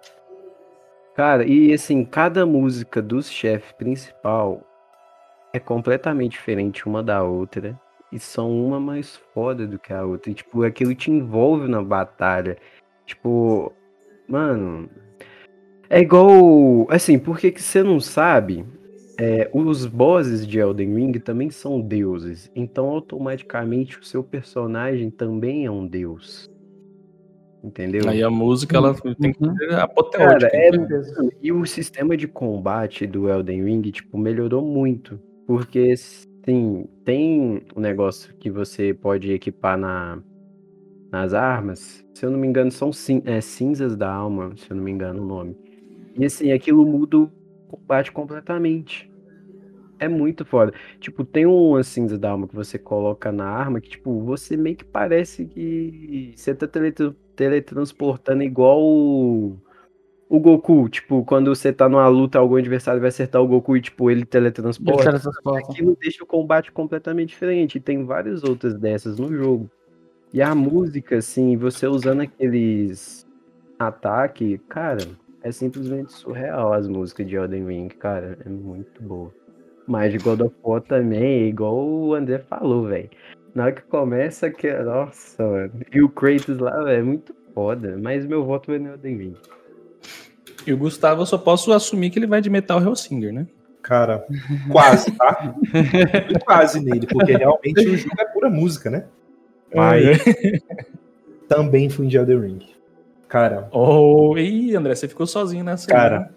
Cara, e assim, cada música dos chefes principal é completamente diferente uma da outra. E são uma mais foda do que a outra. E, tipo, aquilo te envolve na batalha. Tipo, mano. É igual. Assim, por que, que você não sabe? É, os bosses de Elden Ring também são deuses. Então, automaticamente, o seu personagem também é um deus. Entendeu? Aí a música ela uhum. tem que ser apoteótica. Cara, é, e o sistema de combate do Elden Ring, tipo, melhorou muito. Porque, sim, tem um negócio que você pode equipar na, nas armas. Se eu não me engano, são cin é, cinzas da alma, se eu não me engano o nome. E assim, aquilo muda o combate completamente. É muito foda. Tipo, tem uma cinza da alma que você coloca na arma que, tipo, você meio que parece que você tá teletransportando igual o Goku, tipo, quando você tá numa luta, algum adversário vai acertar o Goku e, tipo, ele teletransporta. Ele teletransporta. Aquilo deixa o combate completamente diferente. E tem várias outras dessas no jogo. E a música, assim, você usando aqueles ataque, cara, é simplesmente surreal as músicas de Elden Ring, cara. É muito boa. Mas de God of War também, igual o André falou, velho. Na hora que começa, que. Nossa, mano. E o Kratos lá, velho, é muito foda. Mas meu voto vai no Elden Ring. E o Gustavo, eu só posso assumir que ele vai de Metal Hellsinger, né? Cara, quase, tá? quase nele, porque realmente o jogo é pura música, né? Mas é. também fui de Elden Ring. Cara. Oh, ih, André, você ficou sozinho nessa. Cara. Né?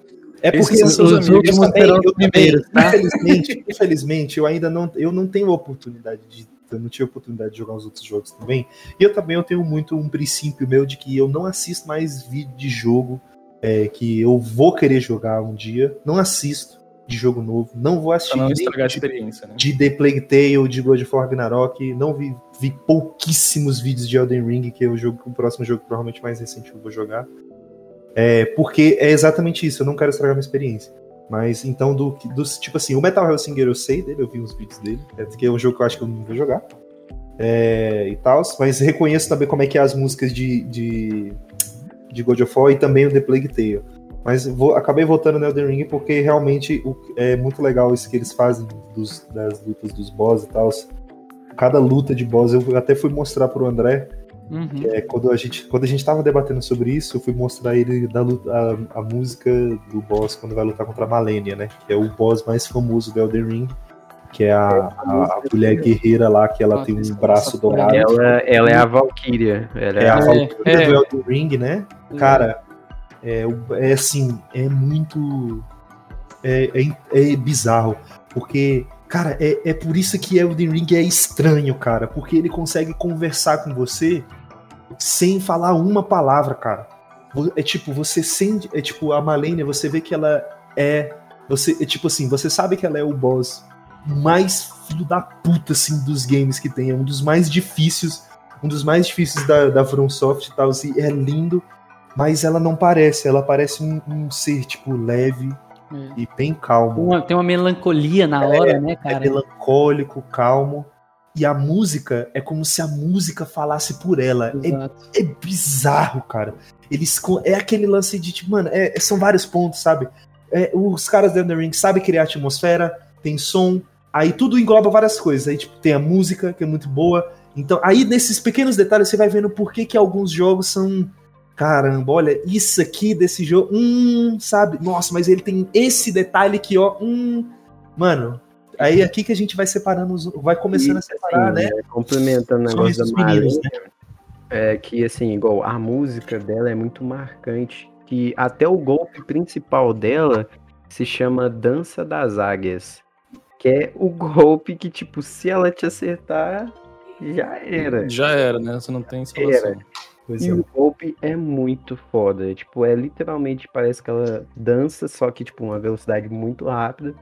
É porque Esses seus amigos também, eu também, tá? infelizmente, infelizmente, eu ainda não, eu não tenho oportunidade de eu não tive oportunidade de jogar os outros jogos também. E eu também eu tenho muito um princípio meu de que eu não assisto mais vídeo de jogo é, que eu vou querer jogar um dia, não assisto de jogo novo, não vou assistir não estragar a experiência, né? de The Plague Tale, de God of War Ragnarok, não vi, vi pouquíssimos vídeos de Elden Ring, que é o jogo, o próximo jogo provavelmente mais recente que eu vou jogar. É, porque é exatamente isso, eu não quero estragar minha experiência. Mas então, do, do tipo assim, o Metal Hellsinger eu sei dele, eu vi uns vídeos dele, é, que é um jogo que eu acho que eu não vou jogar. É, e tal, mas reconheço também como é que é as músicas de, de, de God of War e também o The Plague Tale. Mas vou, acabei voltando no Elden Ring porque realmente o, é muito legal isso que eles fazem dos, das lutas dos boss e tal. Cada luta de boss eu até fui mostrar pro André. Uhum. É, quando, a gente, quando a gente tava debatendo sobre isso, eu fui mostrar ele da luta, a, a música do boss quando vai lutar contra a Malenia, né? Que é o boss mais famoso do Elden Ring que é a, a, a, mulher guerreira lá, que ela tem um braço dourado. Ela, ela é a Valkyria. Ela é, é a Valkyria é, do Elden Ring, né? Cara, é, é assim, é muito. É, é, é bizarro. Porque, cara, é, é por isso que Elden Ring é estranho, cara. Porque ele consegue conversar com você sem falar uma palavra, cara. É tipo, você sente. É tipo, a Malenia, você vê que ela é. Você, é tipo assim, você sabe que ela é o boss mais filho da puta, assim, dos games que tem. É um dos mais difíceis. Um dos mais difíceis da, da FromSoft e tal. Assim, é lindo mas ela não parece, ela parece um, um ser, tipo, leve é. e bem calmo. Uma, tem uma melancolia na é, hora, né, cara? É melancólico, calmo. E a música é como se a música falasse por ela. É, é, bizarro, cara. Eles é aquele lance de tipo, mano, é, são vários pontos, sabe? É, os caras da The Ring sabem criar atmosfera, tem som, aí tudo engloba várias coisas. Aí tipo, tem a música, que é muito boa. Então, aí nesses pequenos detalhes você vai vendo por que, que alguns jogos são caramba, olha, isso aqui desse jogo, hum, sabe? Nossa, mas ele tem esse detalhe que, ó, hum, mano. Aí é aqui que a gente vai separando, vai começando a separar, né? É, complementando o negócio da meninos, né? É que, assim, igual, a música dela é muito marcante, que até o golpe principal dela se chama Dança das Águias, que é o golpe que, tipo, se ela te acertar, já era. Já era, né? Você não tem. Pois e é. o golpe é muito foda. Tipo, é literalmente parece que ela dança, só que, tipo, uma velocidade muito rápida.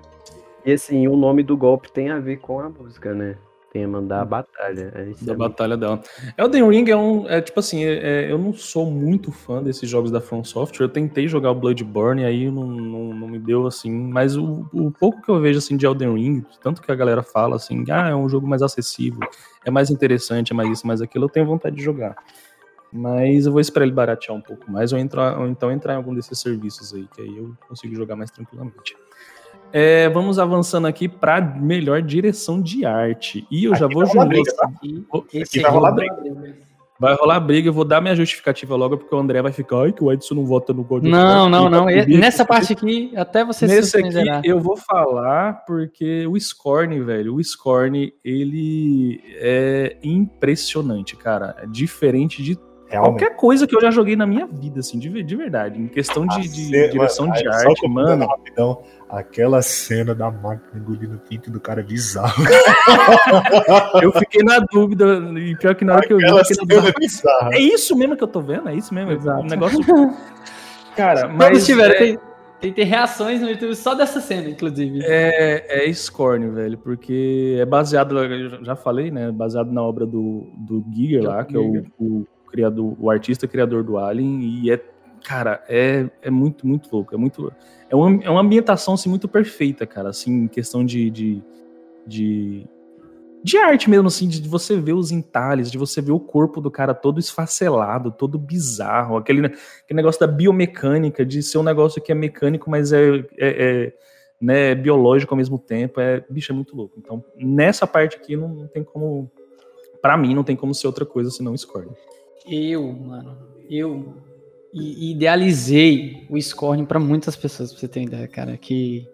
E assim, o nome do golpe tem a ver com a música, né? Tema da hum. batalha. É da é batalha muito... dela. Elden Ring é um. É tipo assim, é, é, eu não sou muito fã desses jogos da From Software. Eu tentei jogar o Bloodborne e aí não, não, não me deu assim. Mas o, o, pouco que eu vejo assim de Elden Ring, tanto que a galera fala assim, ah, é um jogo mais acessível, é mais interessante, é mais isso, mais aquilo, eu tenho vontade de jogar. Mas eu vou esperar ele baratear um pouco mais, ou, entrar, ou então entrar em algum desses serviços aí, que aí eu consigo jogar mais tranquilamente. É, vamos avançando aqui para melhor direção de arte. E eu aqui já vou juntar. Tá? Aqui, aqui vai rolar briga. Vai rolar briga, eu vou dar minha justificativa logo, porque o André vai ficar, ai, que o Edson não vota no God Não, não, não. Nessa parte aqui, até você Nesse se aqui, eu vou falar porque o Scorn, velho, o Scorn, ele é impressionante, cara. É diferente de Realmente. Qualquer coisa que eu já joguei na minha vida, assim, de, de verdade. Em questão de, de direção mano, de arte, mano. Rapidão, aquela cena da máquina engolindo o pinto do cara é bizarro. eu fiquei na dúvida, e pior que na hora aquela que eu vi. Eu é, é isso mesmo que eu tô vendo? É isso mesmo? Exato. Um negócio. Cara, mas. tiver, é... tem, tem, tem reações no YouTube só dessa cena, inclusive. É, é Scorn, velho, porque é baseado, já falei, né? Baseado na obra do, do Giger lá, que é o, o criador, o artista criador do Alien, e é, cara, é, é muito, muito louco. É muito. É uma, é uma ambientação assim, muito perfeita, cara, assim, questão de, de, de, de arte mesmo, assim, de você ver os entalhes, de você ver o corpo do cara todo esfacelado, todo bizarro, aquele, aquele negócio da biomecânica, de ser um negócio que é mecânico, mas é, é, é né, biológico ao mesmo tempo, é, bicho, é muito louco. Então, nessa parte aqui não, não tem como, para mim, não tem como ser outra coisa senão Scorn. Eu, mano, eu idealizei o Scorn para muitas pessoas, pra você ter ideia, cara, que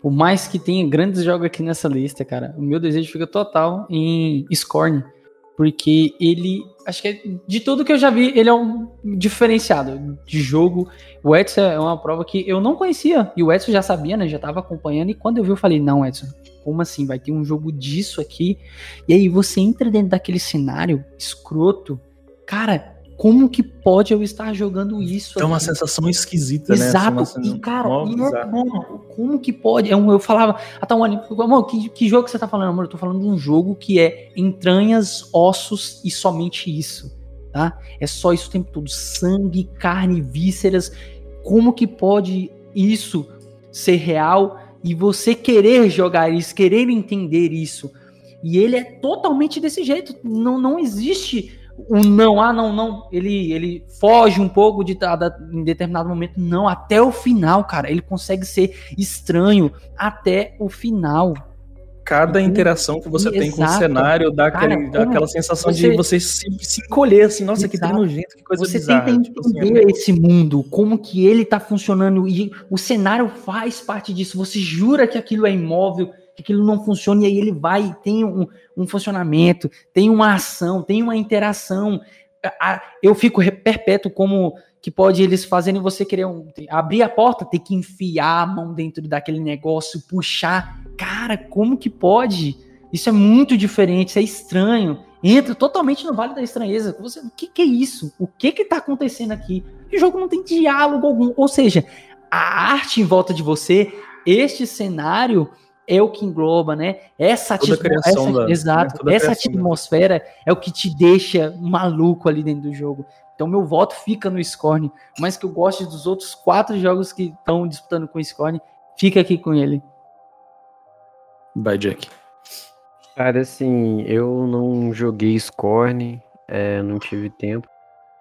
por mais que tenha grandes jogos aqui nessa lista, cara, o meu desejo fica total em Scorn, porque ele, acho que é, de tudo que eu já vi, ele é um diferenciado de jogo. O Edson é uma prova que eu não conhecia, e o Edson já sabia, né, já tava acompanhando, e quando eu vi eu falei, não, Edson, como assim? Vai ter um jogo disso aqui? E aí você entra dentro daquele cenário escroto, cara, como que pode eu estar jogando isso? É uma sensação esquisita, Exato. né? Exato. E, cara, é, como que pode? Eu, eu falava, a Tawane, amor, que, que jogo você tá falando, amor? Eu tô falando de um jogo que é entranhas, ossos e somente isso, tá? É só isso o tempo todo. Sangue, carne, vísceras. Como que pode isso ser real e você querer jogar isso, querer entender isso. E ele é totalmente desse jeito. Não, não existe o não, ah, não, não. Ele, ele foge um pouco de, em determinado momento. Não, até o final, cara. Ele consegue ser estranho até o final cada interação que você Exato. tem com o cenário dá, Cara, aquele, dá aquela sensação você... de você se, se encolher, assim, nossa, Exato. que tá nojento, que coisa Você bizarra. tenta tipo assim, entender assim, esse mundo, como que ele tá funcionando, e o cenário faz parte disso, você jura que aquilo é imóvel, que aquilo não funciona, e aí ele vai, tem um, um funcionamento, tem uma ação, tem uma interação, eu fico perpétuo como que pode eles fazerem você querer um, abrir a porta, ter que enfiar a mão dentro daquele negócio, puxar. Cara, como que pode? Isso é muito diferente, isso é estranho. Entra totalmente no vale da estranheza. Você, o que, que é isso? O que que tá acontecendo aqui? O jogo não tem diálogo algum. Ou seja, a arte em volta de você, este cenário é o que engloba, né? Essa, essa da, exato, né? essa atmosfera é o que te deixa maluco ali dentro do jogo. Então meu voto fica no Scorn, mas que eu goste dos outros quatro jogos que estão disputando com o Scorn, fica aqui com ele. Vai, Jack. Cara, assim, eu não joguei Scorn, é, não tive tempo,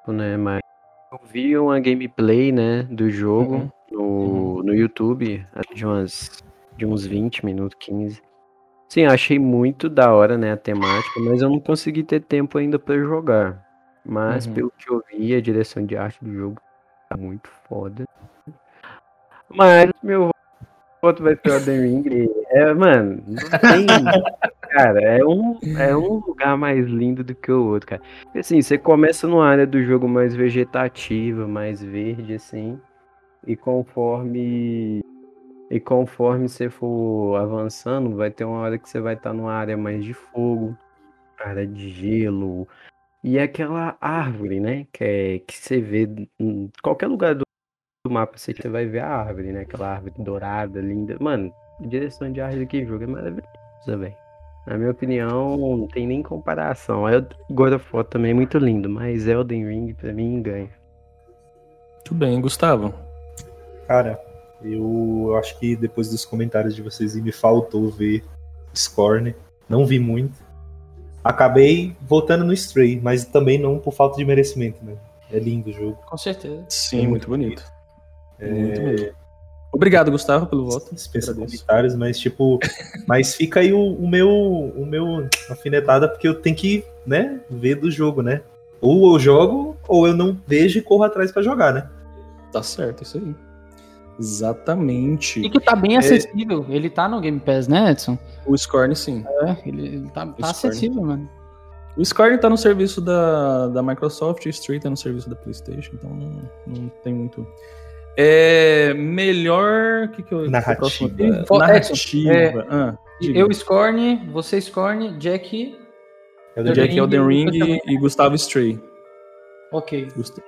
né? Mas eu vi uma gameplay, né, do jogo uhum. No, uhum. no YouTube, de umas de uns 20 minutos, 15. Sim, achei muito da hora, né, a temática, mas eu não consegui ter tempo ainda para jogar. Mas uhum. pelo que eu vi, a direção de arte do jogo tá muito foda. Mas meu voto vai ser o Elden Ring. É, mano, não tem. cara, é um, é um lugar mais lindo do que o outro, cara. Assim, você começa numa área do jogo mais vegetativa, mais verde, assim. E conforme. E conforme você for avançando, vai ter uma hora que você vai estar numa área mais de fogo, área de gelo, e aquela árvore, né? Que, é, que você vê em qualquer lugar do, do mapa, você vai ver a árvore, né? Aquela árvore dourada, linda. Mano, a direção de arte daquele jogo é maravilhosa, velho. Na minha opinião, não tem nem comparação. God of War também é muito lindo, mas Elden Ring pra mim ganha. Muito bem, Gustavo. Cara, eu acho que depois dos comentários de vocês me faltou ver Scorn. Não vi muito. Acabei votando no Stray, mas também não por falta de merecimento, né? É lindo o jogo. Com certeza. Sim, é muito, bonito. É... Muito bonito. Obrigado, Gustavo, pelo voto. Dispensa comentários, mas tipo, mas fica aí o, o, meu o meu afinetada porque eu tenho que, né, ver do jogo, né? Ou eu jogo ou eu não vejo e corro atrás para jogar, né? Tá certo, isso aí. Exatamente. E que tá bem é. acessível. É... Ele tá no Game Pass, né, Edson? O Scorn, sim. É, ele tá, tá acessível, mano. O Scorn tá no serviço da, da Microsoft, o Street tá no serviço da PlayStation, então não, não tem muito. É melhor. que, que eu. Narrativa. Narrativa. É, ah, eu, Scorn, você, Scorn, Jack. Elden Jack Ring, Elden Ring e Gustavo Stray. Ok.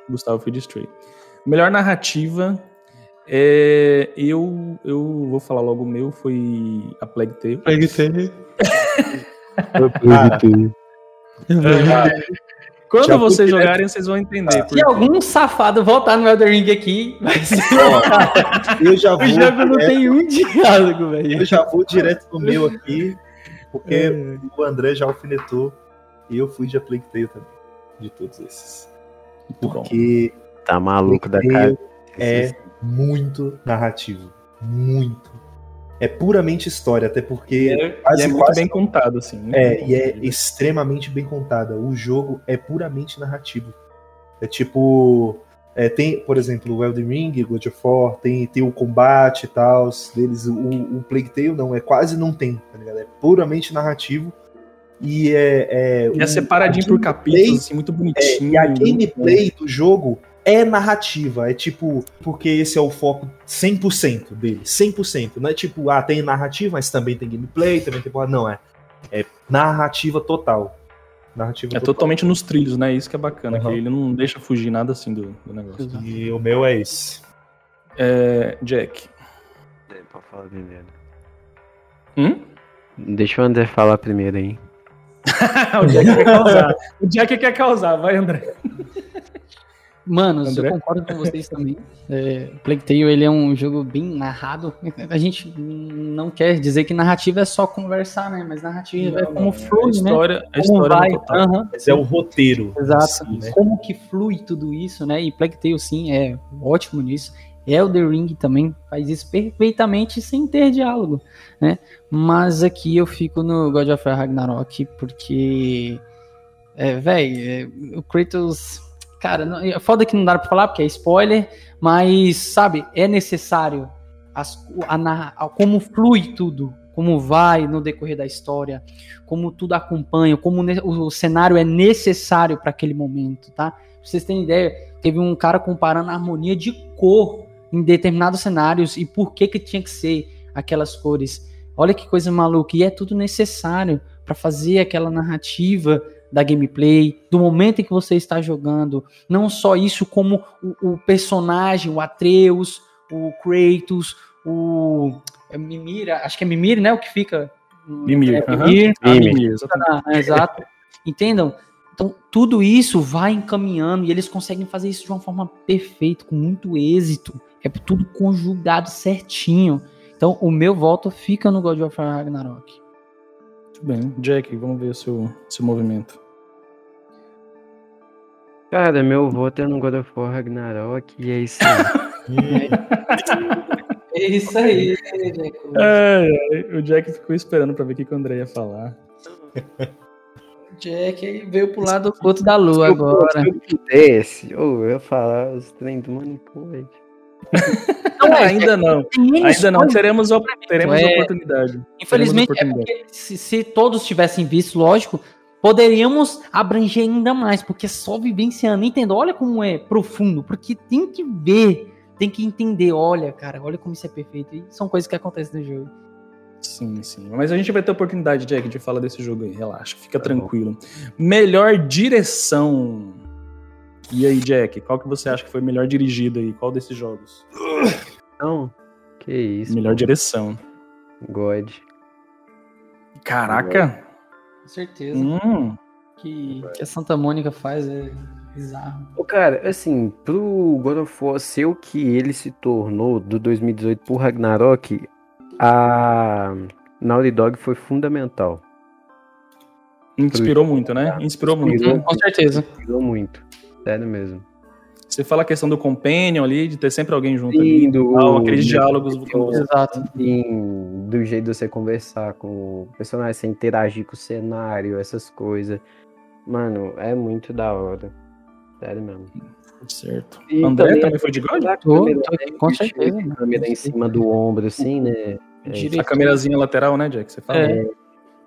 Gustavo foi de Stray. Melhor narrativa. É, eu, eu vou falar logo o meu, foi a Plague Tale. Plague Tale. Quando Já vocês jogarem, vocês vão entender. Se algum safado voltar no Elder Ring aqui, vai ser. eu já vou. O jogo não tem um diálogo, velho. Eu já vou direto no meu aqui, porque é. o André já alfinetou e eu fui de Plague Tale também. De todos esses. Porque. Tá maluco da cara. É muito narrativo. Muito. É puramente história, até porque. É, quase, é muito quase... bem contado, assim. É, e é extremamente bem contada. O jogo é puramente narrativo. É tipo. É, tem, por exemplo, o Elden Ring, God of War, tem, tem o combate e tal, deles. O, o Plague Tale não, é quase não tem, tá ligado? É puramente narrativo. E é. É, e é separadinho por capítulos, assim, muito bonitinho. É, e a gameplay do jogo é narrativa, é tipo, porque esse é o foco 100% dele, 100%. Não é tipo, ah, tem narrativa, mas também tem gameplay, também tem. Não, é. É narrativa total. Narrativa é total. totalmente nos trilhos, né? Isso que é bacana, uhum. que ele não deixa fugir nada assim do, do negócio. E o meu é esse. É, Jack. É, pra falar primeiro. Hum? Deixa o André falar primeiro aí. o Jack quer causar. O Jack quer causar, vai, André. Manos, André? eu concordo com vocês também. É, Plague Tale, ele é um jogo bem narrado. A gente não quer dizer que narrativa é só conversar, né? Mas narrativa é não, é como flui, a história, né? A história vai. Uhum. é o roteiro. Exato. Si, né? Como que flui tudo isso, né? E Plague Tale, sim, é ótimo nisso. Elder Ring também faz isso perfeitamente sem ter diálogo, né? Mas aqui eu fico no God of War Ragnarok porque, é, velho, é, o Kratos Cara, é foda que não dá pra falar porque é spoiler, mas, sabe, é necessário as, a, a, como flui tudo, como vai no decorrer da história, como tudo acompanha, como o, o cenário é necessário para aquele momento, tá? Pra vocês terem ideia, teve um cara comparando a harmonia de cor em determinados cenários e por que que tinha que ser aquelas cores. Olha que coisa maluca, e é tudo necessário para fazer aquela narrativa da gameplay, do momento em que você está jogando. Não só isso, como o, o personagem, o Atreus, o Kratos, o é Mimir, acho que é Mimir, né? O que fica. Mimir. É, Mimir. Ah, Mimir. Ah, exato. Entendam? Então, tudo isso vai encaminhando e eles conseguem fazer isso de uma forma perfeita, com muito êxito. É tudo conjugado certinho. Então, o meu voto fica no God of War Ragnarok. Muito bem. Jack, vamos ver o seu, seu movimento. Cara, meu voto é no God of War Ragnarok e é isso aí. é isso aí, Jack. É, o Jack ficou esperando pra ver o que o André ia falar. Jack veio pro lado outro da lua se agora. Se eu pudesse, ou eu ia falar os trem do Manipulate. Não, ainda não. Ainda não. Teremos, teremos é, oportunidade. Infelizmente, teremos é oportunidade. É se, se, todos tivessem visto, lógico, poderíamos abranger ainda mais, porque só vivenciando, entendo, olha como é profundo, porque tem que ver, tem que entender, olha, cara, olha como isso é perfeito. E são coisas que acontecem no jogo. Sim, sim. Mas a gente vai ter oportunidade, Jack, de falar desse jogo aí. Relaxa, fica tá tranquilo. Bom. Melhor direção. E aí, Jack, qual que você acha que foi melhor dirigido aí? Qual desses jogos? Não, que isso. Melhor direção. God. Caraca. God. Com certeza. Hum. Que, que a Santa Mônica faz é bizarro. O cara, assim, pro God of War ser o que ele se tornou do 2018 pro Ragnarok, a Naughty Dog foi fundamental. Inspirou muito, né? Inspirou, muito. Hum, com certeza. Inspirou muito. Sério mesmo. Você fala a questão do companion ali, de ter sempre alguém junto Sim, ali, do, tal, aqueles diálogos. Do, exato. Sim, do jeito de você conversar com o personagem, você interagir com o cenário, essas coisas. Mano, é muito da hora. Sério mesmo. Certo. E André também, também foi de God? Tô, tô, com certeza. A câmera em cima do ombro, assim, né? É, a câmerazinha lateral, né, Jack? Você fala. É,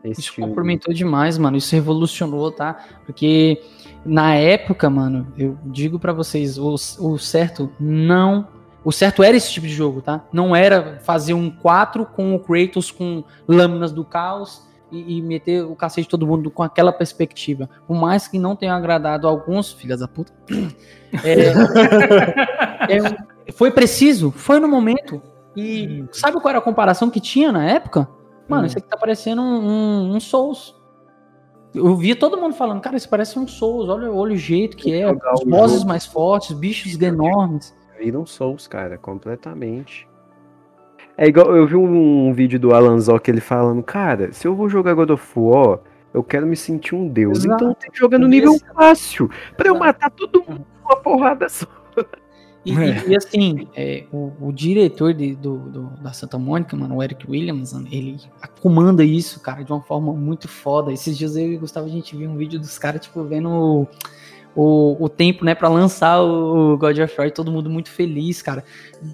isso complementou demais, mano. Isso revolucionou, tá? Porque na época, mano, eu digo para vocês, o, o certo não. O certo era esse tipo de jogo, tá? Não era fazer um 4 com o Kratos com lâminas do caos e, e, meter o cacete de todo mundo com aquela perspectiva. Por mais que não tenha agradado alguns, filhas da puta. É, é, foi preciso, foi no momento. E sabe qual era a comparação que tinha na época? Mano, hum. isso aqui tá parecendo um, um, um Souls. Eu vi todo mundo falando, cara, isso parece um Souls, olha, olha o jeito que é, os bosses mais fortes, bichos enormes. Vira um Souls, cara, completamente. É igual, eu vi um, um vídeo do Alan Zoc ele falando, cara, se eu vou jogar God of War, eu quero me sentir um deus. Exato. Então tem que jogar no nível fácil, pra eu matar todo mundo com uma porrada só. E, é. e, assim, é, o, o, diretor de, do, do, da Santa Mônica, mano, o Eric Williams, ele comanda isso, cara, de uma forma muito foda. Esses dias eu e o Gustavo, a gente viu um vídeo dos caras, tipo, vendo o, o, o tempo, né, para lançar o God of War, todo mundo muito feliz, cara.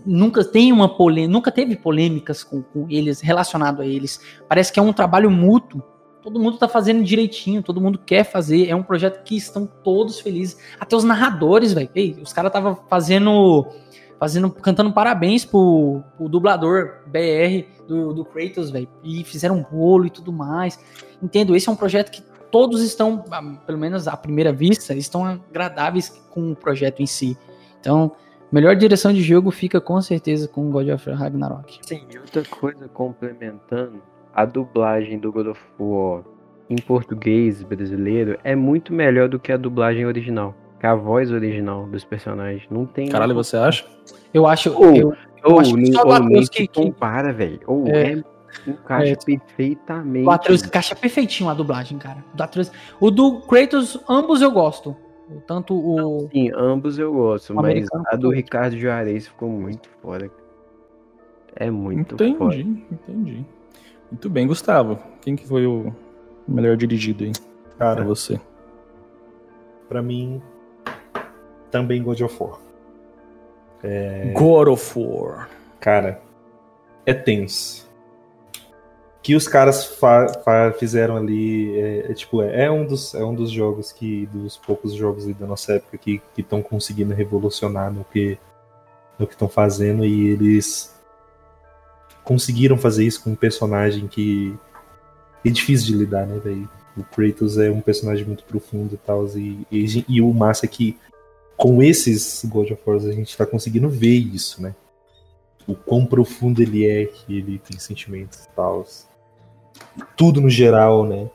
Nunca tem uma polêmica, nunca teve polêmicas com, com eles, relacionado a eles. Parece que é um trabalho mútuo todo mundo tá fazendo direitinho, todo mundo quer fazer. É um projeto que estão todos felizes. Até os narradores, velho. Os caras tava fazendo. Fazendo, cantando parabéns pro, pro dublador BR do, do Kratos, velho. E fizeram um bolo e tudo mais. Entendo, esse é um projeto que todos estão, pelo menos à primeira vista, estão agradáveis com o projeto em si. Então, melhor direção de jogo fica com certeza com God of Ragnarok. Sim, e outra coisa complementando, a dublagem do God of War em português brasileiro é muito melhor do que a dublagem original. Com a voz original dos personagens. Não tem. Caralho, você acha? Eu acho. Ou- eu, Ou, eu acho que só o ou nem que- que- compara, velho. Ou É. é, encaixa É. perfeitamente. o Atreus encaixa perfeitinho a dublagem, cara. O, do Atreus- o do Kratos, ambos eu gosto. Tanto o. Sim, ambos eu gosto, O mas americano a do Ricardo Juarez ficou muito foda. É muito foda. Entendi, entendi. Muito bem, Gustavo. Quem que foi o melhor dirigido aí pra Cara, você? pra mim, também God of War. God of War. Cara, é tenso. Que os caras fizeram ali é, é, tipo é, é um dos é um dos jogos que dos poucos jogos da nossa época que estão conseguindo revolucionar no que no que estão fazendo e eles conseguiram fazer isso com um personagem que é difícil de lidar, né, velho? O Kratos é um personagem muito profundo e tal e, e, e o massa é que com esses God of War a gente tá conseguindo ver isso, né? o quão profundo ele é, que ele tem sentimentos e tal. Tudo no geral, né?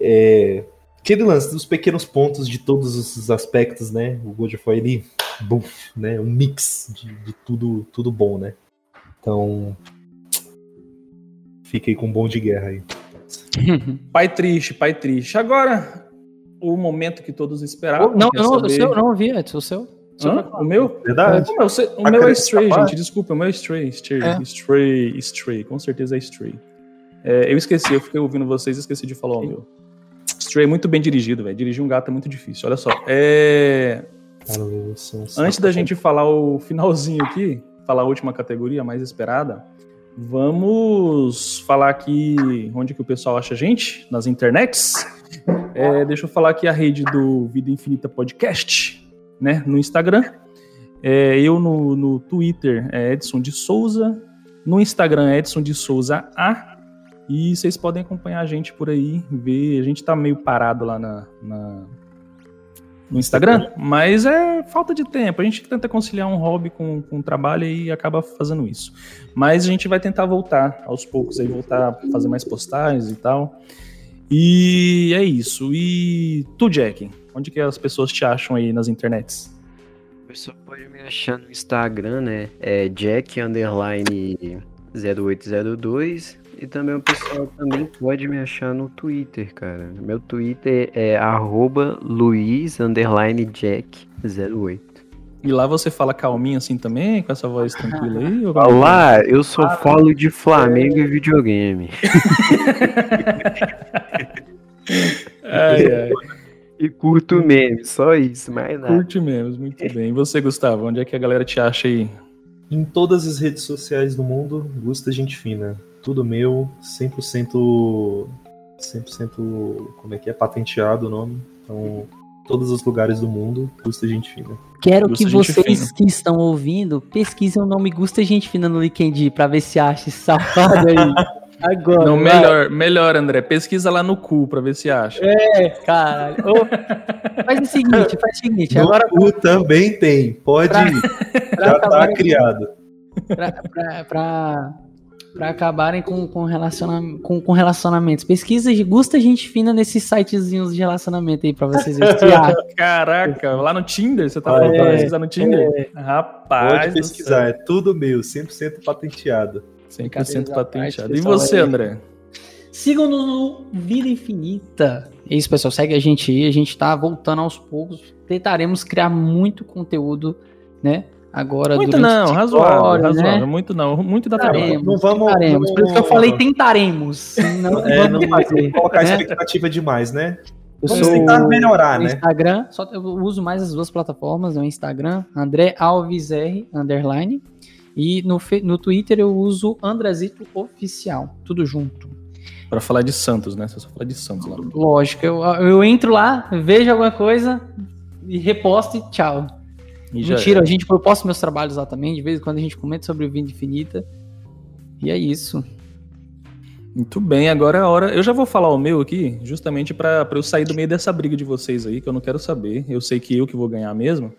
É... Aquele lance dos pequenos pontos de todos os aspectos, né? O God of War, ele, buf, né? Um mix de, de tudo, tudo bom, né? Então, fiquei com um bom de guerra aí. Pai triste, pai triste. Agora, o momento que todos esperavam. não, eu não, o saber- seu eu não ouvi, Edson, o seu. O seu Hã? O meu? Verdade? O meu, o Tá meu é Stray, escapar? gente. Desculpa, o meu é Stray. Stray, É. Stray, Stray. Com certeza é Stray. É, eu esqueci, eu fiquei ouvindo vocês e esqueci de falar o meu. Stray é muito bem dirigido, velho. Dirigir um gato é muito difícil. Olha só. É, Cara, Antes da gente falar o finalzinho aqui, falar a última categoria, a mais esperada, vamos falar aqui onde que o pessoal acha a gente, nas internets. É, deixa eu falar aqui a rede do Vida Infinita Podcast, né, no Instagram. É, eu no, no Twitter é Edson de Souza, no Instagram é Edson de Souza A. E vocês podem acompanhar a gente por aí, ver. A gente tá meio parado lá na- na, no Instagram, mas é falta de tempo. A gente tenta conciliar um hobby com, com um trabalho e acaba fazendo isso. Mas a gente vai tentar voltar aos poucos aí, voltar a fazer mais postagens e tal. E é isso. E tu, Jack, onde que as pessoas te acham aí nas internets? O pessoal pode me achar no Instagram, né? É Jack underline 0802. E também o pessoal também pode me achar no Twitter, cara. Meu Twitter é arroba Luiz underline Jack 08. E lá você fala calminho assim também, com essa voz tranquila aí? ou como é é? Olá, eu só falo de Flamengo e videogame. Ai, ai. E curto meme, só isso, mais nada. Curte menos, muito bem. E você, Gustavo, onde é que a galera te acha aí? Em todas as redes sociais do mundo, Gusta Gente Fina. Tudo meu, 100%. 100%. Como é que é? Patenteado o nome. Então, todos os lugares do mundo, Gusta Gente Fina. Quero Gusta que Gente vocês Fina. que estão ouvindo pesquisem o nome Gusta Gente Fina no LinkedIn pra ver se acha esse safado aí. Agora. Não, vai. melhor, melhor, André. Pesquisa lá no cu pra ver se acha. É, caralho. Faz o seguinte, faz o seguinte. No Agora, cu também tem. Pode Pra- ir. pra Já tá criado. pra, pra, pra, pra acabarem com, com, relaciona, com, com relacionamentos. Pesquisa de Gusta Gente Fina nesses sitezinhos de relacionamento aí pra vocês verem. Caraca, lá no Tinder? Você tá É, falando pra pesquisar no Tinder? Rapaz. Pode pesquisar. É tudo meu, 100% patenteado. céu, 100% Brincadeira à patenteado. E você. André? Sigam-nos no Vida Infinita. É isso, pessoal. Segue a gente aí. A gente tá voltando aos poucos. Tentaremos criar muito conteúdo, né? Agora Muito não, razoável, razoável. né? Muito não, muito dá trabalho. Tentaremos, Não vamos- tentaremos. Por isso que eu falei tentaremos. Não, É, vamos não fazer. colocar né? expectativa demais, né? Eu Vamos sou tentar melhorar, no né? Instagram, só eu uso mais as duas plataformas, no Instagram, André Alves R, underline, e no, fe- no Twitter eu uso Andrazito Oficial, tudo junto. Pra falar de Santos, né? Você só fala de Santos lá. Lógico, eu, eu entro lá, vejo alguma coisa e reposto e tchau. E Mentira, é. a gente, eu posto meus trabalhos lá também, de vez em quando a gente comenta sobre o Vida Infinita. E é isso. Muito bem, agora é a hora. Eu já vou falar o meu aqui, justamente para eu sair do meio dessa briga de vocês aí, que eu não quero saber. Eu sei que eu que vou ganhar mesmo.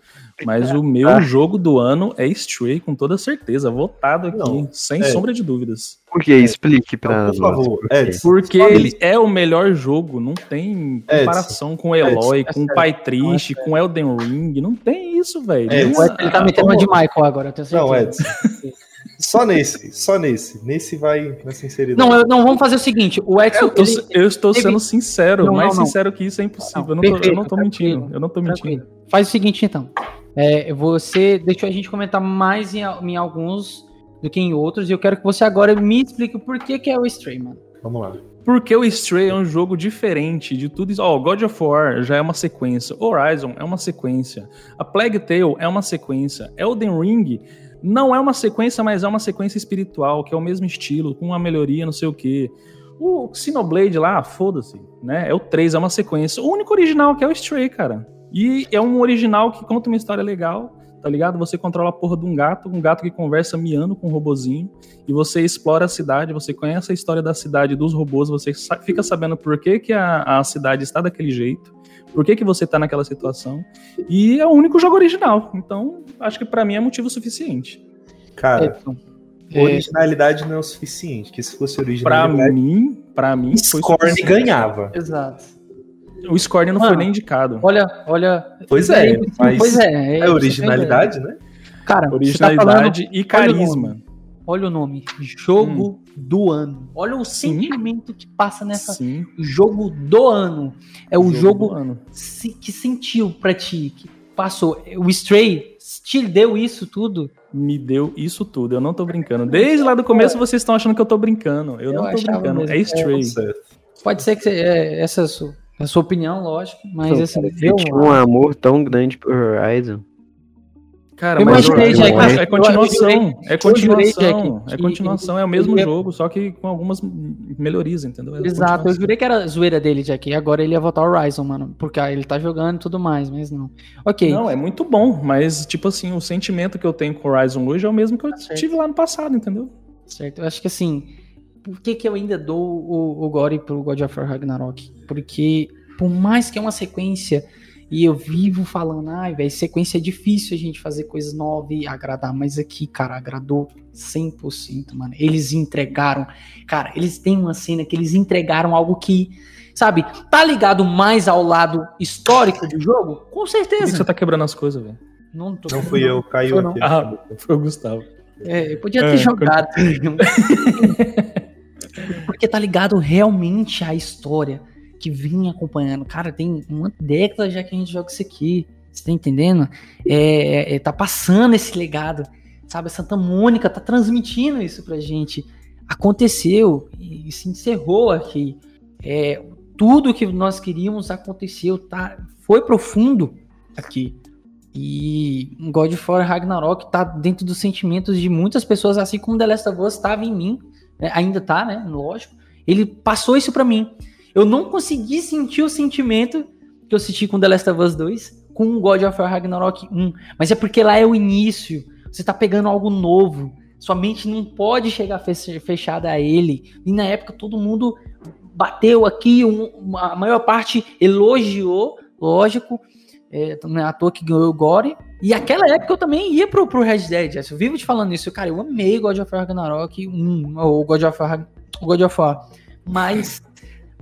Mas o meu ah. jogo do ano é Stray, com toda certeza. Votado aqui, não, sem é. sombra de dúvidas. Por que? Explique pra nós. Por favor. É, porque ele é o melhor jogo. Não tem comparação com Eloy, com Pai Triste, com Elden Ring. Não tem isso, velho. Ele tá metendo uma de Michael agora, eu tenho certeza. Não, Edson. Só nesse, só nesse. Nesse vai na sinceridade. Não, eu, não, vamos fazer o seguinte: o Edson. Eu, ele, eu estou sendo sincero, não, mais não, sincero que isso é impossível. eu, não tô, eu não tô mentindo. Eu não tô mentindo. Faz o seguinte, então. É, você deixou a gente comentar mais em, em, alguns do que em outros, e eu quero que você agora me explique o porquê que é o Stray, mano. Vamos lá. Porque o Stray é um jogo diferente de tudo isso. Ó, oh, God of War já é uma sequência. Horizon é uma sequência. A Plague Tale é uma sequência. Elden Ring não é uma sequência, mas é uma sequência espiritual, que é o mesmo estilo, com uma melhoria, não sei o quê. O Xenoblade lá, foda-se, né? É o 3, é uma sequência. O único original que é o Stray, cara. E é um original que conta uma história legal, tá ligado? Você controla a porra de um gato, um gato que conversa miando com um robozinho, e você explora a cidade, você conhece a história da cidade dos robôs, você fica sabendo por que, que a, a cidade está daquele jeito, por que, que você tá naquela situação. E é o único jogo original. Então, acho que para mim é motivo suficiente. Cara, é, originalidade não é o suficiente. Que se fosse originalidade. Pra mim, para mim, Scorn ganhava. Exato. O Scorn não Mano, foi nem indicado. Olha, olha. Pois é, mas pois é, é, é originalidade, né? Cara, originalidade tá falando, e carisma. Olha o nome, jogo hum. do ano. Olha o Sim. sentimento que passa nessa Sim. jogo do ano. É o jogo, jogo que sentiu pra ti, que passou. O Stray te deu isso tudo? Me deu isso tudo. Eu não tô brincando. Desde lá do começo vocês estão achando que eu tô brincando. Eu, eu não tô brincando. Mesmo. É Stray. É, pode ser que é, essa é a sua, a sua opinião, lógico, mas Pô, assim, eu tinha um amor tão grande por Horizon. Cara, eu mas imaginei, é, é continuação, é continuação, é continuação, é o mesmo jogo, só que com algumas melhorias, entendeu? É Exato, eu jurei que era zoeira dele, Jack, e agora ele ia votar Horizon, mano, porque ele tá jogando e tudo mais, mas não. Ok. Não, é muito bom, mas, tipo assim, o sentimento que eu tenho com Horizon hoje é o mesmo que eu tá tive lá no passado, entendeu? Certo, eu acho que assim, por que que eu ainda dou o, o Gore pro God of War Ragnarok? Porque, por mais que é uma sequência e eu vivo falando, ai, velho, sequência é difícil a gente fazer coisas novas e agradar, mas aqui, cara, agradou 100%, mano. Eles entregaram, cara, eles têm uma cena que eles entregaram algo que, sabe, tá ligado mais ao lado histórico do jogo? Com certeza. Por que você tá quebrando as coisas, velho? Não, tô não fui eu, caiu aqui. Ah, foi o Gustavo. É, eu podia ter é, jogado. Porque tá ligado realmente à história que vinha acompanhando. Cara, tem uma década já que a gente joga isso aqui. Você tá entendendo? É, é, tá passando esse legado. Sabe, a Santa Mônica tá transmitindo isso pra gente. Aconteceu e se encerrou aqui. É, tudo que nós queríamos aconteceu, tá? Foi profundo aqui. E God of War Ragnarok tá dentro dos sentimentos de muitas pessoas, assim como The Last of Us estava em mim, né? ainda tá, né? Lógico. Ele passou isso para mim. Eu não consegui sentir o sentimento que eu senti com The Last of Us 2, com God of War Ragnarok 1. Mas é porque lá é o início. Você tá pegando algo novo. Sua mente não pode chegar fechada a ele. E na época todo mundo bateu aqui, um, a maior parte elogiou, lógico. É, é à toa que ganhou o Gore. E aquela época eu também ia pro, pro Red Dead. Eu vivo te falando isso. Cara, eu amei God of War Ragnarok 1, ou God of War, God of War. Mas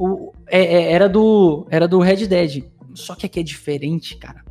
o, é, é, era, do, era do Red Dead. Só que aqui é diferente, cara.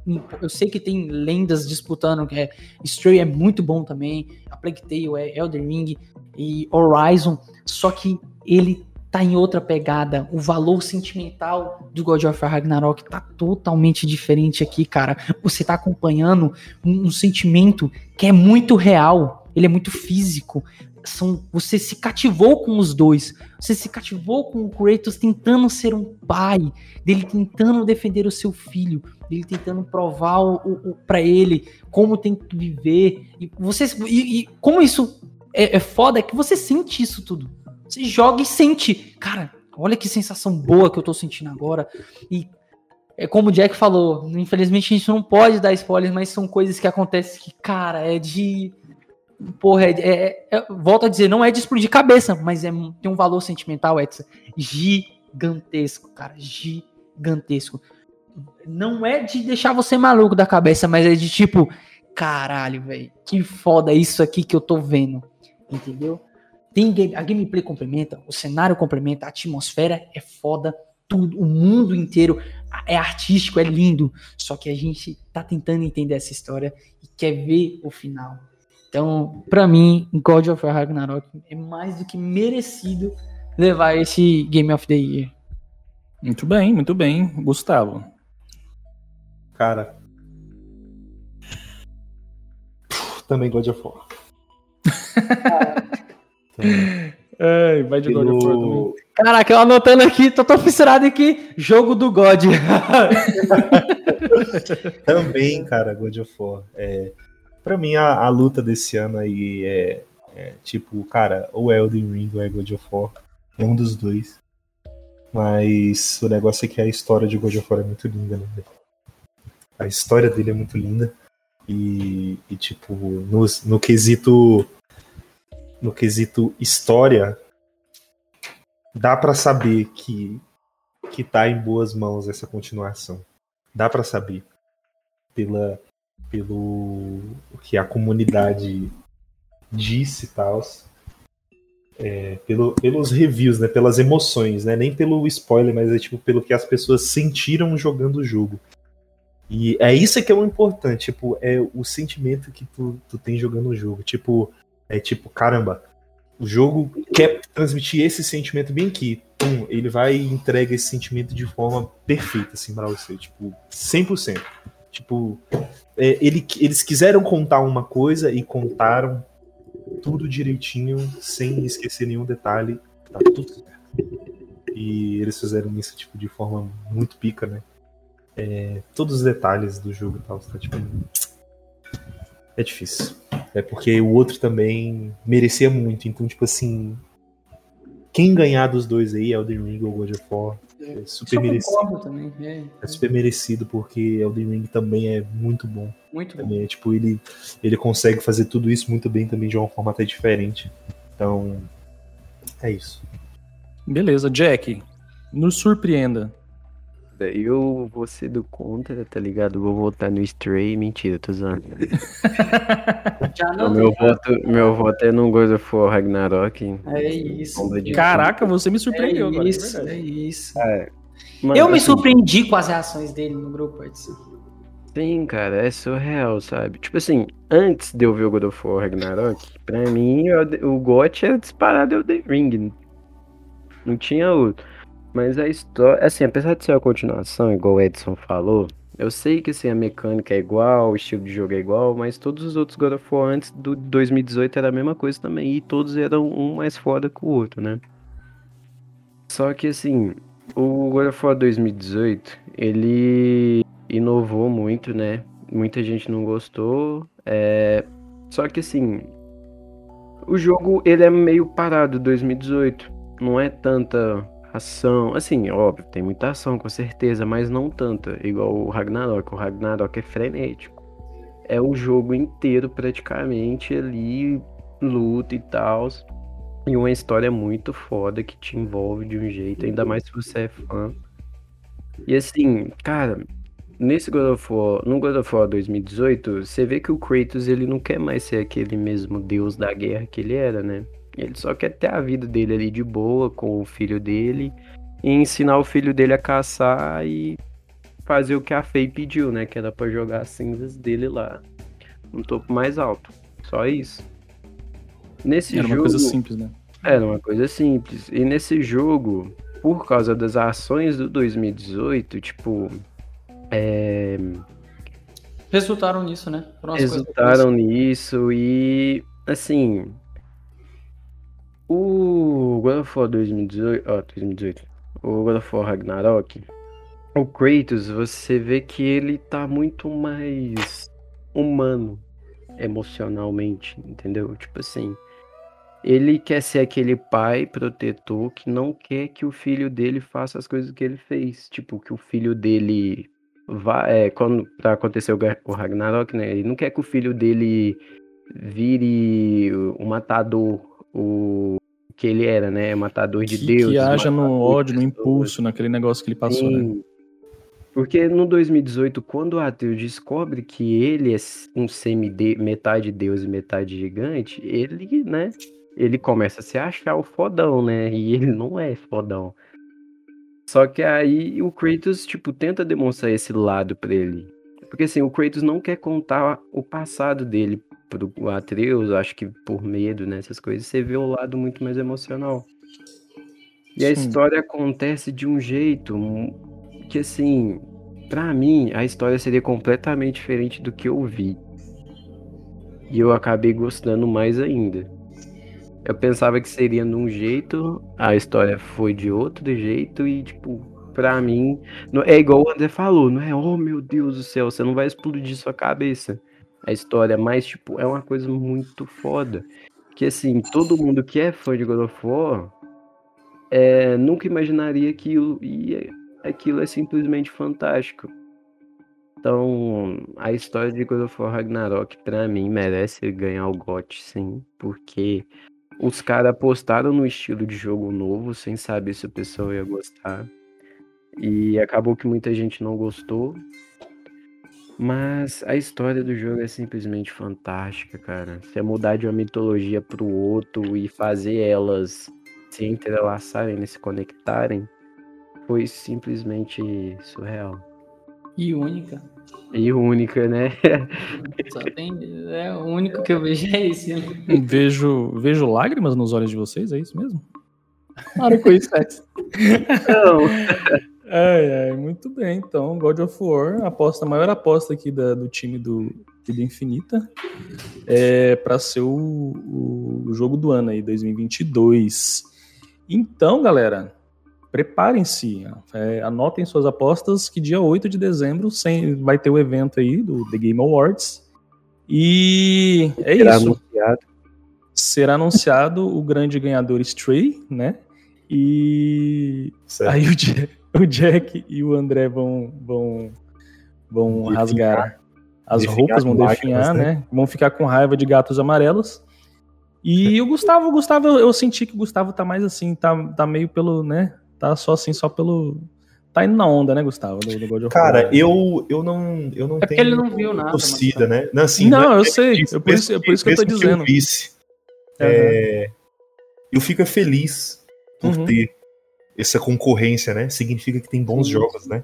Eu sei que tem lendas disputando, que é Stray é muito bom também, a Plague Tale é Elden Ring e Horizon, só que ele tá em outra pegada. O valor sentimental do God of War Ragnarok tá totalmente diferente aqui, cara. Você tá acompanhando um, um sentimento que é muito real, ele é muito físico são, você se cativou com os dois. Você se cativou com o Kratos tentando ser um pai, dele tentando defender o seu filho, dele tentando provar o, o, para ele como tem que viver. E você e, e como isso é, é foda é que você sente isso tudo. Você joga e sente, cara. Olha que sensação boa que eu tô sentindo agora. E é como o Jack falou, infelizmente a gente não pode dar spoilers, mas são coisas que acontecem que, cara, é de porra, é, é, é, volto a dizer, não é de explodir cabeça, mas é, tem um valor sentimental, Edson, gigantesco, cara, gigantesco. Não é de deixar você maluco da cabeça, mas é de tipo, caralho, velho, que foda isso aqui que eu tô vendo, entendeu? Tem game, a gameplay complementa, o cenário complementa, a atmosfera é foda, tudo, o mundo inteiro é artístico, é lindo. Só que a gente tá tentando entender essa história e quer ver o final. Então, para mim, God of War Ragnarok é mais do que merecido levar esse Game of the Year. Muito bem, muito bem, Gustavo. Cara, também God of War. Ai, vai de Pelo... God of War também. Caraca, eu anotando aqui, tô tão fissurado aqui, jogo do God. também, cara, God of War. É, pra mim, a, a luta desse ano aí é, é, tipo, cara, ou Elden Ring ou é God of War. É um dos dois. Mas o negócio é que a história de God of War é muito linda, né? A história dele é muito linda. E, e tipo, no, no quesito. No quesito história, dá para saber que que tá em boas mãos essa continuação. Dá para saber pela pelo que a comunidade disse e tal, é, pelo, pelos reviews, né, pelas emoções, né, nem pelo spoiler, mas é tipo pelo que as pessoas sentiram jogando o jogo. E é isso que é o importante, tipo, é o sentimento que tu, tu tem jogando o jogo. Tipo, é tipo, caramba, o jogo quer transmitir esse sentimento bem aqui. Pum, ele vai e entrega esse sentimento de forma perfeita, assim, pra você. Tipo, 100%. Tipo, é, ele, eles quiseram contar uma coisa e contaram tudo direitinho, sem esquecer nenhum detalhe. Tá tudo certo. E eles fizeram isso, tipo, de forma muito pica, né? É, todos os detalhes do jogo e tal, tá, tipo... É difícil. É porque o outro também merecia muito. Então, tipo assim. Quem ganhar dos dois aí, Elden Ring ou God of War, é super merecido. Também, é. é. super merecido, porque Elden Ring também é muito bom. Muito também. bom. É, tipo, ele, ele consegue fazer tudo isso muito bem também de uma forma até diferente. Então, é isso. Beleza, Jack. Nos surpreenda. Eu vou ser do contra, tá ligado? Vou votar no Stray. Mentira, tô zoando. não, meu, voto, meu voto é no God of War Ragnarok. É isso. Caraca, você me surpreendeu é agora. Isso, é isso. É. Mano, eu me assim, surpreendi com as reações dele no grupo. Sim, cara, é surreal, sabe? Tipo assim, antes de eu ver o God of War Ragnarok, pra mim o GOT era disparado o The Ring. Não tinha outro. Mas a história, assim, apesar de ser a continuação, igual o Edson falou, eu sei que assim, a mecânica é igual, o estilo de jogo é igual, mas todos os outros God of War antes do 2018 era a mesma coisa também, e todos eram um mais foda que o outro, né? Só que assim, o God of War 2018, ele inovou muito, né? Muita gente não gostou, é... só que assim, o jogo ele é meio parado 2018, não é tanta Ação, assim, óbvio, tem muita ação com certeza, mas não tanta, igual o Ragnarok. O Ragnarok é frenético. É o jogo inteiro praticamente ali, luta e tal. E uma história muito foda que te envolve de um jeito, ainda mais se você é fã. E assim, cara, nesse God of War, no God of War 2018, você vê que o Kratos ele não quer mais ser aquele mesmo deus da guerra que ele era, né? Ele só quer ter a vida dele ali de boa com o filho dele e ensinar o filho dele a caçar e fazer o que a Faye pediu, né? Que era pra jogar as cinzas dele lá no topo mais alto. Só isso. Nesse era jogo, uma coisa simples, né? Era uma coisa simples. E nesse jogo, por causa das ações do 2018, tipo. É... Resultaram nisso, né? Resultaram nisso e. Assim, o God of War 2018, ó, 2018, o God of War Ragnarok, o Kratos, você vê que ele tá muito mais humano emocionalmente, entendeu? Tipo assim, ele quer ser aquele pai protetor que não quer que o filho dele faça as coisas que ele fez, tipo que o filho dele vá, é, quando para acontecer o Ragnarok, né? Ele não quer que o filho dele vire o matador, o que ele era, né? Matador de que, Deus. Que haja no ódio, no impulso, naquele negócio que ele passou, né? Sim. né? Porque no 2018, quando o Ateu descobre que ele é um semi metade deus e metade gigante, ele, né? Ele começa a se achar o fodão, né? E ele não é fodão. Só que aí o Kratos, tipo, tenta demonstrar esse lado pra ele. Porque assim, o Kratos não quer contar o passado dele pro Atreus, acho que por medo, né, coisas, você vê o lado muito mais emocional. E a história acontece de um jeito que, assim, para mim, a história seria completamente diferente do que eu vi. E eu acabei gostando mais ainda. Eu pensava que seria de um jeito, a história foi de outro jeito e, tipo, pra mim, é igual o André falou, não é, oh meu Deus do céu, você não vai explodir sua cabeça a história, mas, tipo, é uma coisa muito foda. Que, assim, todo mundo que é fã de God of War é, nunca imaginaria aquilo, e aquilo é simplesmente fantástico. Então, a história de God of War Ragnarok, pra mim, merece ganhar o GOT, sim, porque os caras apostaram no estilo de jogo novo, sem saber se o pessoal ia gostar. E acabou que muita gente não gostou. Mas a história do jogo é simplesmente fantástica, cara. Se é mudar de uma mitologia pro outro e fazer elas se entrelaçarem, né, se conectarem, foi simplesmente surreal. E única. E única, né? Só tem, é, o único que eu vejo é esse. Né? Vejo, vejo lágrimas nos olhos de vocês, é isso mesmo? Para com isso, Não. É, é, muito bem. Então, God of War, aposta, a maior aposta aqui da, do time do Vida Infinita, é para ser o, o, jogo do ano aí, 2022. Então, galera, preparem-se, é, anotem suas apostas, que dia 8 de dezembro sem, vai ter o evento aí do The Game Awards. E é Será isso. Anunciado. Será anunciado o grande ganhador Stray, né? E certo. aí o dia o Jack e o André vão, vão, vão rasgar as definhar roupas, vão definhar, né? né? Vão ficar com raiva de gatos amarelos. E o Gustavo, o Gustavo, eu senti que o Gustavo tá mais assim, tá, tá meio pelo, né? Tá só assim, só pelo. Tá indo na onda, né, Gustavo? Do, do Cara, eu, eu não, eu não é tenho. ele não viu nada. Torcida, né? Não, assim, não, não é eu sei. Eu, por, isso, por isso que eu tô dizendo. Que eu, visse, uhum. é, eu fico feliz por uhum. ter essa concorrência, né? Significa que tem bons Sim. jogos, né?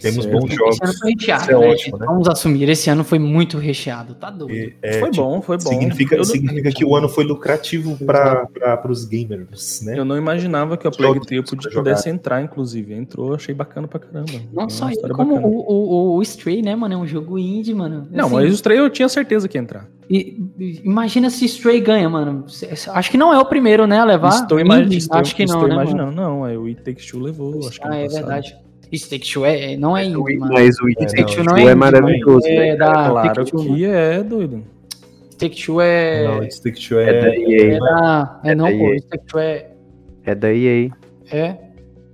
Temos certo. bons jogos. Esse ano foi recheado, Isso é né? ótimo, né? Vamos assumir, esse ano foi muito recheado, tá doido. É, foi tipo, bom, foi bom. Significa, significa que o ano foi lucrativo para os gamers, né? Eu não imaginava que a Plague Tale pudesse entrar, inclusive. Entrou, achei bacana pra caramba. Não só isso, como o, o, o Stray, né, mano? É um jogo indie, mano. Não, assim, mas o Stray eu tinha certeza que ia entrar. E, imagina se Stray ganha, mano. Acho que não é o primeiro, né, a levar. Estou, imagi estou, acho que não, estou né, imaginando. Mano? Não, é o It Takes Two levou, acho que Ah, é passado. verdade. Isso Take Two é, não é, é indie, Mas o It Take Two não é, é maravilhoso. É, né? da claro que é doido. Take Two é... Não, It Take Two é... É da EA. É, da... é, é não, pô, It Take Two é... É da EA. É?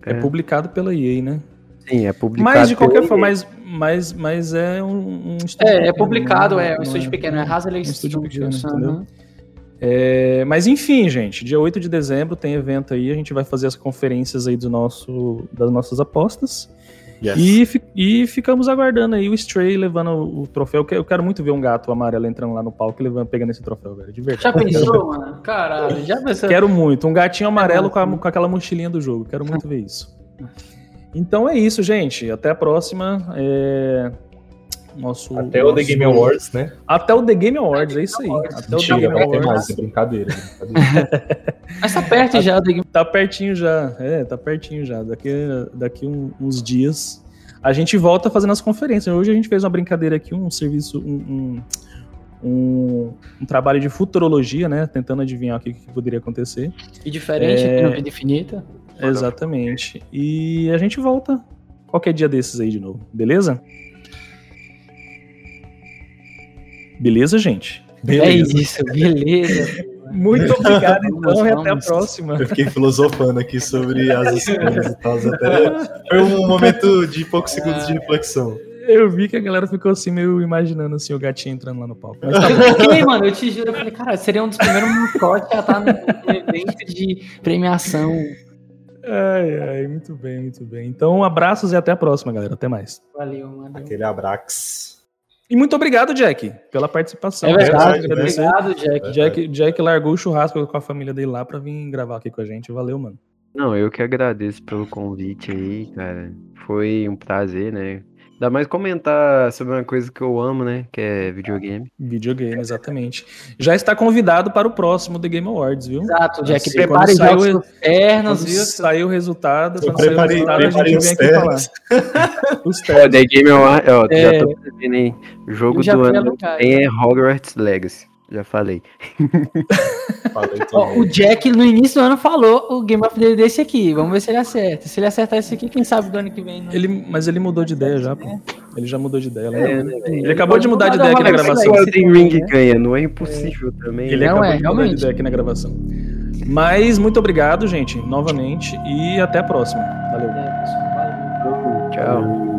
É publicado pela EA, né? Sim, é publicado Mas, de qualquer forma, mas, mas, mas é um, um estúdio É, é publicado, é, um estúdio pequeno, é Hasley um Studios. Pequeno, entendeu? É, mas enfim, gente, dia 8 de dezembro tem evento aí, a gente vai fazer as conferências aí do nosso, das nossas apostas. Yes. E, e ficamos aguardando aí o Stray levando o, o, troféu. Eu quero muito ver um gato amarelo entrando lá no palco e levando, pegando esse troféu, velho. De verdade. Já pensou, mano? Caralho, já pensou? Quero muito. Um gatinho amarelo com, a, com aquela mochilinha do jogo. Quero muito ver isso. Então é isso, gente. Até a próxima. É... Nosso, até nosso... o The Game Awards, né? Até o The Game Awards, é isso aí. Até Mentira, o The Game Awards. Mais, é brincadeira. brincadeira. Mas tá perto já. Tá pertinho já. É, tá pertinho já. Daqui, daqui um, uns dias a gente volta fazendo as conferências. Hoje a gente fez uma brincadeira aqui, um serviço, um, um, um, um trabalho de futurologia, né? Tentando adivinhar o que, que poderia acontecer. E diferente é... aqui no Vida Infinita. Exatamente. E a gente volta qualquer dia desses aí de novo, beleza? Beleza, gente? Beleza. É isso, beleza. Muito obrigado, então, e até a próxima. Eu fiquei filosofando aqui sobre as escolhas e tal. Até... Foi um momento de poucos segundos de reflexão. Eu vi que a galera ficou assim, meio imaginando assim, o gatinho entrando lá no palco. Mas tá bom. mano, eu te juro, eu falei, cara, seria um dos primeiros mascotes a estar no evento de premiação. Ai, ai, muito bem, muito bem. Então, abraços e até a próxima, galera. Até mais. Valeu, mano. Aquele abraço. E muito obrigado, Jack, pela participação. É verdade, obrigado, Jack. Jack. Jack largou o churrasco com a família dele lá pra vir gravar aqui com a gente. Valeu, mano. Não, eu que agradeço pelo convite aí, cara. Foi um prazer, né? Ainda mais comentar sobre uma coisa que eu amo, né? Que é videogame. Videogame, exatamente. Já está convidado para o próximo The Game Awards, viu? Exato, Jack. Assim, prepare jogos saiu, externos, viu? Saiu o resultado. Eu preparei, o resultado, a gente vem aqui falar. os ternos. The Game Awards, ó, é... já tô vendo aí. O jogo do ano tem é Hogwarts Legacy. Já falei. falei oh, o Jack no início do ano falou o Game of the Year desse aqui. Vamos ver se ele acerta. Se ele acertar esse aqui, quem sabe do ano que vem. Né? Ele, mas ele mudou de ideia já, pô. Ele já mudou de ideia. É, né? Ele acabou de mudar de ideia aqui na gravação. O Elden Ring ganha, não é impossível é. também. Ele não acabou é, de mudar de ideia aqui na gravação. Mas muito obrigado, gente, novamente. E até a próxima. Valeu. Valeu. Tchau.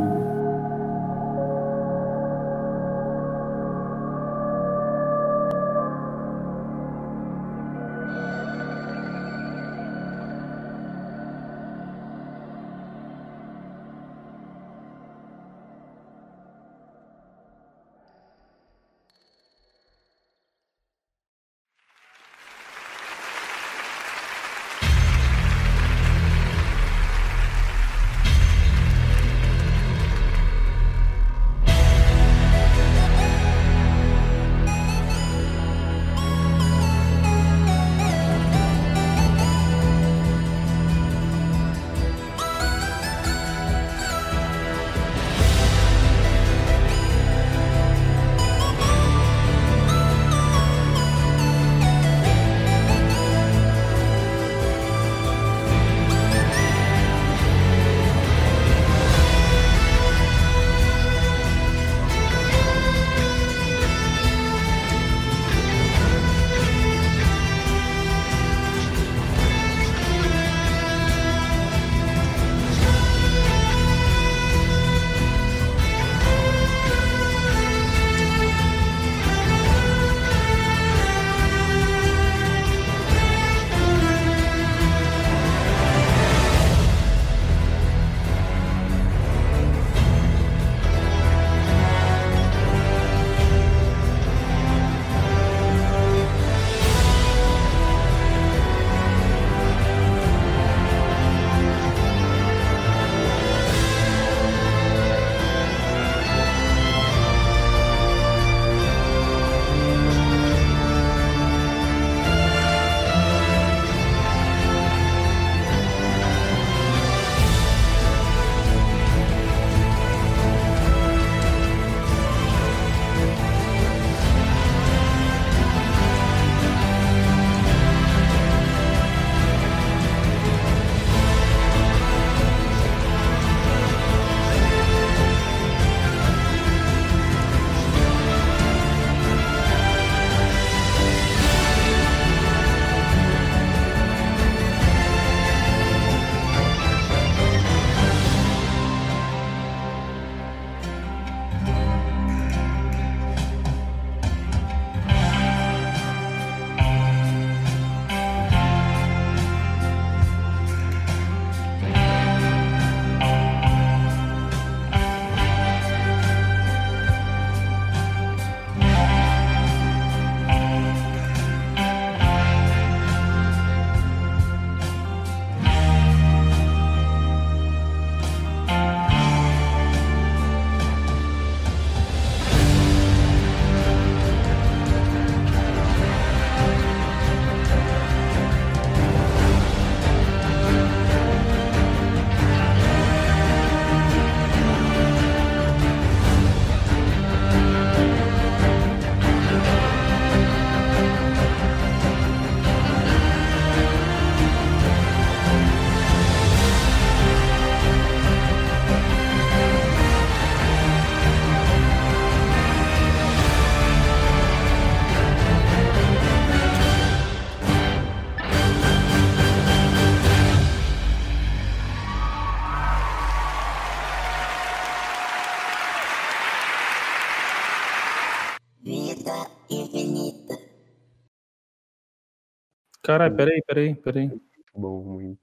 Caralho, peraí, peraí, peraí. Muito bom, muito.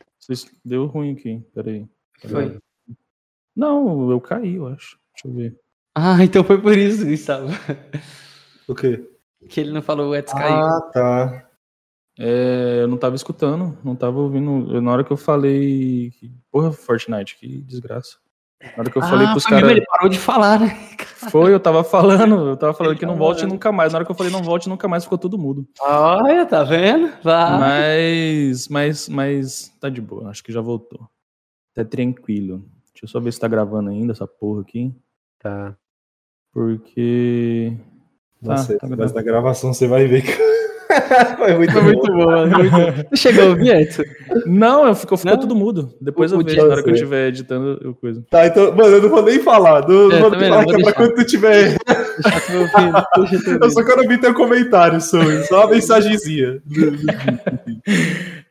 Deu ruim aqui, peraí. Foi. Não, eu caí, eu acho. Deixa eu ver. Ah, então foi por isso, Gustavo. O quê? Que ele não falou o Eds caiu. Ah, tá. É, eu não tava escutando, não tava ouvindo. eu- na hora que eu falei. que- Porra, Fortnite, que desgraça. Na hora que eu falei ah, pros foi mesmo, caras. ele parou de falar, né? Foi, eu tava falando, eu tava falando que não volte nunca mais. Na hora que eu falei não volte nunca mais, ficou tudo mudo. Olha, tá vendo? Vai. Mas, mas, mas tá de boa, acho que já voltou. Tá tranquilo. Deixa eu só ver se tá gravando ainda essa porra aqui. Tá. Porque. Tá, Nossa, tá mas gravando. na gravação você vai ver que. Foi muito Foi bom. muito bom, mano. Muito bom. Você chegou a ouvir, Edson? Não, eu ficou, ficou Não? tudo mudo. Depois O- eu o vejo, na hora que eu estiver editando, eu coisa. Tá, então, mano, eu não vou nem falar. Não, não É, vou nem não, falar vou que é pra quando tu tiver. Deixa eu eu Eu só quero ouvir teu comentário sobre, só uma mensagenzinha.